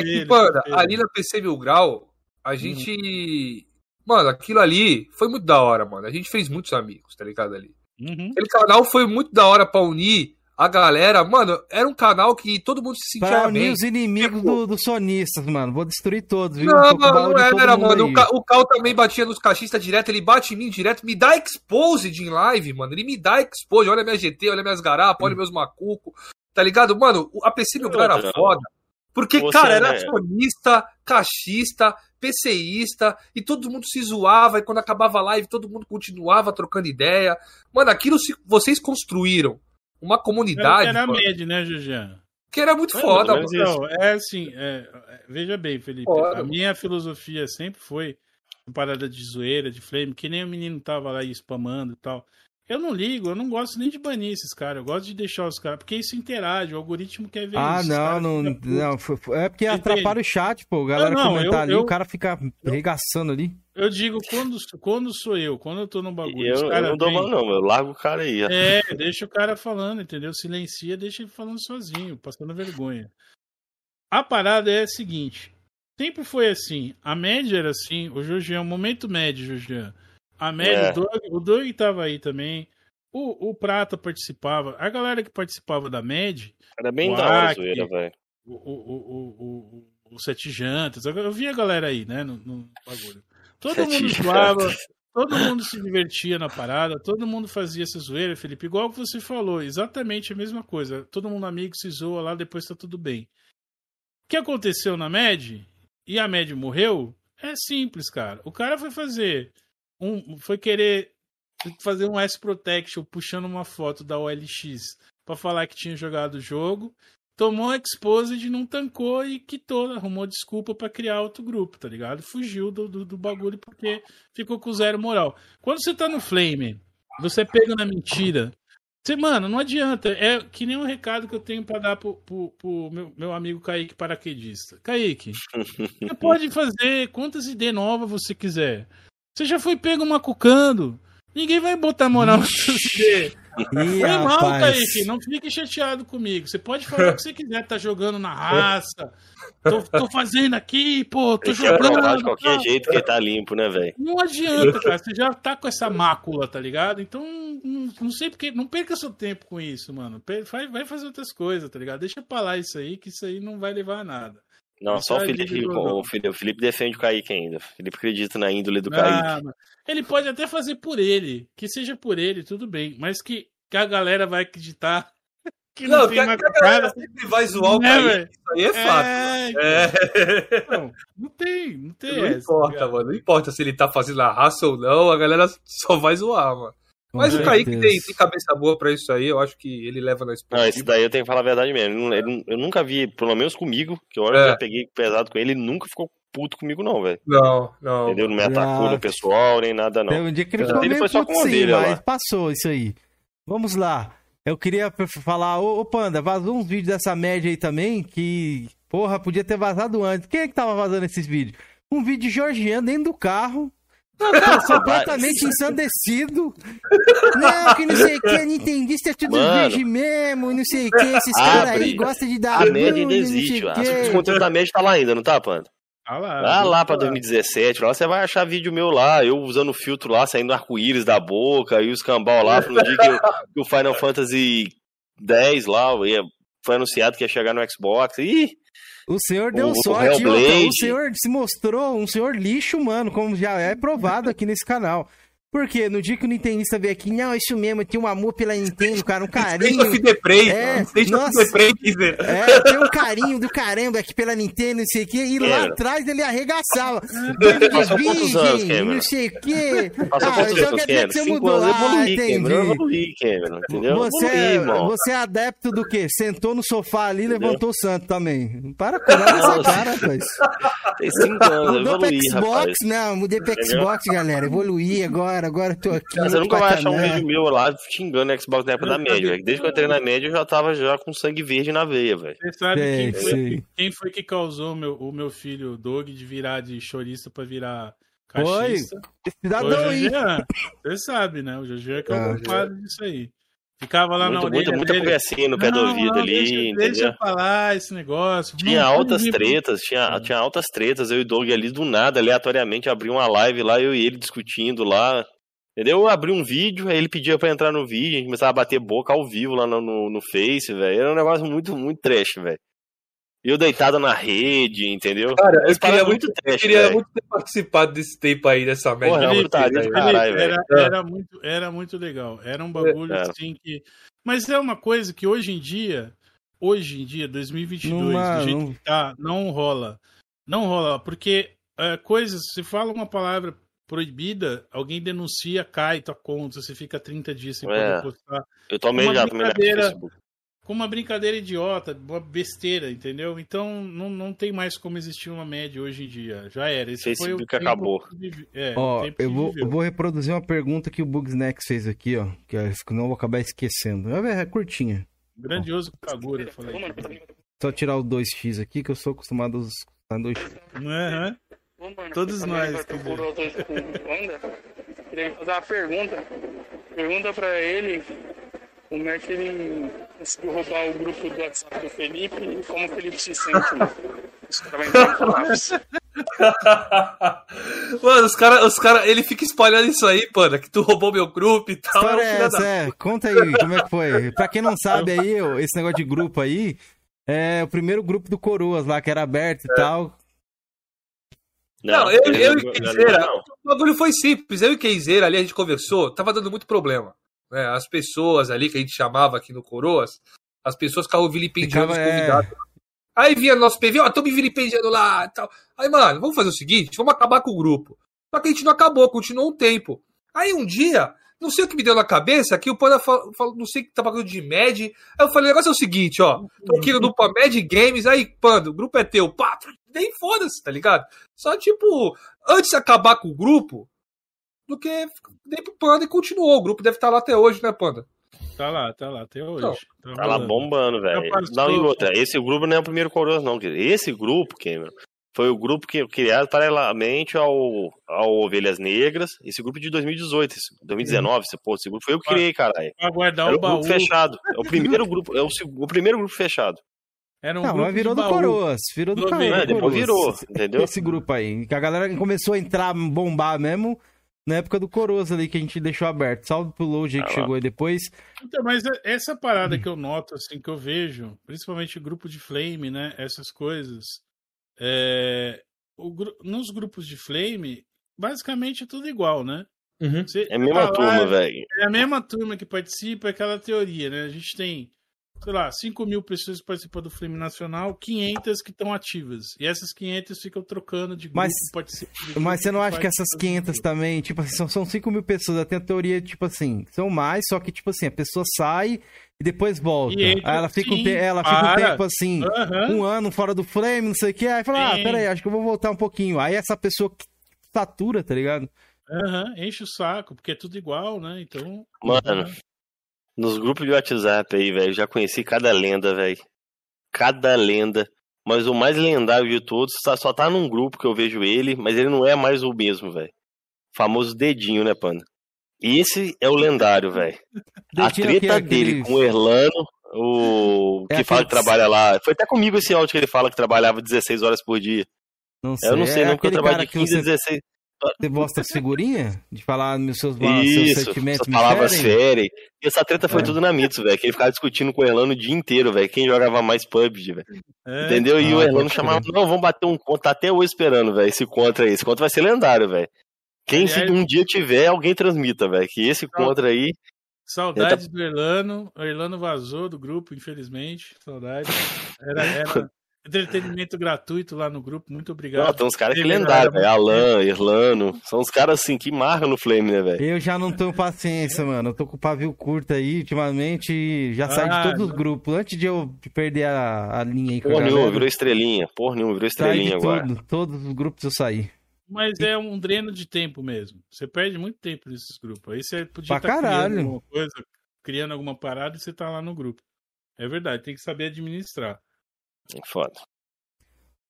é que, Panda, eu vi ele. ali na PC Mil Grau, a gente. Mano, aquilo ali foi muito da hora, mano. A gente fez muitos amigos, tá ligado? Ali. Uhum. Aquele canal foi muito da hora pra unir a galera. Mano, era um canal que todo mundo se sentia Pra unir bem. os inimigos Tipo- do- dos sonistas, mano. Vou destruir todos, viu? Não, com mano, não era, mano. O, Ca- o Cal também batia nos cachistas direto, ele bate em mim direto, me dá exposed em live, mano. Ele me dá exposed, olha minha GT, olha minhas garapas, olha meus macucos, tá ligado? Mano, a PC Mil era foda. Porque, Você, cara, era né? sonista, cachista, PCista, e todo mundo se zoava, e quando acabava a live, todo mundo continuava trocando ideia. Mano, aquilo se- vocês construíram uma Era, comunidade era a mano, média, né, Julian? que era muito É, foda, mano. Não, é assim, é, é, veja bem, Felipe. Foda, a minha filosofia sempre foi uma parada de zoeira, de flame, que nem o menino tava lá aí spamando e tal. Eu não ligo, eu não gosto nem de banir esses caras, eu gosto de deixar os caras, porque isso interage, o algoritmo quer ver Ah, isso. os não, não, não. É porque Entende? atrapalha o chat, pô. A galera Não, não, comentar eu- ali, eu- o cara fica regaçando ali. Eu digo, quando, quando sou eu, quando eu tô no bagulho, eu, os eu não dou mal, não, eu largo o cara aí. É, deixa o cara falando, entendeu? Silencia, deixa ele falando sozinho, passando vergonha. A parada é a seguinte: sempre foi assim. A média era assim. O Jorgian, o momento médio, Jorgian. A É. o, Doug, o Doug tava aí também. O, o Prata participava. A galera que participava da média, Era bem da hora zoeira, velho. o, o, o, o, Sete Jantas, eu vi a galera aí, né, no, no bagulho. Todo Sete mundo zoava, todo mundo se divertia na parada, todo mundo fazia essa zoeira, Felipe, igual que você falou, exatamente a mesma coisa. Todo mundo amigo se zoa lá, depois tá tudo bem. O que aconteceu na MED e a MED morreu? É simples, cara. O cara foi fazer um, foi querer fazer um S-Protection puxando uma foto da OLX pra falar que tinha jogado o jogo tomou a exposed, não tancou e quitou, arrumou desculpa pra criar outro grupo, tá ligado? Fugiu do, do, do bagulho porque ficou com zero moral. Quando você tá no Flame, você pega na mentira. Você, mano, não adianta. É que nem um recado que eu tenho pra dar pro, pro, pro meu, meu amigo Kaique paraquedista. Kaique, você pode fazer quantas ideias novas você quiser. Você já foi pego macucando. Ninguém vai botar moral ideias. Ih, Foi mal, Kaique. Não fique chateado comigo. Você pode falar o que você quiser. Tá jogando na raça. Tô, tô fazendo aqui, pô. Tô jogando. De qualquer jeito que ele tá limpo, né, velho? Não adianta, cara. Você já tá com essa mácula, tá ligado? Então, não, não sei porque. Não perca seu tempo com isso, mano. Vai, vai fazer outras coisas, tá ligado? Deixa pra lá isso aí, que isso aí não vai levar a nada. Não, só o Felipe, o Felipe, o Felipe defende o Kaique ainda. O Felipe acredita na índole do Kaique. ele pode até fazer por ele, que seja por ele, tudo bem, mas que, que a galera vai acreditar que não, não tem mais cara. sempre vai zoar o né, Kaique. Isso aí é, é fato. É... Não, não tem, não tem. Não essa, importa, cara. mano. Não importa se ele tá fazendo a raça ou não, a galera só vai zoar, mano. Mas o Kaique tem, tem, cabeça boa pra isso aí, eu acho que ele leva na esportiva. Não, esse daí eu tenho que falar a verdade mesmo. Ele, eu nunca vi, pelo menos comigo, que eu é. já peguei pesado com ele, ele nunca ficou puto comigo, não, velho. Não, não. Entendeu? Não me atacou no pessoal, nem nada, não. Um dia que ele, ele foi só com sim, dele, mas lá. passou isso aí. Vamos lá. Eu queria falar, ô, ô, Panda, vazou uns vídeos dessa média aí também, que, porra, podia ter vazado antes. Quem é que tava vazando esses vídeos? Um vídeo de Georgiano dentro do carro, Tô completamente ensandecido. Não, que não sei o que, Nintendista é tudo Mano, virgem mesmo, não sei o que, esses caras aí gostam de dar A média ainda existe, o conteúdo da média tá lá ainda, não tá, Panda? Ah lá, lá, lá. pra 2017, lá você vai achar vídeo meu lá, eu usando o filtro lá, saindo arco-íris da boca, e os cambal lá, no dia que, eu, que, o Final Fantasy X lá ia, foi anunciado que ia chegar no Xbox, ih, o senhor deu o, sorte, o, o senhor se mostrou um senhor lixo, mano, como já é provado aqui nesse canal. Porque no dia que o Nintendista veio aqui, não, isso mesmo, tinha um amor pela Nintendo, cara, um carinho. State of é, nossa, é, tem um carinho do caramba aqui pela Nintendo, não sei o quê, e lá atrás ele arregaçava. Passou quantos anos, Cameron? Não sei o quê. Passou ah, quantos anos, Cameron? Você mudou. Anos, ah, evoluí, entendi. Cameron, evoluí, Cameron, entendeu? Você, é, você é adepto do quê? Sentou no sofá ali e levantou o santo também. Para com essa cara, rapaz. Tem cinco anos, Mudou evoluí, Xbox? Rapaz. Não, mudei pra Xbox, galera, evoluí agora agora, agora tô aqui. Você nunca vai achar um vídeo meu lá xingando o Xbox na época da média. Desde que eu entrei na média, eu já tava já com sangue verde na veia, velho. Você sabe quem, foi, quem, foi, que causou o meu, o meu filho Dog de virar de chorista pra virar cachista? Oi, cidadão aí. Você sabe, né? O Jorginho é que é o culpado disso aí. Ficava lá muito, na orelha Muita, muita conversinha no pé não, do ouvido não, ali, deixa, entendeu? Deixa eu falar esse negócio. Tinha não, altas tretas, tinha, tinha altas tretas. Eu e o Doug ali do nada, aleatoriamente, abri uma live lá, eu e ele discutindo lá. Entendeu? Eu abri um vídeo, aí ele pedia pra entrar no vídeo, a gente começava a bater boca ao vivo lá no, no, no Face, velho. Era um negócio muito, muito trash, velho. E eu deitado na rede, entendeu? Cara, eu queria, muito, trash, queria muito ter participado desse tempo aí, dessa merda. Porra, Felipe, Felipe, caralho, era, era, muito, era muito legal. Era um bagulho é, assim que. Mas é uma coisa que hoje em dia, hoje em dia, 2022, não, do jeito não... que tá, não rola. Não rola, porque é, coisas, se fala uma palavra proibida, alguém denuncia, cai tua conta, você fica 30 dias sem é. poder postar. Eu tomei já brincadeira, com uma brincadeira idiota, uma besteira, entendeu? Então não, não tem mais como existir uma média hoje em dia. Já era. Esse Facebook foi o acabou. Que é, ó, eu vou, eu vou reproduzir uma pergunta que o Bugsnax fez aqui, ó, que eu não vou acabar esquecendo. É, é curtinha. Grandioso Kagura, falei. Só tirar o 2x aqui, que eu sou acostumado a usar 2x. Uhum. Todos nós. Queria fazer uma pergunta. Pergunta pra ele como é que ele conseguiu roubar o grupo do WhatsApp do Felipe e como o Felipe se sente. Mano, os caras, os cara, ele fica espalhando isso aí, pana, que tu roubou meu grupo e tal. História é essa, é. Conta aí, como é que foi? Pra quem não sabe aí, esse negócio de grupo aí, é o primeiro grupo do Coroas lá, que era aberto e é. tal. Não, não eu, eu, eu e Keizeira, o bagulho foi simples. Eu e Keizeira ali, a gente conversou, tava dando muito problema. Né? As pessoas ali que a gente chamava aqui no Coroas, as pessoas ficavam vilipendiando os é. convidados. É... Aí via nosso PV, ó, oh, tô me vilipendiando lá e tal. Aí, mano, vamos fazer o seguinte, vamos acabar com o grupo. Só que a gente não acabou, continuou um tempo. Aí um dia, não sei o que me deu na cabeça, que o Panda falou, não sei o que tá pagando de Med. Aí eu falei, o negócio é o seguinte, ó, tô aqui no dupla Med Games, aí, Panda, o grupo é teu, pá, nem foda-se, tá ligado? Só, tipo, antes de acabar com o grupo, do que dei pro Panda e continuou. O grupo deve estar tá lá até hoje, né, Panda? Tá lá, tá lá, até hoje. Não, tá, tá lá bombando, velho. Não, e outra, esse grupo não é o primeiro Coroas, não. Esse grupo, Cameron, foi o grupo que criado paralelamente ao, ao Ovelhas Negras. Esse grupo de 2018, esse- 2019, esse, pô, esse grupo foi eu que criei, caralho. Pra guardar Era o o baú. grupo fechado. É o primeiro grupo, é o, o primeiro grupo fechado. Era um Não, grupo mas virou de do baú. Coroas. Virou do Coroas. É, depois virou, Esse- entendeu? Esse grupo aí. Que a galera começou a entrar, bombar mesmo na época do Coroas ali, que a gente deixou aberto. Salve pro Loge Ah que lá. chegou aí depois. Então, mas essa parada que eu noto, assim, que eu vejo, principalmente grupo de flame, né? Essas coisas. É, o nos grupos de flame, basicamente é tudo igual, né? Uhum. Você É a mesma tá lá, turma, velho. É a mesma turma que participa, é aquela teoria, né? A gente tem, sei lá, 5 mil pessoas que participam do Flame Nacional, 500 que estão ativas. E essas 500 ficam trocando de grupo, Mas- de Mas você não acha que essas todas 500 as também, tipo assim, são, são 5 mil pessoas. Tem a teoria, tipo assim, são mais, só que, tipo assim, a pessoa sai e depois volta. E entra- aí ela fica, um, sim, te- ela fica um tempo assim, Aham. um ano fora do Flame, não sei o que. Aí fala, ah, Sim. peraí, acho que eu vou voltar um pouquinho. Aí essa pessoa que satura, tá ligado? Aham, enche o saco, porque é tudo igual, né? Então. Mano, nos grupos de WhatsApp aí, velho, já conheci cada lenda, velho. Cada lenda. Mas o mais lendário de todos tá- só tá num grupo que eu vejo ele, mas ele não é mais o mesmo, velho. Famoso dedinho, né, Panda? E esse é o lendário, velho. A aqui, treta aquele- dele com o Erlano, o É que fala que trabalha lá. Foi até comigo esse áudio que ele fala que trabalhava 16 horas por dia. Não sei, Eu não sei, é não, porque eu trabalho de que 15 a você, 16. Você mostra as figurinhas? De falar nos seus, seus Isso, sentimentos essas me palavras ferem? E essa treta foi É. tudo na Mitsu, velho. Que ele ficava discutindo com o Erlano o dia inteiro, velho. Quem jogava mais PUBG, velho. É, Entendeu? E Ah, o Erlano pode chamava, não, vamos bater um contra. Tá até hoje esperando, velho, esse contra aí. Esse contra vai ser lendário, velho. Quem se Aliás- um dia tiver, alguém transmita, velho. Que esse contra aí. Saudades do Erlano. O Erlano vazou do grupo, infelizmente. Saudades. Era, era entretenimento gratuito lá no grupo. Muito obrigado. Não, tem uns caras que lendário, velho. Alan, Erlano. São uns caras assim que marcam no Flame, né, velho? Eu já não tenho paciência, mano. Eu tô com o pavio curto aí, ultimamente, e já saí de Ah, todos os grupos. Antes de eu perder a, a linha aí com a Porra nenhuma, virou estrelinha. Porra nenhuma, virou saí estrelinha de agora. tudo. Todos os grupos eu saí. Mas é um dreno de tempo mesmo. Você perde muito tempo nesses grupos. Aí você podia estar caralho. criando alguma coisa, criando alguma parada e você tá lá no grupo. É verdade, tem que saber administrar. Foda.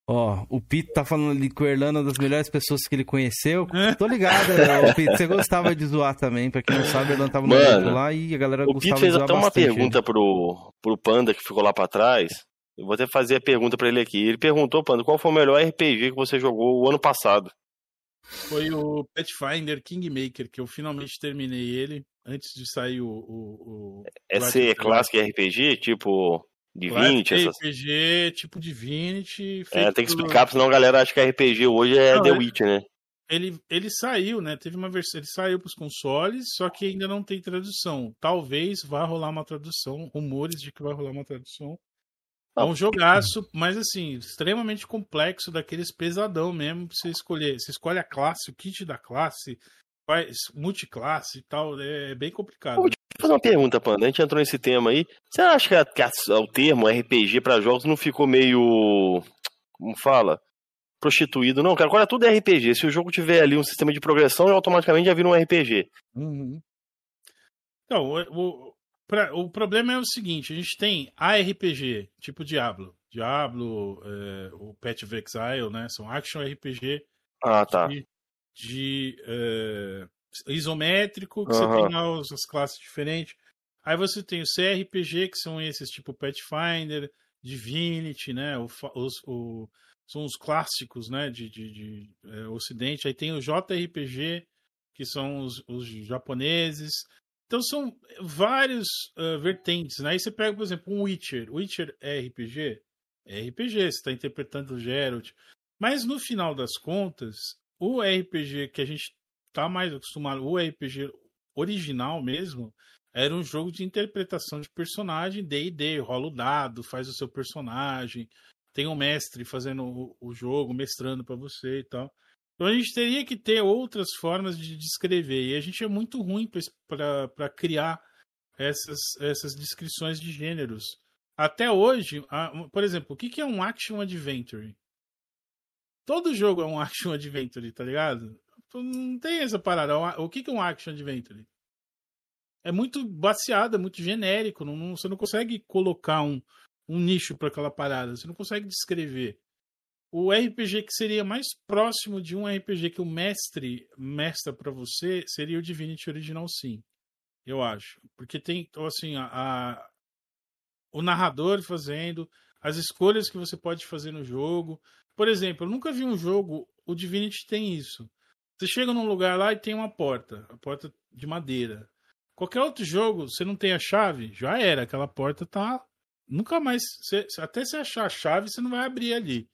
Ó, o Pito tá falando ali que o Erlano é uma das melhores pessoas que ele conheceu. É. Tô ligado, né, Pito. Você gostava de zoar também. Pra quem não sabe, o Erlano tava no Mano, grupo lá e a galera O Pito fez até uma bastante pergunta pro, pro Panda que ficou lá pra trás. Eu vou até fazer a pergunta pra ele aqui. Ele perguntou, Panda, qual foi o melhor RPG que você jogou o ano passado? Foi o Pathfinder Kingmaker, que eu finalmente terminei ele, antes de sair o. o, o Esse é clássico RPG, tipo Divinity, Clássico essas... RPG, tipo Divinity. É, tem que por- explicar, porque senão a galera acha que RPG hoje é Não, The é- Witch, né? Ele, ele saiu, né? Teve uma versão. Ele saiu para os consoles, só que ainda não tem tradução. Talvez vá rolar uma tradução. Rumores de que vai rolar uma tradução. É um jogaço, mas assim, extremamente complexo, daqueles pesadão mesmo pra você escolher. Você escolhe a classe, o kit da classe, multiclasse e tal. É bem complicado. Te fazer uma pergunta, Panda. A gente entrou nesse tema aí. Você acha que, a- que a- o termo RPG pra jogos não ficou meio. Como fala? Prostituído? Não, cara, agora tudo é RPG. Se o jogo tiver ali um sistema de progressão, automaticamente já vira um RPG. Uhum. Então, o, o, pra- o problema é o seguinte: a gente tem ARPG, tipo Diablo. Diablo, é, o Path of Exile, né? São action RPG Ah, tá. de, de, é, isométrico, que Aham. você tem lá as classes diferentes. Aí você tem o CRPG, que são esses tipo Pathfinder, Divinity, né? O, os, o- são os clássicos, né? De, de, de, é, Ocidente. Aí tem o JRPG, que são os, os japoneses. Então são vários ah, vertentes. Né? Aí você pega, por exemplo, um Witcher. Witcher é RPG? É RPG, você está interpretando o Geralt. Mas no final das contas, o RPG que a gente tá mais acostumado, o RPG original mesmo, era um jogo de interpretação de personagem, D&D, rola o dado, faz o seu personagem, tem um mestre fazendo o, o jogo, mestrando para você e tal. Então a gente teria que ter outras formas de descrever, e a gente é muito ruim para criar essas, essas descrições de gêneros. Até hoje, a- por exemplo, o que, que é um action adventure? Todo jogo é um action adventure, tá ligado? Não tem essa parada. O que, que é um action adventure? É muito baseado, é muito genérico. Não, não- você não consegue colocar um, um nicho para aquela parada. Você não consegue descrever. o RPG que seria mais próximo de um RPG que o mestre mestra para você seria o Divinity Original Sim. Eu acho. Porque tem, então, assim, a, a, o narrador fazendo, as escolhas que você pode fazer no jogo. Por exemplo, eu nunca vi um jogo, o Divinity tem isso. Você chega num lugar lá e tem uma porta, a porta de madeira. Qualquer outro jogo, você não tem a chave, já era, aquela porta tá. Nunca mais. Você, até você achar a chave, você não vai abrir ali.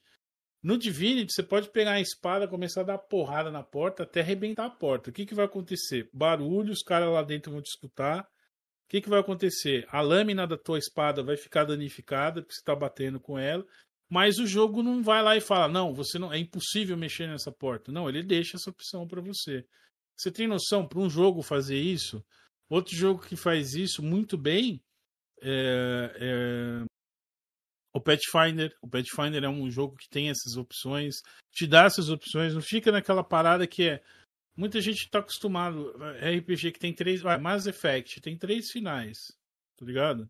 No Divinity, você pode pegar a espada, começar a dar porrada na porta até arrebentar a porta. O que, que vai acontecer? Barulho, os caras lá dentro vão te escutar. O que, que vai acontecer? A lâmina da tua espada vai ficar danificada, porque você está batendo com ela. Mas o jogo não vai lá e fala: não, você não é impossível mexer nessa porta. Não, ele deixa essa opção para você. Você tem noção para um jogo fazer isso? Outro jogo que faz isso muito bem é, é, o Pathfinder. O Pathfinder é um jogo que tem essas opções, te dá essas opções, não fica naquela parada que é. Muita gente está acostumado. RPG que tem três. Ah, Mass Effect tem três finais, tá ligado?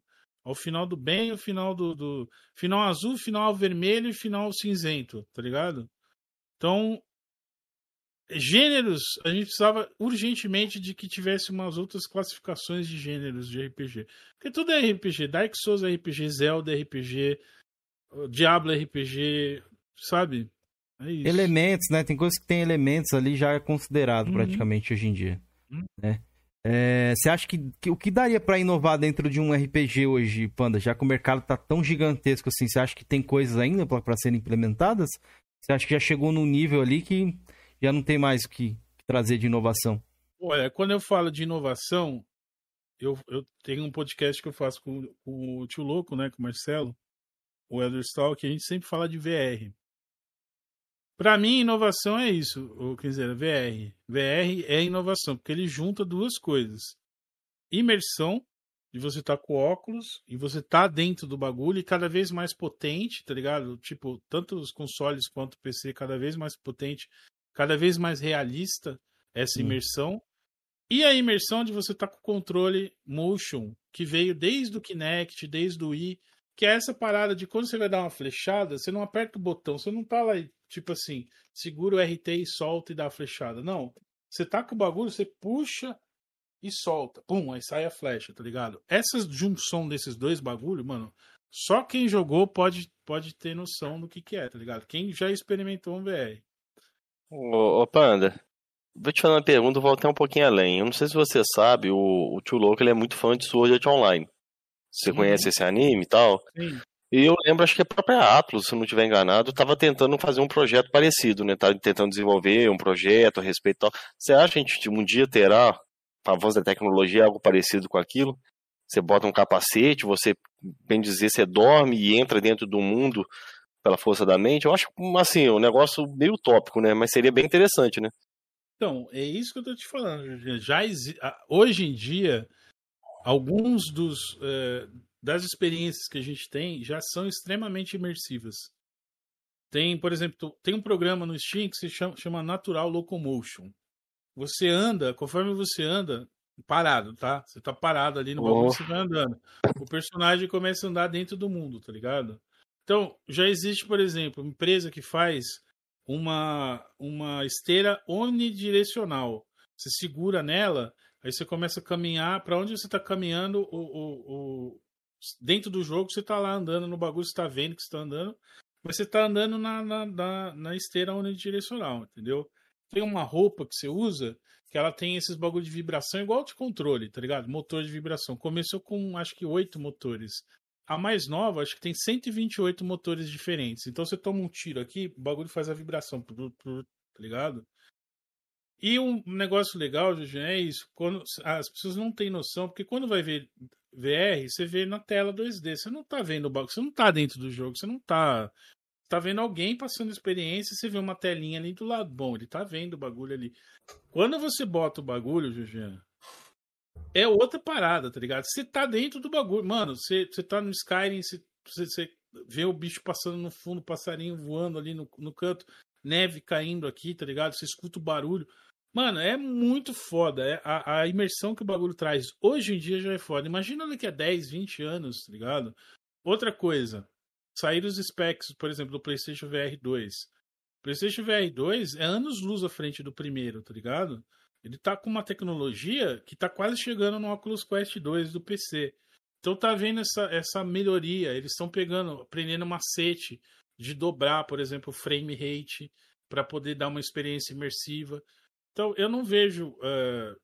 Ao final do bem, o final do, do. Final azul, final vermelho e final cinzento, tá ligado? Então, gêneros, a gente precisava urgentemente de que tivesse umas outras classificações de gêneros de RPG. Porque tudo é RPG. Dark Souls é RPG, Zelda é RPG, Diablo é RPG, sabe? É elementos, né? Tem coisas que tem elementos ali já é considerado uhum. praticamente hoje em dia. Uhum. Né? É, você acha que, que, o que daria para inovar dentro de um RPG hoje, Panda, já que o mercado tá tão gigantesco assim, você acha que tem coisas ainda para serem implementadas? Você acha que já chegou num nível ali que já não tem mais o que trazer de inovação? Olha, quando eu falo de inovação, eu, eu tenho um podcast que eu faço com, com o tio Louco, né, com o Marcelo, o Elder Stall, que a gente sempre fala de VR. Para mim, inovação é isso, quer dizer, VR. VR é inovação, porque ele junta duas coisas: imersão, de você estar tá com óculos e você tá dentro do bagulho e cada vez mais potente, tá ligado? Tipo, tanto os consoles quanto o PC cada vez mais potente cada vez mais realista essa imersão. E a imersão de você estar tá com o controle motion, que veio desde o Kinect, desde o Wii, que é essa parada de quando você vai dar uma flechada, você não aperta o botão, você não tá lá, tipo assim, segura o RT e solta e dá a flechada. Não. Você tá com o bagulho, você puxa e solta. Pum, aí sai a flecha, tá ligado? Essa junção desses dois bagulhos, mano, só quem jogou pode, pode ter noção do que, que é, tá ligado? Quem já experimentou um VR. Ô, ô, Panda, vou te fazer uma pergunta, vou até um pouquinho além. Eu não sei se você sabe, o, o Tio Louco ele é muito fã de Sword Art Online. Você conhece esse anime e tal? Sim. E eu lembro, acho que a própria Atlas, se não estiver enganado, estava tentando fazer um projeto parecido, né? Tava tentando desenvolver um projeto a respeito e tal. Você acha que a gente um dia terá, a avanço da tecnologia, algo parecido com aquilo? Você bota um capacete, você, bem dizer, você dorme e entra dentro do mundo pela força da mente, eu acho, assim, um negócio meio utópico, né? Mas seria bem interessante, né? Então, é isso que eu tô te falando. Já Hoje em dia, alguns dos é, das experiências que a gente tem já são extremamente imersivas. Tem, por exemplo, tem um programa no Steam que se chama, chama Natural Locomotion. Você anda, conforme você anda, parado, tá? Você tá parado ali no bagulho, oh. você vai andando. O personagem começa a andar dentro do mundo, tá ligado? Então, já existe, por exemplo, uma empresa que faz uma, uma esteira onidirecional. Você segura nela, aí você começa a caminhar. Para onde você está caminhando, o, o, o, dentro do jogo você está lá andando no bagulho, você está vendo que está andando, mas você está andando na, na, na, na esteira unidirecional, entendeu? Tem uma roupa que você usa que ela tem esses bagulho de vibração igual de controle, tá ligado? Motor de vibração. Começou com acho que oito motores. A mais nova, acho que tem 128 motores diferentes. Então você toma um tiro aqui, o bagulho faz a vibração, tá ligado? E um negócio legal, Jorge, é isso. Quando as pessoas não têm noção, porque quando vai ver VR, você vê na tela 2D. Você não tá vendo o bagulho, você não tá dentro do jogo, você não tá. Tá vendo alguém passando experiência, você vê uma telinha ali do lado. Bom, ele tá vendo o bagulho ali. Quando você bota o bagulho, Jorge, é outra parada, tá ligado? Você tá dentro do bagulho. Mano, você, você tá no Skyrim, você, você vê o bicho passando no fundo, passarinho voando ali no, no canto, neve caindo aqui, tá ligado? Você escuta o barulho. Mano, é muito foda. É a, a, imersão que o bagulho traz hoje em dia já é foda. Imagina daqui a 10, 20 anos, tá ligado? Outra coisa. saíram os specs, por exemplo, do PlayStation VR 2. O PlayStation VR 2 é anos luz à frente do primeiro, tá ligado? Ele tá com uma tecnologia que tá quase chegando no Oculus Quest 2 do PC. Então tá vendo essa, essa melhoria. Eles estão pegando, aprendendo macete de dobrar, por exemplo, o frame rate para poder dar uma experiência imersiva. Então eu não vejo. Uh,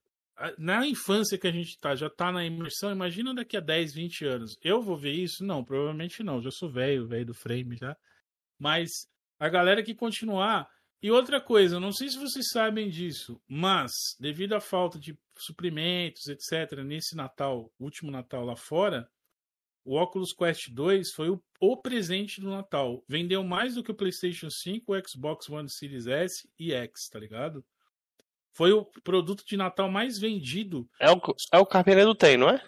na infância que a gente tá, já tá na imersão, imagina daqui a 10, 20 anos. Eu vou ver isso? Não, provavelmente não. Já sou velho, velho do frame já. Mas a galera que continuar. E outra coisa, não sei se vocês sabem disso, mas devido à falta de suprimentos, etc., nesse Natal, último Natal lá fora, o Oculus Quest 2 foi o, o, presente do Natal. Vendeu mais do que o PlayStation 5, o Xbox One Series S e X, tá ligado? Foi o produto de Natal mais vendido. É o, é o Carpenedo tem, não é?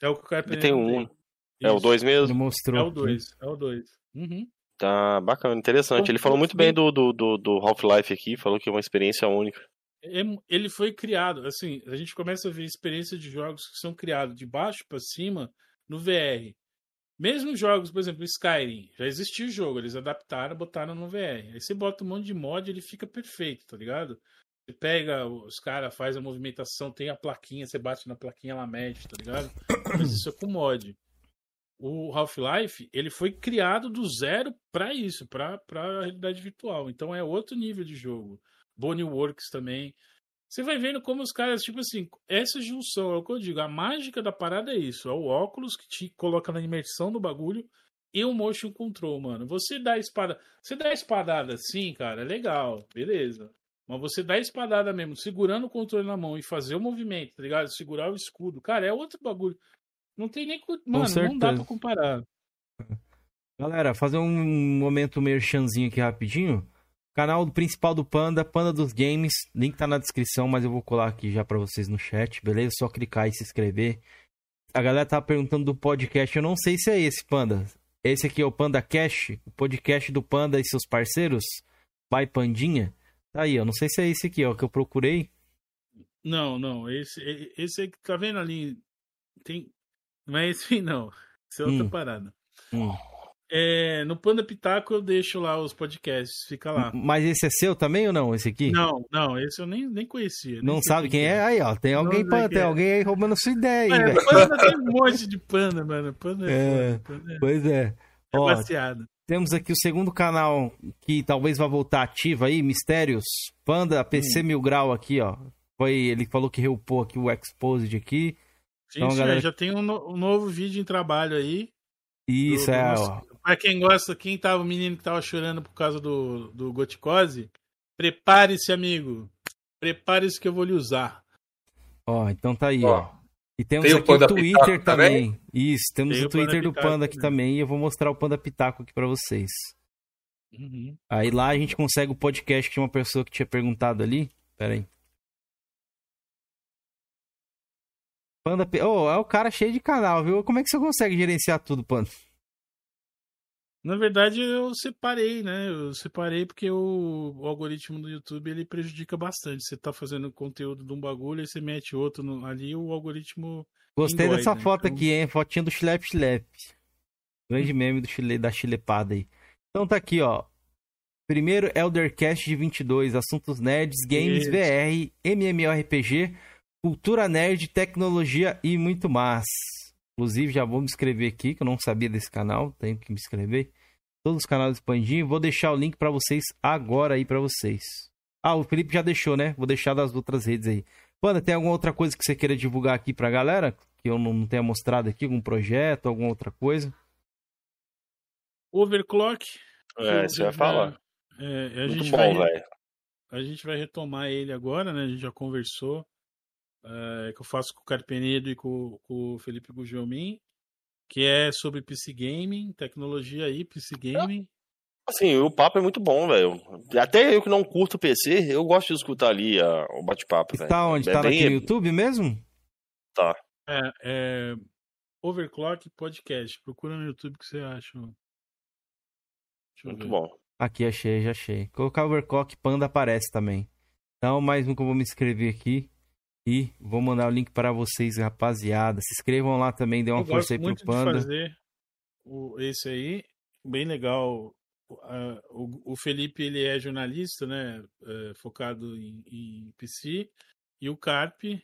É o que o Carpenedo tem. um. Tem. É o 2 mesmo? Ele mostrou. É o 2, é o 2. Uhum. Tá bacana, interessante. Ele falou muito bem do, do, do, do Half-Life aqui, falou que é uma experiência única. Ele foi criado, assim, a gente começa a ver experiências de jogos que são criados de baixo para cima no VR. Mesmo jogos, por exemplo, Skyrim, já existia o jogo, eles adaptaram, botaram no VR. Aí você bota um monte de mod, ele fica perfeito, tá ligado? Você pega, os caras faz a movimentação, tem a plaquinha, você bate na plaquinha, ela mede, tá ligado? Mas isso é com mod o Half-Life ele foi criado do zero para isso, para a realidade virtual. Então é outro nível de jogo. Bonnie Works também. Você vai vendo como os caras, tipo assim, essa junção, é o que eu digo, a mágica da parada é isso, é o óculos que te coloca na imersão do bagulho e o motion control, mano. Você dá espada, você dá espadada assim, cara, é legal, beleza. Mas você dá espadada mesmo, segurando o controle na mão e fazer o movimento, tá ligado? Segurar o escudo, cara, é outro bagulho. Não tem nem. Mano, não dá pra comparar. Galera, fazer um momento merchanzinho aqui rapidinho. Canal principal do Panda, Panda dos Games. Link tá na descrição, mas eu vou colar aqui já para vocês no chat, beleza? Só clicar e se inscrever. A galera tá perguntando do podcast. Eu não sei se é esse, Panda. Esse aqui é o Panda Cash, o podcast do Panda e seus parceiros. Pai Pandinha. Tá aí, eu não sei se é esse aqui, ó, que eu procurei. Não, não. Esse, esse que tá vendo ali. Tem, não é esse não. Isso é outra hum. parada. Hum. É, no Panda Pitaco eu deixo lá os podcasts, fica lá. Mas esse é seu também ou não, esse aqui? Não, não, esse eu nem, nem conhecia. Não sabe quem é? é? Aí, ó, tem alguém, panda, tem é. alguém aí roubando sua ideia aí, é, Panda tem um monte de panda, mano. Panda é, é panda Pois é. é ó, temos aqui o segundo canal que talvez vá voltar ativo aí, Mistérios. Panda PC hum. Mil Grau aqui, ó. Foi, ele falou que reupou aqui o Exposed aqui. Sim, então, galera... já tem um, no, um, novo vídeo em trabalho aí. Isso, do, é. ó. Pra quem gosta, quem tava, o menino que tava chorando por causa do, do Goticose, prepare-se, amigo. Prepare-se que eu vou lhe usar. Ó, então tá aí, ó. ó. E temos tem aqui o, o Twitter também. também. Isso, temos tem o Twitter o do Panda aqui também. também. E eu vou mostrar o Panda Pitaco aqui para vocês. Uhum. Aí lá a gente consegue o podcast que tinha uma pessoa que tinha perguntado ali. Pera aí. Panda. Oh, é o cara cheio de canal, viu? Como é que você consegue gerenciar tudo, Panda? Na verdade, eu separei, né? Eu separei porque o, o, algoritmo do YouTube ele prejudica bastante. Você tá fazendo conteúdo de um bagulho e você mete outro no, ali, o algoritmo. Gostei engói, dessa né? foto então... aqui, hein? Fotinha do Chilep Chilep. Grande meme do chile, da chilepada aí. Então tá aqui, ó. Primeiro Eldercast de 22, assuntos nerds, games, Isso. VR, MMORPG cultura nerd, tecnologia e muito mais. Inclusive, já vou me inscrever aqui, que eu não sabia desse canal, tenho que me inscrever. Todos os canais expandinho, vou deixar o link para vocês agora aí para vocês. Ah, o Felipe já deixou, né? Vou deixar das outras redes aí. Panda, tem alguma outra coisa que você queira divulgar aqui pra galera? Que eu não tenha mostrado aqui, algum projeto, alguma outra coisa? Overclock. É, você vai falar. É, a Muito gente bom, vai, A gente vai retomar ele agora, né? A gente já conversou é, que eu faço com o Carpenedo e com, com o Felipe Gugelmin, que é sobre PC Gaming, tecnologia aí, PC Gaming. Assim, o papo é muito bom, velho. Até eu que não curto PC, eu gosto de escutar ali a, o bate-papo. Tá onde? É tá bem... aqui no YouTube mesmo? Tá. É, é, Overclock Podcast. Procura no YouTube o que você acha. Muito ver. bom. Aqui achei, já achei. Colocar Overclock Panda aparece também. Então, mais um que eu vou me inscrever aqui. E vou mandar o link para vocês, rapaziada. Se inscrevam lá também, dê uma eu força aí pro Panda. De fazer o, esse aí. bem legal. Uh, o, o, Felipe ele é jornalista, né? Uh, focado em, em PC. E o Carpe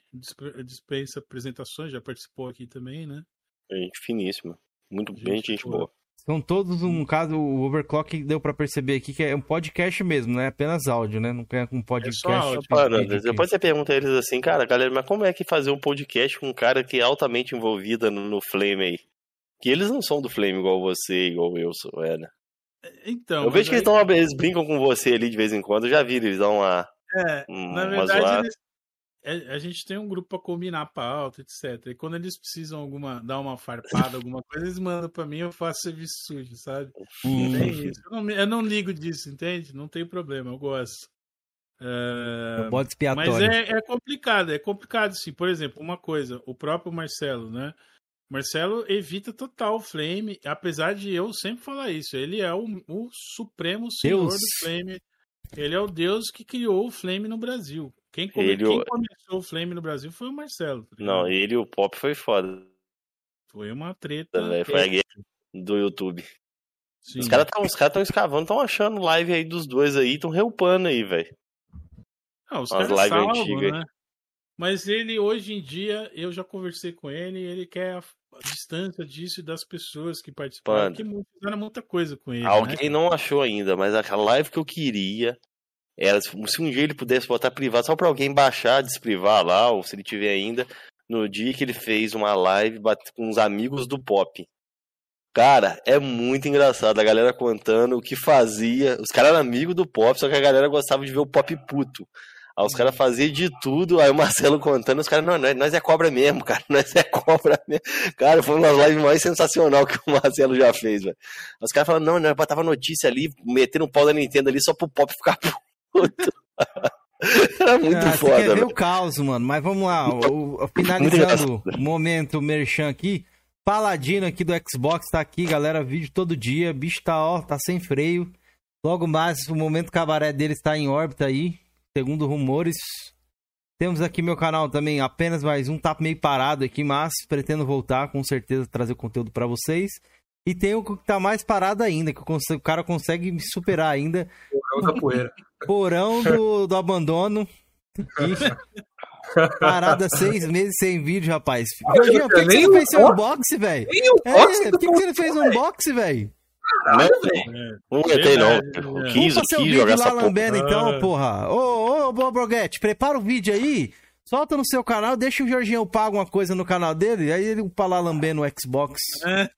dispensa apresentações, já participou aqui também, né? Gente finíssima. Muito gente bem, gente boa. São todos, um caso, o Overclock deu para perceber aqui que é um podcast mesmo, não é apenas áudio, né? Não é um podcast. É áudio. Mano, depois você pergunta a eles assim, cara, galera, mas como é que fazer um podcast com um cara que é altamente envolvido no, no Flame aí? Que eles não são do Flame igual você, igual eu sou, é, né? Então. Eu vejo que eles, tão, eles brincam com você ali de vez em quando, eu já vi eles dão uma. É, um, na verdade, eles, a gente tem um grupo para combinar a pauta, etc. E quando eles precisam alguma, dar uma farpada, alguma coisa, eles mandam para mim, eu faço serviço sujo, sabe? Hum. Eu não, eu não, ligo disso, entende? Não tem problema, eu gosto. Uh, Bode expiatório. Mas é, é complicado, é complicado sim. Por exemplo, uma coisa, o próprio Marcelo, né? Marcelo evita total o Flame, apesar de eu sempre falar isso. Ele é o, o supremo senhor Deus. do Flame. Ele é o Deus que criou o Flame no Brasil. Quem, come... ele... Quem começou o Flame no Brasil foi o Marcelo. Tá não, ele e o Pop foi foda. Foi uma treta. foi a guerra do YouTube. Sim. Os caras estão cara escavando, estão achando live aí dos dois aí, estão reupando aí, velho. Ah, os caras salvam, antigas. né? Mas ele, hoje em dia, eu já conversei com ele, ele quer a, a distância disso e das pessoas que participaram, que fizeram muita coisa com ele. Alguém né? não achou ainda, mas aquela live que eu queria era se um dia ele pudesse botar privado só para alguém baixar, desprivar lá, ou se ele tiver ainda, no dia que ele fez uma live com os amigos do pop. Cara, é muito engraçado a galera contando o que fazia. Os caras eram amigos do pop, só que a galera gostava de ver o pop puto. Aí os caras faziam de tudo, aí o Marcelo contando, os caras, não, nós é cobra mesmo, cara, nós é cobra mesmo. Cara, foi uma live mais sensacional que o Marcelo já fez, velho. Os caras falaram, não, nós botava notícia ali, metendo um pau da Nintendo ali só pro pop ficar puto. Era muito ah, foda. Quer ver o caos, mano. Mas vamos lá. O, o, finalizando o momento merchan aqui. Paladino aqui do Xbox tá aqui, galera. Vídeo todo dia. Bicho tá, ó, tá sem freio. Logo mais, o momento cabaré dele está em órbita aí. Segundo rumores. Temos aqui meu canal também, apenas mais um. Tá meio parado aqui, mas pretendo voltar, com certeza, trazer conteúdo para vocês. E tem o que tá mais parado ainda, que o cara consegue me superar ainda. Porão da poeira. Porão do, do abandono. Parada seis meses sem vídeo, rapaz. Jorginho, por que, que você não fez seu unboxing, velho? É, por que, que você não fez um unboxing, velho? Caralho, velho. Não aguentei, não. Quis, Vamos fazer um vídeo lá lambendo, então, porra. Ô, ô, ô, Broguete, prepara o vídeo aí. Solta no seu canal, deixa o Jorginho pagar uma coisa no canal dele, aí ele upa lá lambendo o Xbox. É.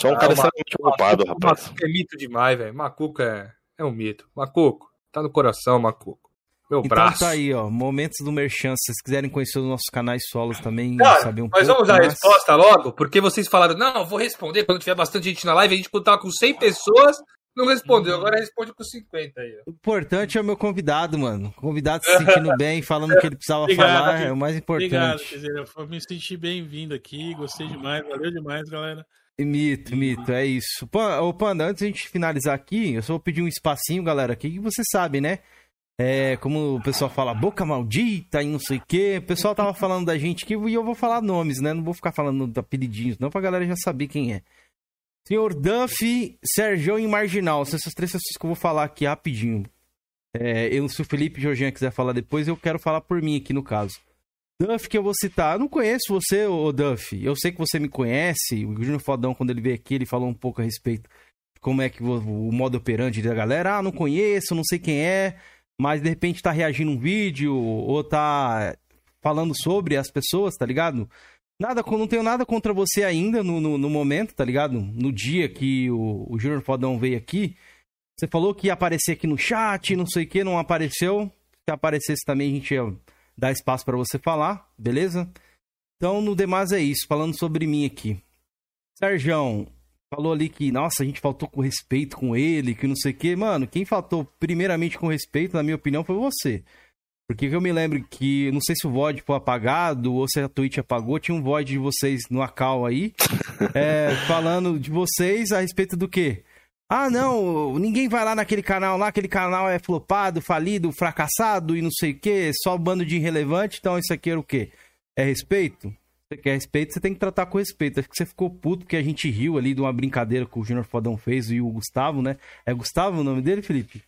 Só um cara extremamente ocupado, rapaz. Macuco é mito demais, velho. Macuco é, é um mito. Macuco, tá no coração, Macuco. Meu então braço. tá aí, ó. Momentos do Merchan. Se vocês quiserem conhecer os nossos canais solos também, Cara, saber um mas pouco. Mas vamos dar a resposta logo? Porque vocês falaram, não, vou responder quando tiver bastante gente na live. A gente tava com 100 pessoas, não respondeu. Agora responde com 50 aí. Ó. O importante é o meu convidado, mano. O convidado se sentindo bem, falando o que ele precisava Obrigado, falar, é o mais importante. Obrigado, eu me senti bem-vindo aqui. Gostei demais. Valeu demais, galera. Mito, mito, é isso. Ô, Panda, antes de a gente finalizar aqui, eu só vou pedir um espacinho, galera, aqui, que você sabe, né? É, como o pessoal fala, boca maldita e não sei o quê. O pessoal tava falando da gente aqui e eu vou falar nomes, né? Não vou ficar falando de apelidinhos, não, pra galera já saber quem é. Senhor Duff, Sérgio e Marginal. São essas três pessoas que eu vou falar aqui rapidinho. É, eu, se o Felipe Jorginho quiser falar depois, eu quero falar por mim aqui no caso. Duff que eu vou citar. Eu não conheço você, ô Duff. Eu sei que você me conhece. O Júnior Fodão, quando ele veio aqui, ele falou um pouco a respeito de como é que o, o modo operante da galera. Ah, não conheço, não sei quem é. Mas de repente tá reagindo um vídeo ou tá falando sobre as pessoas, tá ligado? Nada, não tenho nada contra você ainda no, no, no momento, tá ligado? No dia que o, o Júnior Fodão veio aqui. Você falou que ia aparecer aqui no chat, não sei o que, não apareceu. Se aparecesse também, a gente ia dar espaço para você falar, beleza? Então, no demais é isso, falando sobre mim aqui. Sérgio falou ali que, nossa, a gente faltou com respeito com ele, que não sei o quê. Mano, quem faltou primeiramente com respeito, na minha opinião, foi você. Porque eu me lembro que, não sei se o VOD foi apagado ou se a Twitch apagou, tinha um VOD de vocês no Acal aí, é, falando de vocês a respeito do quê? Ah, não, ninguém vai lá naquele canal lá, aquele canal é flopado, falido, fracassado e não sei o quê, só um bando de irrelevante, então isso aqui era o quê? É respeito? Você quer respeito, você tem que tratar com respeito. Acho que você ficou puto porque a gente riu ali de uma brincadeira que o Júnior Fodão fez e o Gustavo, né? É Gustavo o nome dele, Felipe?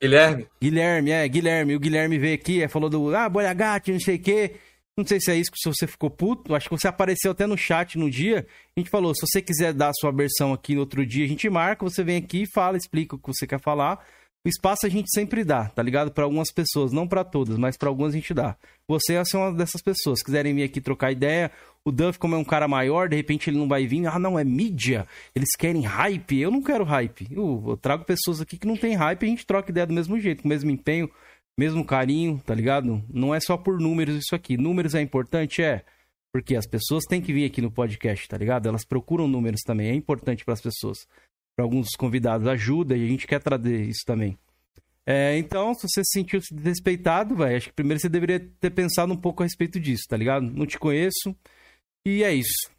Guilherme. Guilherme, é, Guilherme. O Guilherme veio aqui, é, falou do, ah, Bolhagate, não sei o quê. Não sei se é isso que você ficou puto. Acho que você apareceu até no chat no dia. A gente falou, se você quiser dar a sua versão aqui no outro dia, a gente marca, você vem aqui, fala, explica o que você quer falar. O espaço a gente sempre dá, tá ligado? Para algumas pessoas, não para todas, mas para algumas a gente dá. Você é uma dessas pessoas. Se quiserem vir aqui trocar ideia, o Duff, como é um cara maior, de repente ele não vai vir. Ah, não, é mídia. Eles querem hype. Eu não quero hype. Eu, eu trago pessoas aqui que não tem hype e a gente troca ideia do mesmo jeito, com o mesmo empenho, mesmo carinho, tá ligado? Não é só por números isso aqui. Números é importante? É. Porque as pessoas têm que vir aqui no podcast, tá ligado? Elas procuram números também. É importante para as pessoas para alguns dos convidados ajuda e a gente quer trazer isso também. É, então, se você se sentiu desrespeitado, velho, acho que primeiro você deveria ter pensado um pouco a respeito disso, tá ligado? Não te conheço e é isso.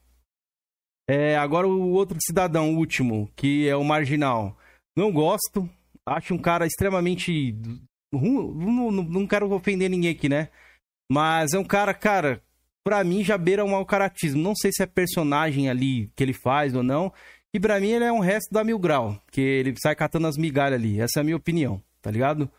É, agora o outro cidadão, o último, que é o Marginal. Não gosto, acho um cara extremamente. Não, não, quero ofender ninguém aqui, né? Mas é um cara, cara, pra mim já beira um mau caratismo. Não sei se é personagem ali que ele faz ou não. E pra mim ele é um resto da mil grau, que ele sai catando as migalhas ali. Essa é a minha opinião, tá ligado?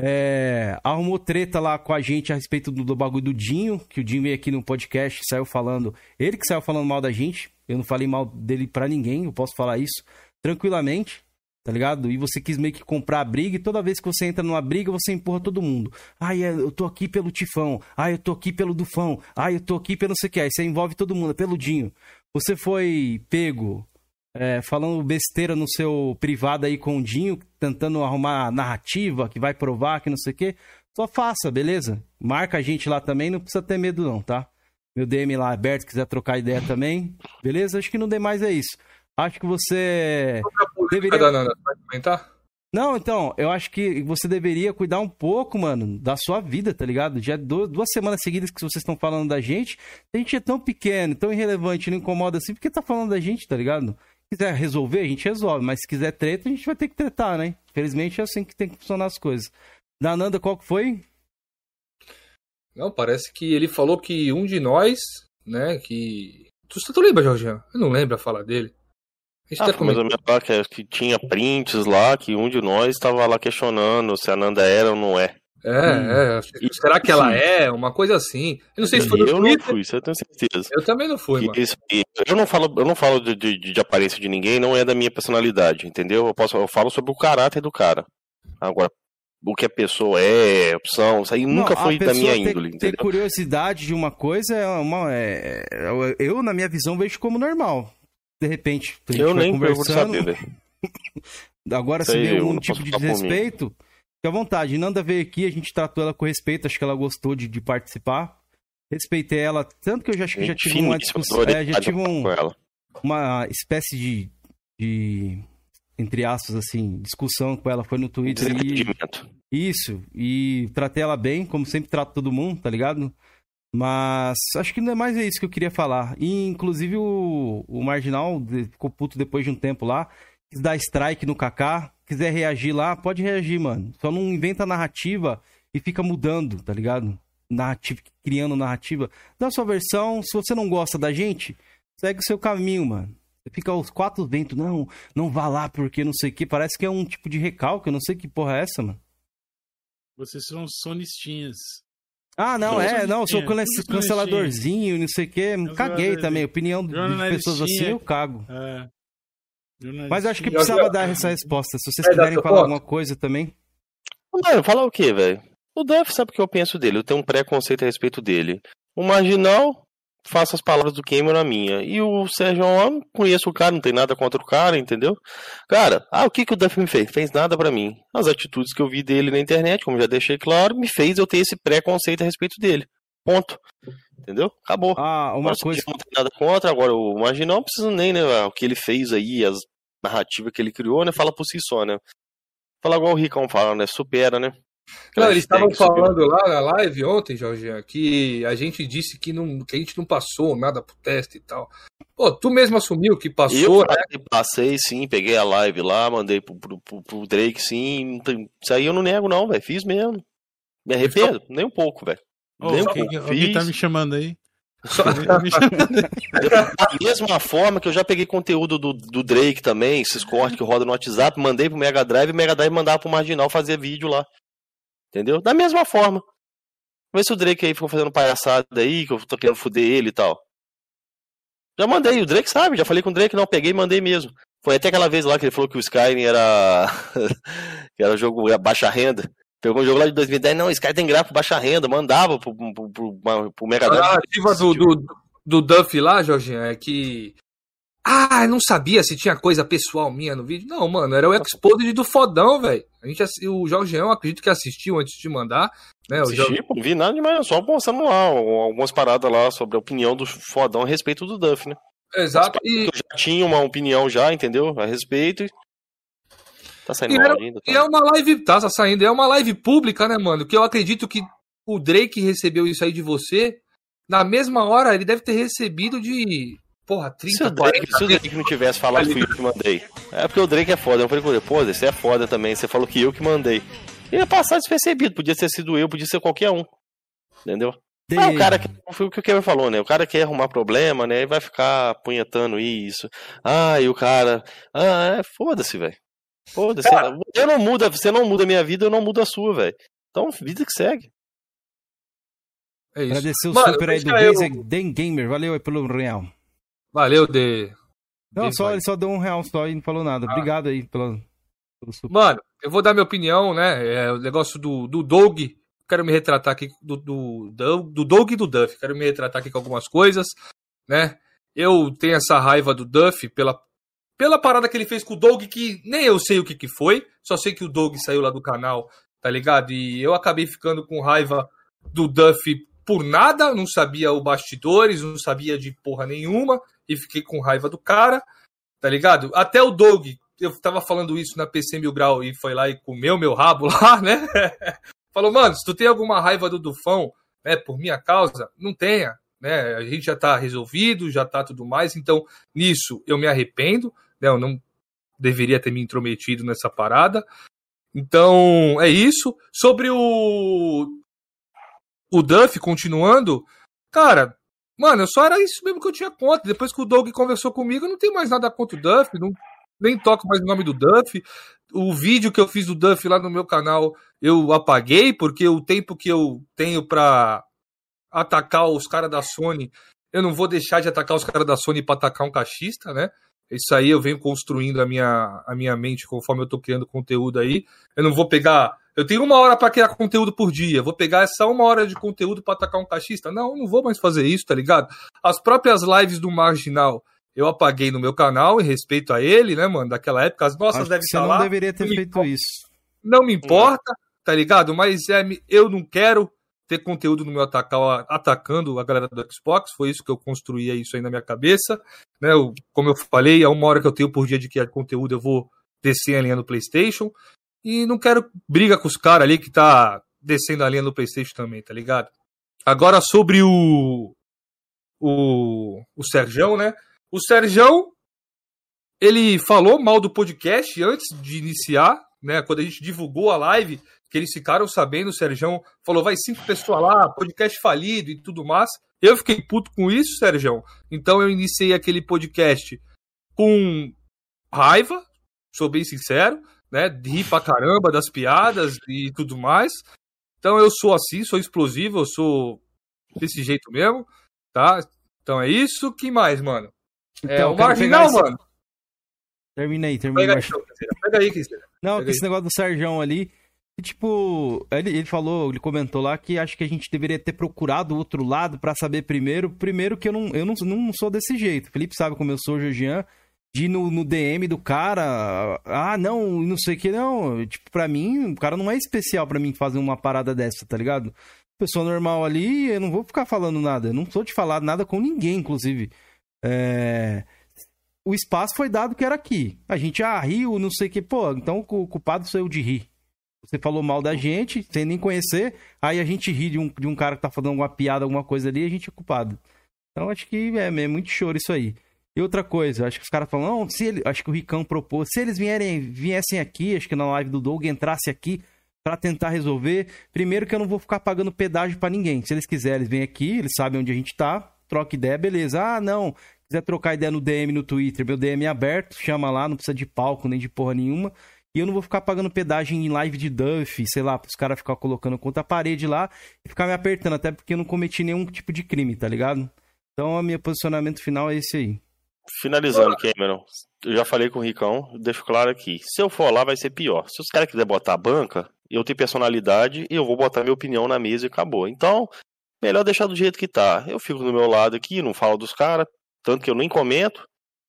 É, arrumou treta lá com a gente a respeito do, do, bagulho do Dinho, que o Dinho veio aqui no podcast, saiu falando. Ele que saiu falando mal da gente. Eu não falei mal dele pra ninguém, eu posso falar isso tranquilamente, tá ligado? E você quis meio que comprar a briga, e toda vez que você entra numa briga, você empurra todo mundo. Ai, eu tô aqui pelo Tifão. Ai, eu tô aqui pelo Dufão. Ai, eu tô aqui pelo não sei o que. Aí você envolve todo mundo, pelo Dinho. Você foi pego é, falando besteira no seu privado aí com o Dinho, tentando arrumar narrativa que vai provar que não sei o quê, só faça, beleza? Marca a gente lá também, não precisa ter medo não, tá? Meu DM lá aberto, quiser trocar ideia também, beleza? Acho que não demais é isso. Acho que você deveria... Vai comentar? Não, então, eu acho que você deveria cuidar um pouco, mano, da sua vida, tá ligado? Já duas semanas seguidas que vocês estão falando da gente, a gente é tão pequeno, tão irrelevante, não incomoda assim, porque tá falando da gente, tá ligado? quiser resolver, a gente resolve. Mas se quiser treta, a gente vai ter que tretar, né? Infelizmente é assim que tem que funcionar as coisas. Da Nanda, qual que foi? Não, parece que ele falou que um de nós, né, que... Tu, tu lembra, Jorginho? Eu não lembro a fala dele. Ah, tá mas a minha fala que, que tinha prints lá, que um de nós estava lá questionando se a Nanda era ou não é. É, hum. é. Será que ela é? Uma coisa assim. Eu não sei se foi Eu não fui, isso eu tenho certeza. Eu também não fui, mano. Isso, eu não falo, eu não falo de, de, de, aparência de ninguém, não é da minha personalidade, entendeu? Eu, posso, eu falo sobre o caráter do cara. Agora, o que a pessoa é, opção, isso aí não, nunca foi da minha ter, índole. Entendeu? Ter curiosidade de uma coisa é uma. É, eu, na minha visão, vejo como normal. De repente, eu nem conversando. saber. Agora, se vê um tipo de desrespeito. Fique à vontade. Nanda veio aqui, a gente tratou ela com respeito, acho que ela gostou de, de participar. Respeitei ela, tanto que eu já acho que já tive uma discussão. É, já tive um, uma espécie de, de. Entre aspas, assim, discussão com ela, foi no Twitter. E, isso, e tratei ela bem, como sempre trato todo mundo, tá ligado? Mas acho que não é mais isso que eu queria falar. E, inclusive, o, o Marginal ficou puto depois de um tempo lá. Quis dar strike no Kaká quiser reagir lá, pode reagir, mano. Só não inventa narrativa e fica mudando, tá ligado? Narrativa, criando narrativa. Dá sua versão. Se você não gosta da gente, segue o seu caminho, mano. Você fica aos quatro ventos, não, não vá lá porque não sei o que. Parece que é um tipo de recalque, eu não sei que porra é essa, mano. Vocês são sonistinhas. Ah, não, é, não, eu sou canceladorzinho, não sei o que. Caguei também. Opinião de pessoas assim, eu cago. É. Mas acho que precisava dar essa resposta. Se vocês quiserem falar alguma coisa também. Mano, falar o quê, velho? O Duff sabe o que eu penso dele. Eu tenho um preconceito a respeito dele. O Marginal, faça as palavras do Cameron na minha. E o Sérgio eu conheço o cara, não tem nada contra o cara, entendeu? Cara, ah, o que, que o Duff me fez? Fez nada para mim. As atitudes que eu vi dele na internet, como já deixei claro, me fez eu ter esse preconceito a respeito dele. Ponto. Entendeu? Acabou. Ah, uma agora, coisa. Não tem nada contra, agora o Marginal não precisa nem, né? O que ele fez aí, as narrativa que ele criou, né? Fala por si só, né? Fala igual o Ricão fala, né? Supera, né? Não, eles estavam falando lá na live ontem, Jorge, que a gente disse que, não, que a gente não passou nada pro teste e tal. Pô, tu mesmo assumiu que passou, eu né? Passei sim, peguei a live lá, mandei pro, pro, pro, pro Drake sim. Isso aí eu não nego, não, velho. Fiz mesmo. Me arrependo? Nem um pouco, velho. nem um pouco. Alguém tá me chamando aí? Só- Da mesma forma que eu já peguei conteúdo do, do Drake também, esses cortes que roda no WhatsApp, mandei pro Mega Drive e o Mega Drive mandava pro Marginal fazer vídeo lá. Entendeu? Da mesma forma. Vê se o Drake aí ficou fazendo palhaçada aí, que eu tô querendo foder ele e tal. Já mandei, o Drake sabe, já falei com o Drake, não, peguei e mandei mesmo. Foi até aquela vez lá que ele falou que o Skyrim era. que era jogo baixa renda. Pegou um jogo lá de 2010, não, Skyrim tem gráfico baixa renda, mandava pro, pro, pro, pro- Mega A Drive. narrativa do, do, do Duff lá, Jorginho, é que. Ah, eu não sabia se tinha coisa pessoal minha no vídeo. Não, mano, era o exposed do fodão, velho. A gente, o Jorginho, eu acredito que assistiu antes de mandar. Né, Jorge- Assisti, pô, não vi nada demais, só mostrando lá algumas paradas lá sobre a opinião do fodão a respeito do Duff, né? Exato. E, Eu já tinha uma opinião já, entendeu? A respeito. Tá saindo E era- ainda. e é uma live, tá saindo, é uma live pública, né, mano? Que eu acredito que o Drake recebeu isso aí de você. Na mesma hora, ele deve ter recebido de. Porra, Se 30, o, Drake, 40. se o Drake não tivesse falado fui eu que mandei. É porque o Drake é foda. Eu falei com ele, pô, você é foda também. Você falou que eu que mandei. Ele ia passar despercebido. Podia ter sido eu, podia ser qualquer um. Entendeu? De- Ah, o cara que. Foi o que o Kevin falou, né? O cara quer arrumar problema, né? E vai ficar punhetando isso. Ah, e o cara. Ah, é, foda-se, velho. Foda-se. Eu não muda, você não muda a minha vida, eu não mudo a sua, velho. Então, vida que segue. É isso. Agradecer o Mano, super aí do deixa eu- Den Gamer. Valeu aí pelo real. Valeu, D. Não, só, ele só deu um real só e não falou nada. Ah. Obrigado aí pela, pelo super. Mano, eu vou dar minha opinião, né? É, o negócio do, do Doug. Quero me retratar aqui do, do, do, do Doug e do Duff. Quero me retratar aqui com algumas coisas, né? Eu tenho essa raiva do Duff pela, pela parada que ele fez com o Doug, que nem eu sei o que, que foi. Só sei que o Doug saiu lá do canal, tá ligado? E eu acabei ficando com raiva do Duff por nada. Não sabia o bastidores, não sabia de porra nenhuma. E fiquei com raiva do cara, tá ligado? Até o Doug, eu tava falando isso na PC Mil Grau e foi lá e comeu meu rabo lá, né? Falou, mano, se tu tem alguma raiva do Dufão, né, por minha causa, não tenha, né? A gente já tá resolvido, já tá tudo mais, então nisso eu me arrependo, né? Eu não deveria ter me intrometido nessa parada. Então, é isso. Sobre o o Duff continuando, cara, mano, só era isso mesmo que eu tinha conta. Depois que o Doug conversou comigo, eu não tenho mais nada contra o Duff, não, nem toco mais o nome do Duff. O vídeo que eu fiz do Duff lá no meu canal, eu apaguei, porque o tempo que eu tenho pra atacar os caras da Sony, eu não vou deixar de atacar os caras da Sony pra atacar um cachista, né? Isso aí eu venho construindo a minha, a minha mente conforme eu tô criando conteúdo aí. Eu não vou pegar. Eu tenho uma hora pra criar conteúdo por dia. Vou pegar essa uma hora de conteúdo pra atacar um cachista? Não, eu não vou mais fazer isso, tá ligado? As próprias lives do Marginal eu apaguei no meu canal em respeito a ele, né, mano? Daquela época. As nossas Acho devem você estar não lá. deveria ter Não me feito importa. isso. Não me importa, tá ligado? Mas é, eu não quero ter conteúdo no meu atacar, atacando a galera do Xbox. Foi isso que eu construí é isso aí na minha cabeça. Né? Eu, como eu falei, a uma hora que eu tenho por dia de criar conteúdo, eu vou descer a linha no PlayStation. E não quero briga com os caras ali que tá descendo a linha no PlayStation também, tá ligado? Agora sobre o. O, o né? O Serjão, ele falou mal do podcast antes de iniciar, né? Quando a gente divulgou a live, que eles ficaram sabendo, o Serjão falou, vai cinco pessoas lá, podcast falido e tudo mais. Eu fiquei puto com isso, Serjão. Então eu iniciei aquele podcast com raiva, sou bem sincero, né? Ri pra caramba das piadas e tudo mais. Então eu sou assim, sou explosivo, eu sou desse jeito mesmo, tá? Então é isso. que mais, mano? é Então, o quero marginal, esse- mano. Termina aí, termina Pega aí. Pega aí, Cristina. Não, Pega esse negócio do Serjão ali. Que, tipo, ele, ele falou, ele comentou lá que acho que a gente deveria ter procurado o outro lado pra saber primeiro. Primeiro que eu não, eu não, não sou desse jeito. Felipe sabe como eu sou, Georgian. De ir no, no DM do cara, ah, não, não sei o que, não. Tipo, pra mim, o cara não é especial pra mim fazer uma parada dessa, tá ligado? Pessoa normal ali, eu não vou ficar falando nada. Eu não sou de falar nada com ninguém, inclusive. É o espaço foi dado que era aqui. A gente, ah, riu, não sei o que. Pô, então o culpado sou eu de rir. Você falou mal da gente, sem nem conhecer, aí a gente ri de um, de um cara que tá fazendo alguma piada, alguma coisa ali, e a gente é culpado. Então acho que é, é muito choro isso aí. E outra coisa, acho que os caras falam, não, se ele, acho que o Ricão propôs, se eles vierem, viessem aqui, acho que na live do Doug entrasse aqui pra tentar resolver, primeiro que eu não vou ficar pagando pedágio pra ninguém. Se eles quiserem, eles vêm aqui, eles sabem onde a gente tá, troca ideia, beleza. Ah, não, quiser trocar ideia no DM no Twitter, meu DM é aberto, chama lá, não precisa de palco nem de porra nenhuma. E eu não vou ficar pagando pedágio em live de Duff, sei lá, pros caras ficar colocando contra a parede lá e ficar me apertando, até porque eu não cometi nenhum tipo de crime, tá ligado? Então, o meu posicionamento final é esse aí. Finalizando, Cameron, eu já falei com o Ricão, deixo claro aqui. Se eu for lá, vai ser pior. Se os caras quiserem botar a banca, eu tenho personalidade e eu vou botar minha opinião na mesa e acabou. Então, melhor deixar do jeito que tá. Eu fico do meu lado aqui, não falo dos caras, tanto que eu nem comento,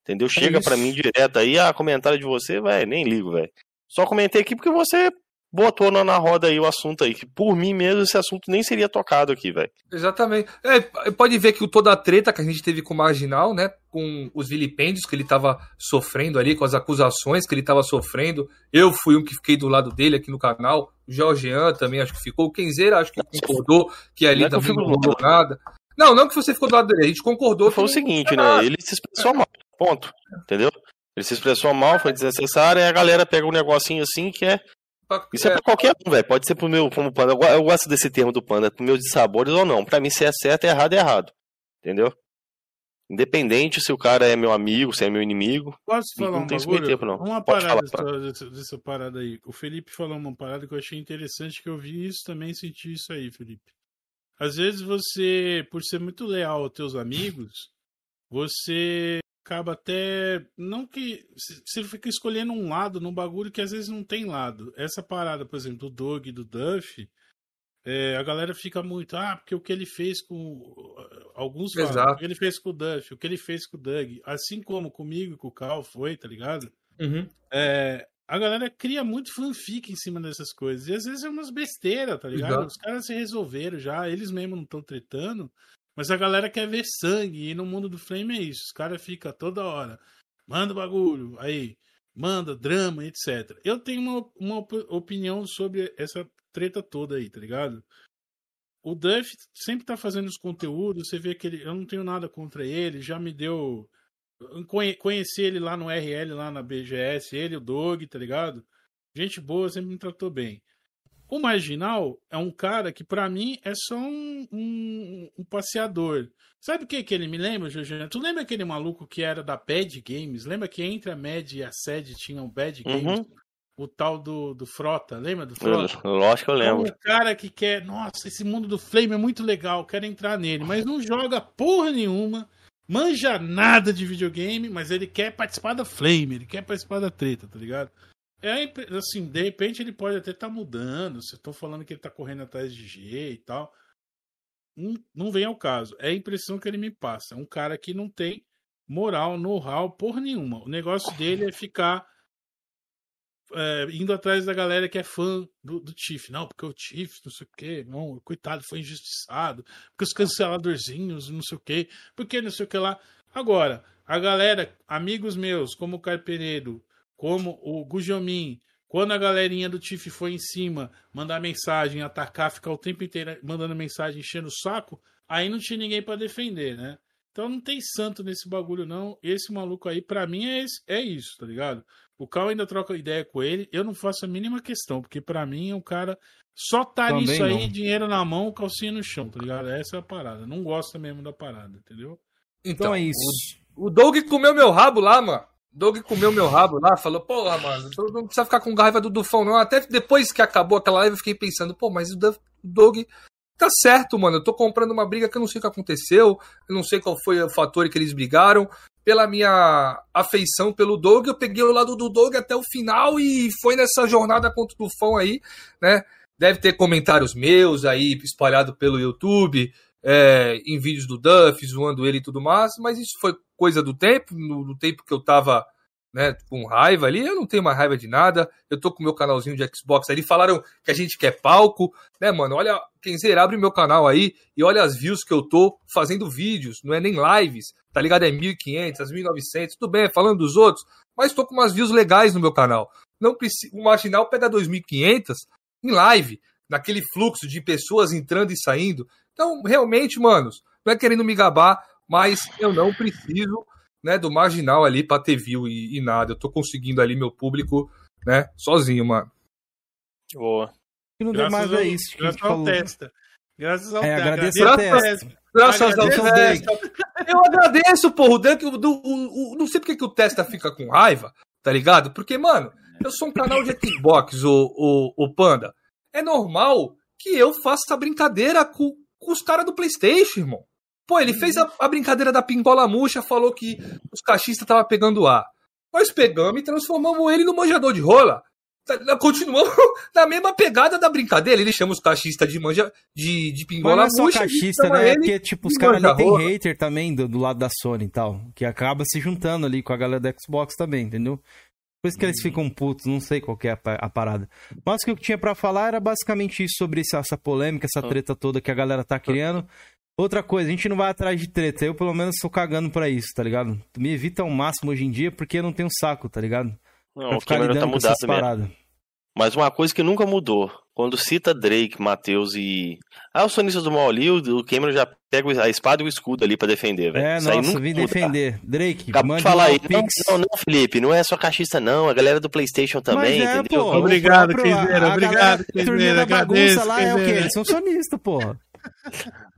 entendeu? Chega para mim direto aí, ah, comentário de você, velho, nem ligo, velho. Só comentei aqui porque você botou na, na roda aí o assunto aí, que por mim mesmo esse assunto nem seria tocado aqui, velho. Exatamente. É, pode ver que toda a treta que a gente teve com o Marginal, né, com os vilipêndios que ele tava sofrendo ali, com as acusações que ele tava sofrendo, eu fui um que fiquei do lado dele aqui no canal, o Jorgean também acho que ficou, o Kenzeira acho que concordou que ali não, não rolou nada. Não, não que você ficou do lado dele, a gente concordou. Foi o seguinte, né, ele se expressou mal, ponto, entendeu? Ele se expressou mal, foi desnecessário, e a galera pega um negocinho assim que é isso é, é pra qualquer um, velho. Pode ser pro meu como panda. Eu gosto desse termo do panda, pro meu de sabores ou não. Pra mim, se é certo, é errado, é errado. Entendeu? Independente se o cara é meu amigo, se é meu inimigo. Posso falar não um tem bagulho? Tempo, não. Uma Pode parada falar, dessa, dessa, parada aí. O Felipe falou uma parada que eu achei interessante, que eu vi isso também, senti isso aí, Felipe. Às vezes você, por ser muito leal aos teus amigos, você acaba até. Não que. Você fica escolhendo um lado num bagulho que às vezes não tem lado. Essa parada, por exemplo, do Doug e do Duff. É, a galera fica muito, ah, porque o que ele fez com. Alguns falam, Exato. o que ele fez com o Duff, o que ele fez com o Doug, assim como comigo e com o Cal foi, tá ligado? Uhum. É, a galera cria muito fanfic em cima dessas coisas. E às vezes é umas besteiras, tá ligado? Exato. Os caras se resolveram já, eles mesmos não estão tretando. Mas a galera quer ver sangue, e no mundo do frame é isso. Os caras ficam toda hora, manda bagulho, aí, manda drama, etc. Eu tenho uma, uma opinião sobre essa treta toda aí, tá ligado? O Duff sempre tá fazendo os conteúdos, você vê que ele, eu não tenho nada contra ele, já me deu. Conheci ele lá no RL, lá na BGS, ele, o Dog, tá ligado? Gente boa, sempre me tratou bem. O marginal é um cara que, para mim, é só um, um, um, passeador. Sabe o que, que ele me lembra, Jorginho? Tu lembra aquele maluco que era da Bad Games? Lembra que entre a Med e a Sede tinha um Bad uhum. Games? O tal do, do Frota, lembra do Frota? Lógico que eu lembro. É um cara que quer, nossa, esse mundo do Flame é muito legal, quero entrar nele, mas não joga porra nenhuma, manja nada de videogame, mas ele quer participar da Flame, ele quer participar da treta, tá ligado? É, assim, de repente ele pode até estar tá mudando. Se estão falando que ele está correndo atrás de G e tal. Não, não vem ao caso. É a impressão que ele me passa. Um cara que não tem moral, know-how, porra nenhuma. O negócio dele é ficar é, indo atrás da galera que é fã do, do Tiff. Não, porque o Tiff, não sei o quê, não, coitado, foi injustiçado. Porque os canceladorzinhos, não sei o quê, porque não sei o que lá. Agora, a galera, amigos meus, como o Carpenedo, como o Gujomin, quando a galerinha do Tiff foi em cima, mandar mensagem, atacar, ficar o tempo inteiro mandando mensagem, enchendo o saco, aí não tinha ninguém para defender, né? Então não tem santo nesse bagulho, não. Esse maluco aí, para mim, é, esse, é isso, tá ligado? O Cal ainda troca ideia com ele, eu não faço a mínima questão, porque para mim é um cara. Só tá Também nisso aí, não. dinheiro na mão, calcinha no chão, tá ligado? Essa é a parada. Não gosta mesmo da parada, entendeu? Então, então é isso. O, o Doug comeu meu rabo lá, mano. Doug comeu meu rabo lá, falou, porra, mano, não precisa ficar com raiva do Dufão, não. Até depois que acabou aquela live, eu fiquei pensando, pô, mas o Doug tá certo, mano. Eu tô comprando uma briga que eu não sei o que aconteceu, eu não sei qual foi o fator que eles brigaram. Pela minha afeição pelo Doug, eu peguei o lado do Doug até o final e foi nessa jornada contra o Dufão aí, né? Deve ter comentários meus aí espalhado pelo YouTube, é, em vídeos do Duff, zoando ele e tudo mais, mas isso foi coisa do tempo, no, no, tempo que eu tava né, com raiva ali, eu não tenho mais raiva de nada, eu tô com meu canalzinho de Xbox ali, falaram que a gente quer palco, né, mano, olha, quem quiser abre meu canal aí e olha as views que eu tô fazendo vídeos, não é nem lives, tá ligado? É 1.500, 1.900, tudo bem, falando dos outros, mas tô com umas views legais no meu canal. Não precisa, o marginal pega 2.500 em live, naquele fluxo de pessoas entrando e saindo. Então, realmente, manos, não é querendo me gabar, mas eu não preciso né, do marginal ali para ter view e, e, nada. Eu tô conseguindo ali meu público, né, sozinho, mano. Boa. E não graças mais ao, é isso. Graças ao testa. Graças ao é, agradeço testa. Graças ao Testa. Eu agradeço, porra. O Dunk, o, o, o- não sei porque que o Testa fica com raiva, tá ligado? Porque, mano, eu sou um canal de Xbox, o, o, o Panda. É normal que eu faça essa brincadeira com, com os caras do PlayStation, irmão. Pô, ele fez a, a brincadeira da pingola murcha, falou que os cachistas estavam pegando ar. Nós pegamos e transformamos ele no manjador de rola. Tá- Continuamos na mesma pegada da brincadeira. Ele chama os cachistas de manja de, de Mas pingola não é só cachista, né? É ele porque, tipo, os caras ali tem hater também do, do lado da Sony e tal. Que acaba se juntando ali com a galera da Xbox também, entendeu? Por isso que eles ficam putos, não sei qual é a, pa- a parada. Mas o que eu tinha pra falar era basicamente isso sobre essa, essa polêmica, essa treta toda que a galera tá criando. Outra coisa, a gente não vai atrás de treta. Eu, pelo menos, tô cagando pra isso, tá ligado? Me evita ao máximo hoje em dia porque eu não tenho saco, tá ligado? Não, Pra o ficar tá lidando com mudado essas paradas. Mas uma coisa que nunca mudou, quando cita Drake, Matheus e. Ah, os sonistas do mal ali, o o Cameron já pega a espada e o escudo ali pra defender, velho. É, Isso aí nossa, nunca vim muda. defender. Drake, Acabou de falar aí. o Não, não, não, Felipe, não é só cachista, não. A galera do PlayStation também, Mas é, entendeu? pô, Obrigado, o próprio- a- obrigado, galera- Turminha da bagunça lá é o quê? Eles são sonistas, porra.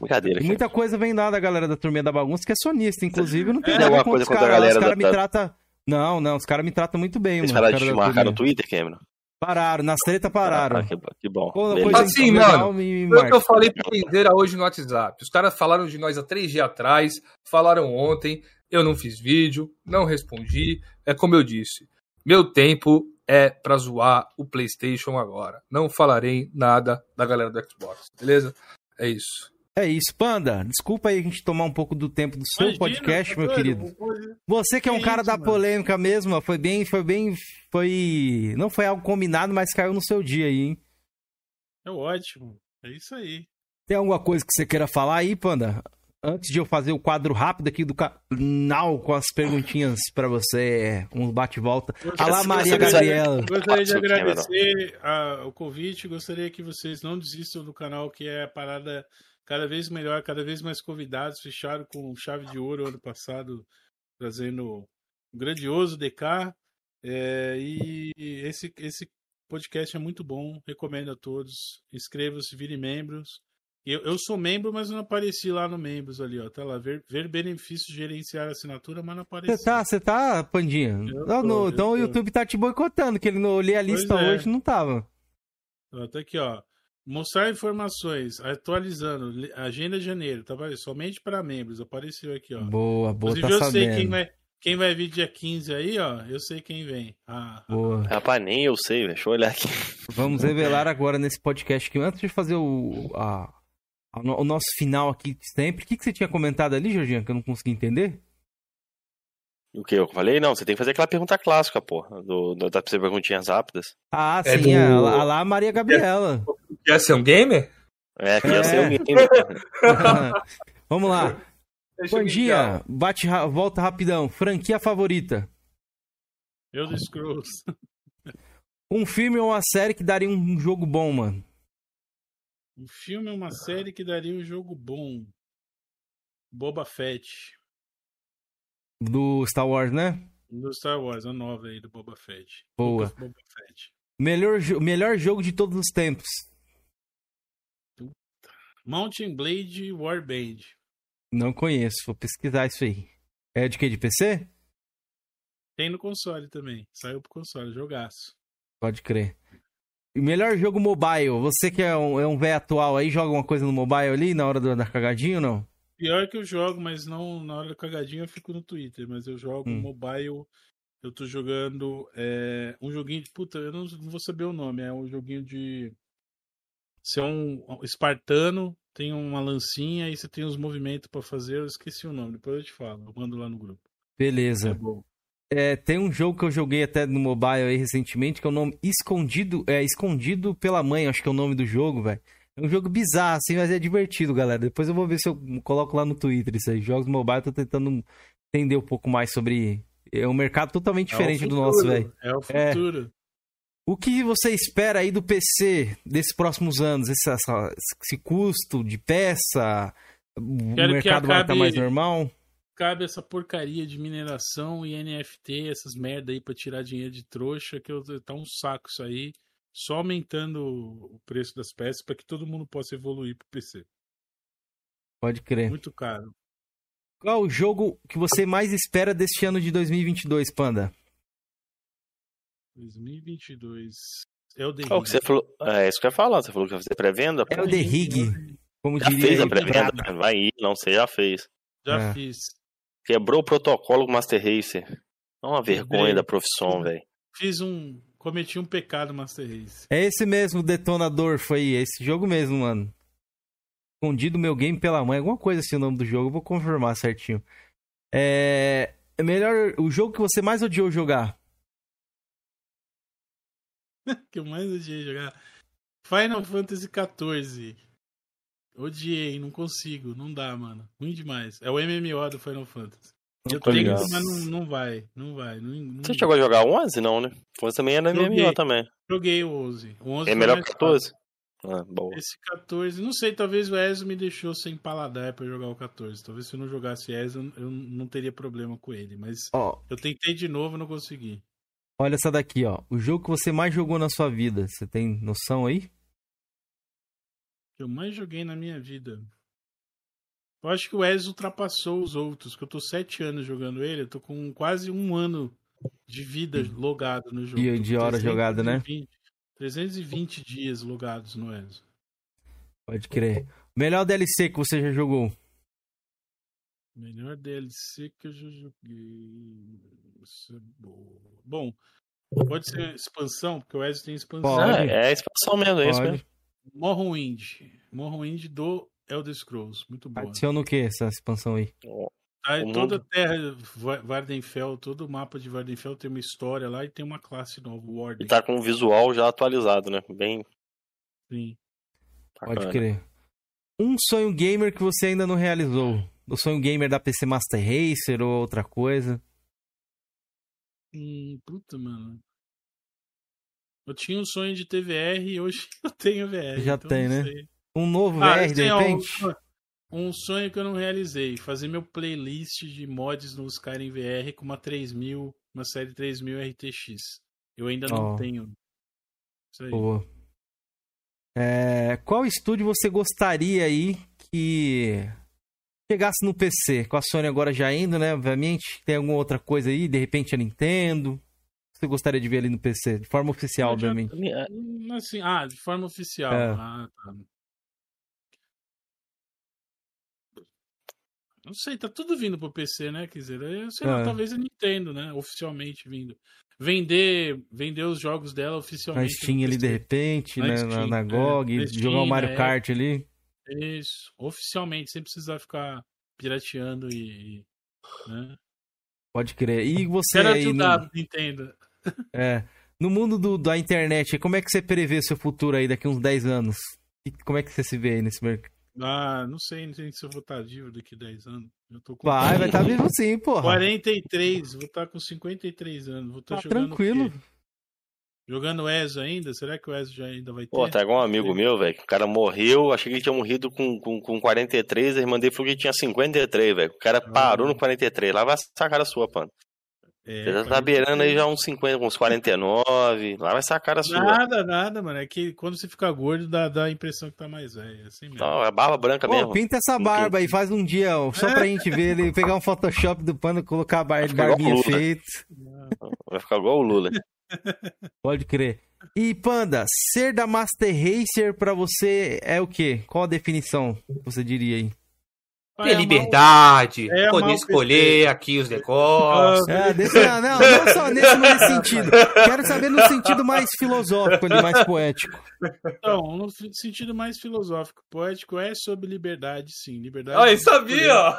Brincadeira, E cara. muita coisa vem lá da galera da Turminha da Bagunça que é sonista, inclusive. Eu não Tem nada alguma contra coisa os contra a caras. galera Os caras da- me tratam. Não, não, os caras me tratam muito bem, Eles mano. pararam os de te caras da marcar no. Twitter, Cameron? Pararam, nas treta pararam. Ah, que, que bom. Coisa Assim, mano, me, o que marca. eu falei pro Kenzeira hoje no WhatsApp. Os caras falaram de nós há três dias atrás, falaram ontem, eu não fiz vídeo, não respondi. É como eu disse, meu tempo é pra zoar o PlayStation agora. Não falarei nada da galera do Xbox, beleza? É isso. É isso, Panda. Desculpa aí a gente tomar um pouco do tempo do seu Imagina, podcast, meu querido. Você que é um cara da polêmica mesmo, foi bem, foi bem, foi... Não foi algo combinado, mas caiu no seu dia aí, hein? É ótimo. É isso aí. Tem alguma coisa que você queira falar aí, Panda? Antes de eu fazer o quadro rápido aqui do canal com as perguntinhas pra você, um bate-volta. Alá, Maria Gabriela. Gostaria de Cameron. agradecer a- o convite. Gostaria que vocês não desistam do canal, que é a parada cada vez melhor, cada vez mais convidados. Fecharam com chave de ouro ano passado, trazendo um grandioso DK. É, e esse, esse podcast é muito bom. Recomendo a todos. Inscrevam-se, virem membros. Eu, eu sou membro, mas não apareci lá no membros ali, ó. Tá lá, ver, ver benefícios, gerenciar assinatura, mas não apareci. Você tá, você tá, Pandinha? Não, tô, no- então o tô. YouTube tá te boicotando, que ele não olhei a lista é. hoje não tava. Tá aqui, ó. Mostrar informações, atualizando, li- agenda de janeiro, tá vendo? Somente para membros, apareceu aqui, ó. Boa, boa, Inclusive, tá eu sei quem sabendo. vai, quem vai vir dia 15 aí, ó. Eu sei quem vem. Ah, Boa. Rapaz, nem eu sei, velho. Deixa eu olhar aqui. Vamos revelar agora nesse podcast que antes de fazer o, a- a o nosso final aqui de sempre, o que, que você tinha comentado ali, Jorginho, que eu não consegui entender? O que eu falei? Não, você tem que fazer aquela pergunta clássica, porra. Do, do, das perguntinhas rápidas. Ah, É sim, do- a, a lá Maria Gabriela. Quer ser um gamer? É, que ia É. ser o game. Vamos lá. Deixa eu Pandinha, bate, volta rapidão. Franquia favorita? eu do Scrolls. Um filme ou uma série que daria um jogo bom, mano? Um filme é uma série que daria um jogo bom. Boba Fett. Do Star Wars, né? Do Star Wars, a nova aí do Boba Fett. Boa. Boba Fett. Melhor, jo- melhor jogo de todos os tempos. Mountain Blade Warband. Não conheço, vou pesquisar isso aí. É de que? De PC? Tem no console também. Saiu pro console, jogaço. Pode crer. E melhor jogo mobile. Você que é um, é um velho atual aí, joga uma coisa no mobile ali na hora do, da cagadinha ou não? Pior que eu jogo, mas não na hora da cagadinha eu fico no Twitter, mas eu jogo Hum. mobile. Eu tô jogando é, um joguinho de. Puta, eu não, não vou saber o nome. É um joguinho de. Você é um espartano, tem uma lancinha e você tem os movimentos pra fazer. Eu esqueci o nome, depois eu te falo. Eu mando lá no grupo. É Beleza. bom. É, tem um jogo que eu joguei até no mobile aí recentemente, que é o nome Escondido, é Escondido pela Mãe, acho que é o nome do jogo, velho. É um jogo bizarro, assim, mas é divertido, galera. Depois eu vou ver se eu coloco lá no Twitter isso aí. Jogos mobile, eu tô tentando entender um pouco mais sobre. É um mercado totalmente diferente É do nosso, velho. É o É. futuro. O que você espera aí do PC desses próximos anos? Esse, essa- esse custo de peça? O Quero mercado vai estar mais normal? Cabe essa porcaria de mineração e NFT, essas merda aí pra tirar dinheiro de trouxa, que eu, tá um saco isso aí. Só aumentando o preço das peças pra que todo mundo possa evoluir pro PC. Pode crer. Muito caro. Qual o jogo que você mais espera deste ano de 2022, Panda? 2022. É o que você falou? É isso que eu ia falar. Você falou que ia fazer pré-venda? É o The Rig, como Já diria fez a pré-venda? Vai ir, não, você já fez. Já É. fiz. Quebrou o protocolo com o Master Racer. É uma vergonha da profissão, velho. Fiz um. Cometi um pecado Master Race. É esse mesmo detonador, foi esse jogo mesmo, mano. Escondido meu game pela mãe, alguma coisa assim o nome do jogo, eu vou confirmar certinho. É. é melhor. O jogo que você mais odiou jogar? que eu mais odiei jogar. Final Fantasy XIV. Odiei, não consigo, não dá, mano. Ruim demais. É o MMO do Final Fantasy. Eu tô tenho, ligado. mas não, não vai, não vai. Não, não- Você chegou a jogar 11? Não, né? 11 também é no Joguei. MMO também. Joguei o 11. O 11 É melhor que 14? Ah, boa. Esse 14, não sei, talvez o Ezio me deixou sem paladar pra jogar o 14. Talvez se eu não jogasse Ezio, eu não teria problema com ele. Mas Ó, eu tentei de novo e não consegui. Olha essa daqui, ó. O jogo que você mais jogou na sua vida. Você tem noção aí? que eu mais joguei na minha vida. Eu acho que o Ezio ultrapassou os outros, que eu tô sete anos jogando ele, eu tô com quase um ano de vida logado no jogo. Com de hora jogada, né? 320 320 dias logados no Ezio. Pode crer. Melhor DLC que você já jogou? Melhor DLC que eu já joguei. Isso é boa. Bom, pode ser expansão, porque o Ezio tem expansão. Pode. Ah, é a expansão mesmo, é isso mesmo. Morrowind. Morrowind do Elder Scrolls. Muito boa. Adiciona o que essa expansão aí? Aí O toda a terra, Va- Vardenfell, todo o mapa de Vardenfell tem uma história lá e tem uma classe nova, o E Warden. tá com o visual já atualizado, né? Bem Sim. bacana. Pode crer. Um sonho gamer que você ainda não realizou? O sonho gamer da PC Master Racer ou outra coisa? Hum, puta, mano. Eu tinha um sonho de ter VR e hoje eu tenho VR. Já então tem, né? sei. Um novo Ah, VR, de repente? Um sonho que eu não realizei. Fazer meu playlist de mods no Skyrim VR com uma 3000, uma série 3000 RTX. Eu ainda não Ó. tenho. Isso aí. Boa. É, qual estúdio você gostaria aí que chegasse no PC? Com a Sony agora já indo, né? Obviamente. Tem alguma outra coisa aí? De repente a Nintendo? Você gostaria de ver ali no PC? De forma oficial, obviamente. Hum, Assim, ah, de forma oficial. É. Ah, tá. Não sei, tá tudo vindo pro PC, né? Quer dizer, eu sei lá, É. talvez a Nintendo, né? Oficialmente vindo. Vender, vender os jogos dela Na oficialmente. Steam no ali de repente, Na né? Steam, na, na é. GOG, Na jogar Steam, o Mario na Kart ali. Isso, oficialmente, sem precisar ficar pirateando e. Né? Pode crer. E você Quero aí no, ajudar, Nintendo. é, no mundo do- da internet, como é que você prevê seu futuro aí daqui uns 10 anos? E Como é que você se vê aí nesse mercado? Ah, não sei, não sei se eu vou estar vivo daqui a 10 anos. Eu tô com Vai, vai estar vivo sim, porra. 43, vou estar com 53 anos. Vou estar Tá jogando. o tranquilo. quê? Jogando o Ezio ainda? Será que o Ezio já ainda vai ter? Pô, tá igual um amigo meu, velho. O cara morreu, achei que ele tinha morrido com, com, com 43, a irmã dele falou que ele tinha 53, velho. O cara parou no 43. Lá vai essa cara sua, pano. É, Você já tá 43. beirando aí já uns 50, uns 49. Lá vai essa cara sua. Nada, nada, mano. É que quando você fica gordo, dá, dá a impressão que tá mais velho. É assim mesmo. Não, é barba branca Pô, mesmo. pinta essa barba aí, faz um dia, ó, só pra gente ver ele, pegar um Photoshop do pano, colocar a bar barbinha feita. Vai ficar igual o Lula. Pode crer. E, Panda, ser da Master Racer pra você é o quê? Qual a definição você diria aí? Ter o- liberdade, é poder escolher aqui os negócios. É, desse, não, não, não só nesse mais sentido. Quero saber no sentido mais filosófico mais poético. Então, no sentido mais filosófico, poético, é sobre liberdade, sim. Liberdade. Olha, sabia!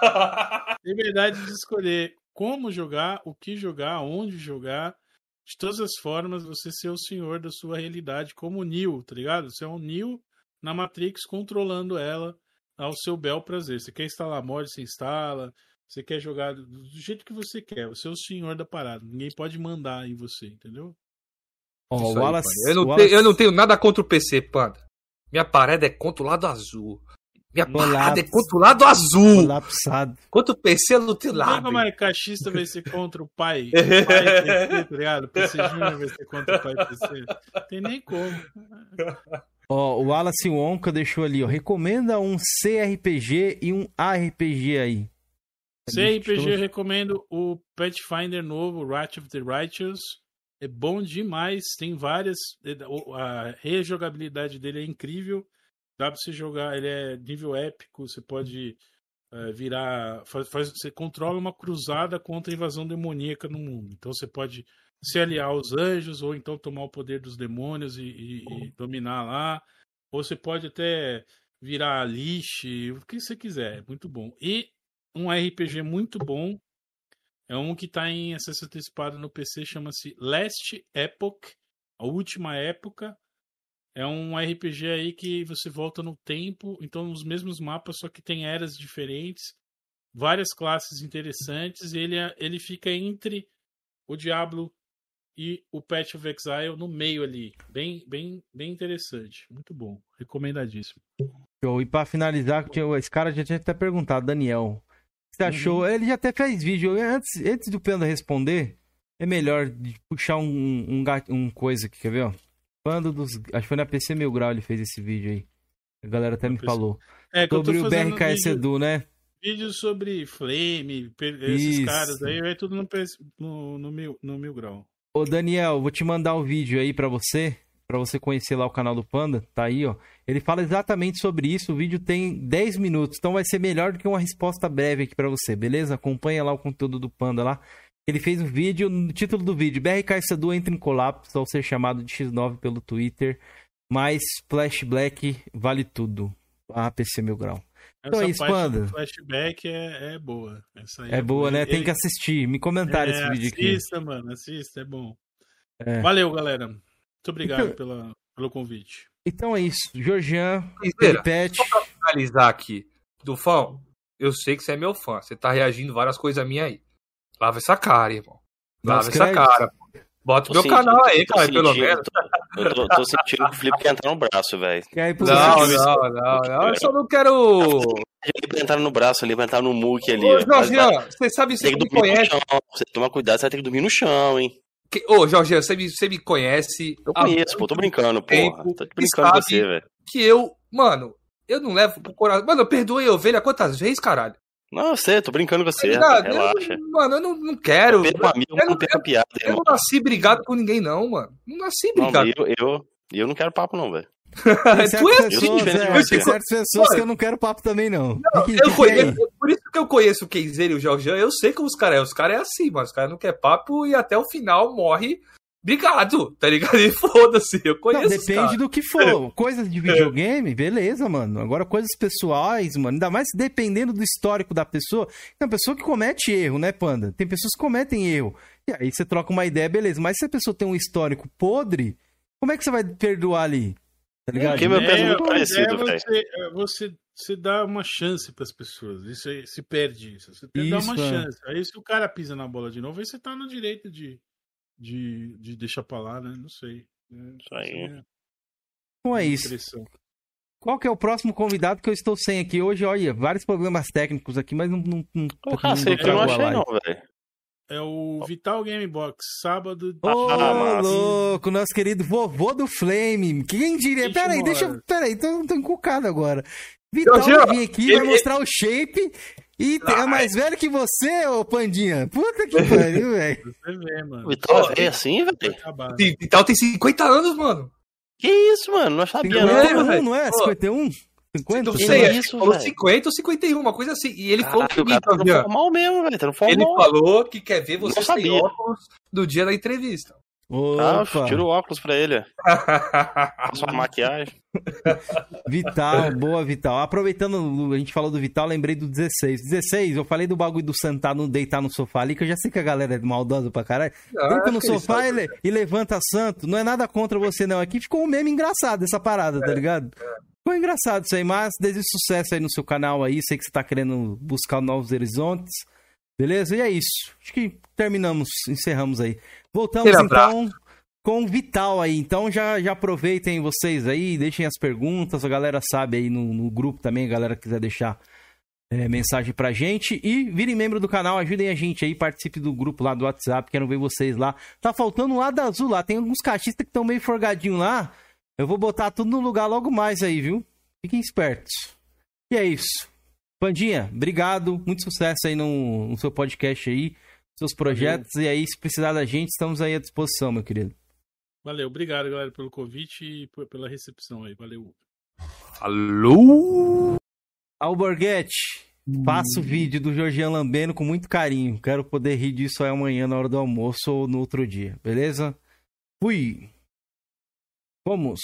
Liberdade de escolher como jogar, o que jogar, onde jogar. De todas as formas, você ser o senhor da sua realidade, como o Neo, tá ligado? Você é um Neo na Matrix controlando ela ao seu bel prazer. Você quer instalar mod, você instala. Você quer jogar do jeito que você quer. Você é o senhor da parada. Ninguém pode mandar em você, entendeu? Ó, Isso o aí, Wallace, eu, não Wallace- tenho, eu não tenho nada contra o PC, Panda. Minha parada é contra o lado azul. Minha Colapso. parada é contra o lado azul. colapsado. Contra o PC, Não tem nada. como é caixista vai ser contra o pai. O pai PC, tá ligado? O PC Júnior vai ser contra o pai PC. Tem nem como. Ó, o Wallace Wonka deixou ali, ó. Recomenda um CRPG e um ARPG aí. CRPG eu recomendo o Pathfinder novo, Wrath of the Righteous. É bom demais, tem várias. é, A rejogabilidade dele é incrível. Dá pra você jogar, ele é nível épico, você pode é, virar. Faz, faz- você controla uma cruzada contra a invasão demoníaca no mundo. Então você pode se aliar aos anjos, ou então tomar o poder dos demônios e, e- e dominar lá. Ou você pode até virar lixe, o que você quiser. É muito bom. E um RPG muito bom. É um que está em acesso antecipado no PC, chama-se Last Epoch, a última época. É um RPG aí que você volta no tempo, então os mesmos mapas, só que tem eras diferentes, várias classes interessantes, e ele, é- ele fica entre o Diablo e o Path of Exile no meio ali. Bem, bem, bem interessante. Muito bom. Recomendadíssimo. Show. E pra finalizar, esse cara já tinha até perguntado, Daniel. Você achou? Ele já até fez vídeo. Antes, antes do Panda responder, é melhor puxar um, um, um coisa aqui, quer ver? Ó? Panda dos. Acho que foi na PC Mil Grau ele fez esse vídeo aí. A galera até me falou. É Sobre o BRKS vídeo- Edu, né? Vídeos sobre Flame, esses Isso. caras aí, é tudo no, no, no, mil, no Mil Grau. Ô, Daniel, vou te mandar o vídeo aí pra você, pra você conhecer lá o canal do Panda, tá aí, ó. Ele fala exatamente sobre isso, o vídeo tem 10 minutos, então vai ser melhor do que uma resposta breve aqui pra você, beleza? Acompanha lá o conteúdo do Panda lá. Ele fez um vídeo, no título do vídeo, BRK Sadu entra em colapso ao ser chamado de X9 pelo Twitter, mas Flash Black vale tudo. Ah, PC Mil Grau. Então Essa é isso, parte Panda. do flashback é, é boa. Essa aí É boa, né? Ele- Tem que assistir. Me comentaram é, esse vídeo aqui. Assista, mano, assista, é bom. É. Valeu, galera. Muito obrigado Então- pela, pelo convite. Então é isso. Georgian, Pet. finalizar aqui. Dufão, eu sei que você é meu fã. Você tá reagindo várias coisas minhas aí. Lava essa cara, irmão. Lava essa créditos. cara. pô. Bota Tô meu sentindo- canal aí, cara, pelo menos. Eu tô, tô sentindo que o Felipe quer entrar no braço, velho. Quer ir pro Não, não, não, não. Eu só não quero. Ele vai entrar no braço ali, vai entrar no muque ali. Ô, vai- Jorginho, você sabe, você Tem que me dormir no conhece. chão. Você toma cuidado, você vai ter que dormir no chão, hein? Que- Ô, Jorginho, você me, você me conhece. Eu conheço, pô, tô brincando, tempo, porra. Tô brincando com você, velho. Que eu, mano, eu não levo pro coração. Mano, eu perdoei a ovelha quantas vezes, caralho? Não, eu sei, tô brincando com você, Tá relaxa. Eu- mano, eu não, não quero. Um amigo, eu não- não perca piada, Eu não nasci brigado com ninguém, não, mano. Não nasci Não, brigado. eu, eu, eu não quero papo, não, velho. Tu é assim, pessoas, diferente é, de tem certas pessoas que eu não quero papo também, não. Que- que- Eu que conheço, é? por isso que eu conheço o Kenzeiro e o Jorjan, eu sei como os caras é. Os caras é assim, mano. Os caras não querem papo e até o final morre brigado, tá ligado? E foda-se, eu Não, conheço os depende caras. do que for. Coisas de videogame, beleza, mano. Agora, coisas pessoais, mano. Ainda mais dependendo do histórico da pessoa. Tem uma pessoa que comete erro, né, Panda? Tem pessoas que cometem erro. E aí você troca uma ideia, beleza. Mas se a pessoa tem um histórico podre, como é que você vai perdoar ali? Tá ligado? Porque meu peso é muito a parecido, ideia é você, é você, você dá uma chance pras pessoas. Isso aí, se perde isso. Você tem que dar Isso, uma é. chance. Aí se o cara pisa na bola de novo, aí você tá no direito de, de, de deixar pra lá, né? Não sei. Isso aí. Então é isso. Impressão. Qual que é o próximo convidado que eu estou sem aqui hoje? Olha, vários problemas técnicos aqui, mas não. não, não Ô, cacete, eu não achei, não, velho. É o Vital Game Box, sábado. Ô, Ah, massa. louco, nosso querido vovô do Flame. Quem diria? Peraí, deixa eu. Peraí, tô, tô encucado agora. Vital Jorginho, vai vir aqui, vai ele- mostrar o shape e é mais velho que você, ô Pandinha. Puta que pariu, velho. Ó, é assim, Vai velho? acabar. E e tal tem 50 anos, mano. Que isso, mano? Não sabia, não. 51, velho. não é? Pô. 51? 50? Não sei, isso, acho que falou velho? 50 ou 51, uma coisa assim. E ele falou Caralho, o comigo, cara tá no formal mesmo, velho. Tá no Ele falou que quer ver você Não sem óculos no dia da entrevista. Ah, Opa, tira o óculos pra ele. Passa uma maquiagem. Vital, boa Vital. Aproveitando, a gente falou do Vital, lembrei do 16. 16, eu falei do bagulho do sentar, no, deitar no sofá ali, que eu já sei que a galera é maldosa pra caralho. Ah, Deita no sofá e, le- e levanta santo. Não é nada contra você, não. Aqui ficou um meme engraçado essa parada, tá ligado? Ficou engraçado isso aí, mas desejo sucesso aí no seu canal aí. Sei que você tá querendo buscar novos horizontes. Beleza? E é isso. Acho que terminamos, encerramos aí. Voltamos então com o Vital aí. Então já, já aproveitem vocês aí, deixem as perguntas. A galera sabe aí no, no grupo também, a galera quiser deixar é, mensagem pra gente. E virem membro do canal, ajudem a gente aí, participe do grupo lá do WhatsApp, quero ver vocês lá. Tá faltando um lado azul lá, tem alguns cachistas que estão meio forgadinhos lá. Eu vou botar tudo no lugar logo mais aí, viu? Fiquem espertos. E é isso. Pandinha, obrigado. Muito sucesso aí no, no seu podcast aí, seus projetos. Valeu. E aí, se precisar da gente, estamos aí à disposição, meu querido. Valeu, obrigado, galera, pelo convite e pela recepção aí. Valeu. Alô? Alborguete, faço o vídeo do Jorgian Lambeno com muito carinho. Quero poder rir disso aí amanhã na hora do almoço ou no outro dia, beleza? Fui! Vamos!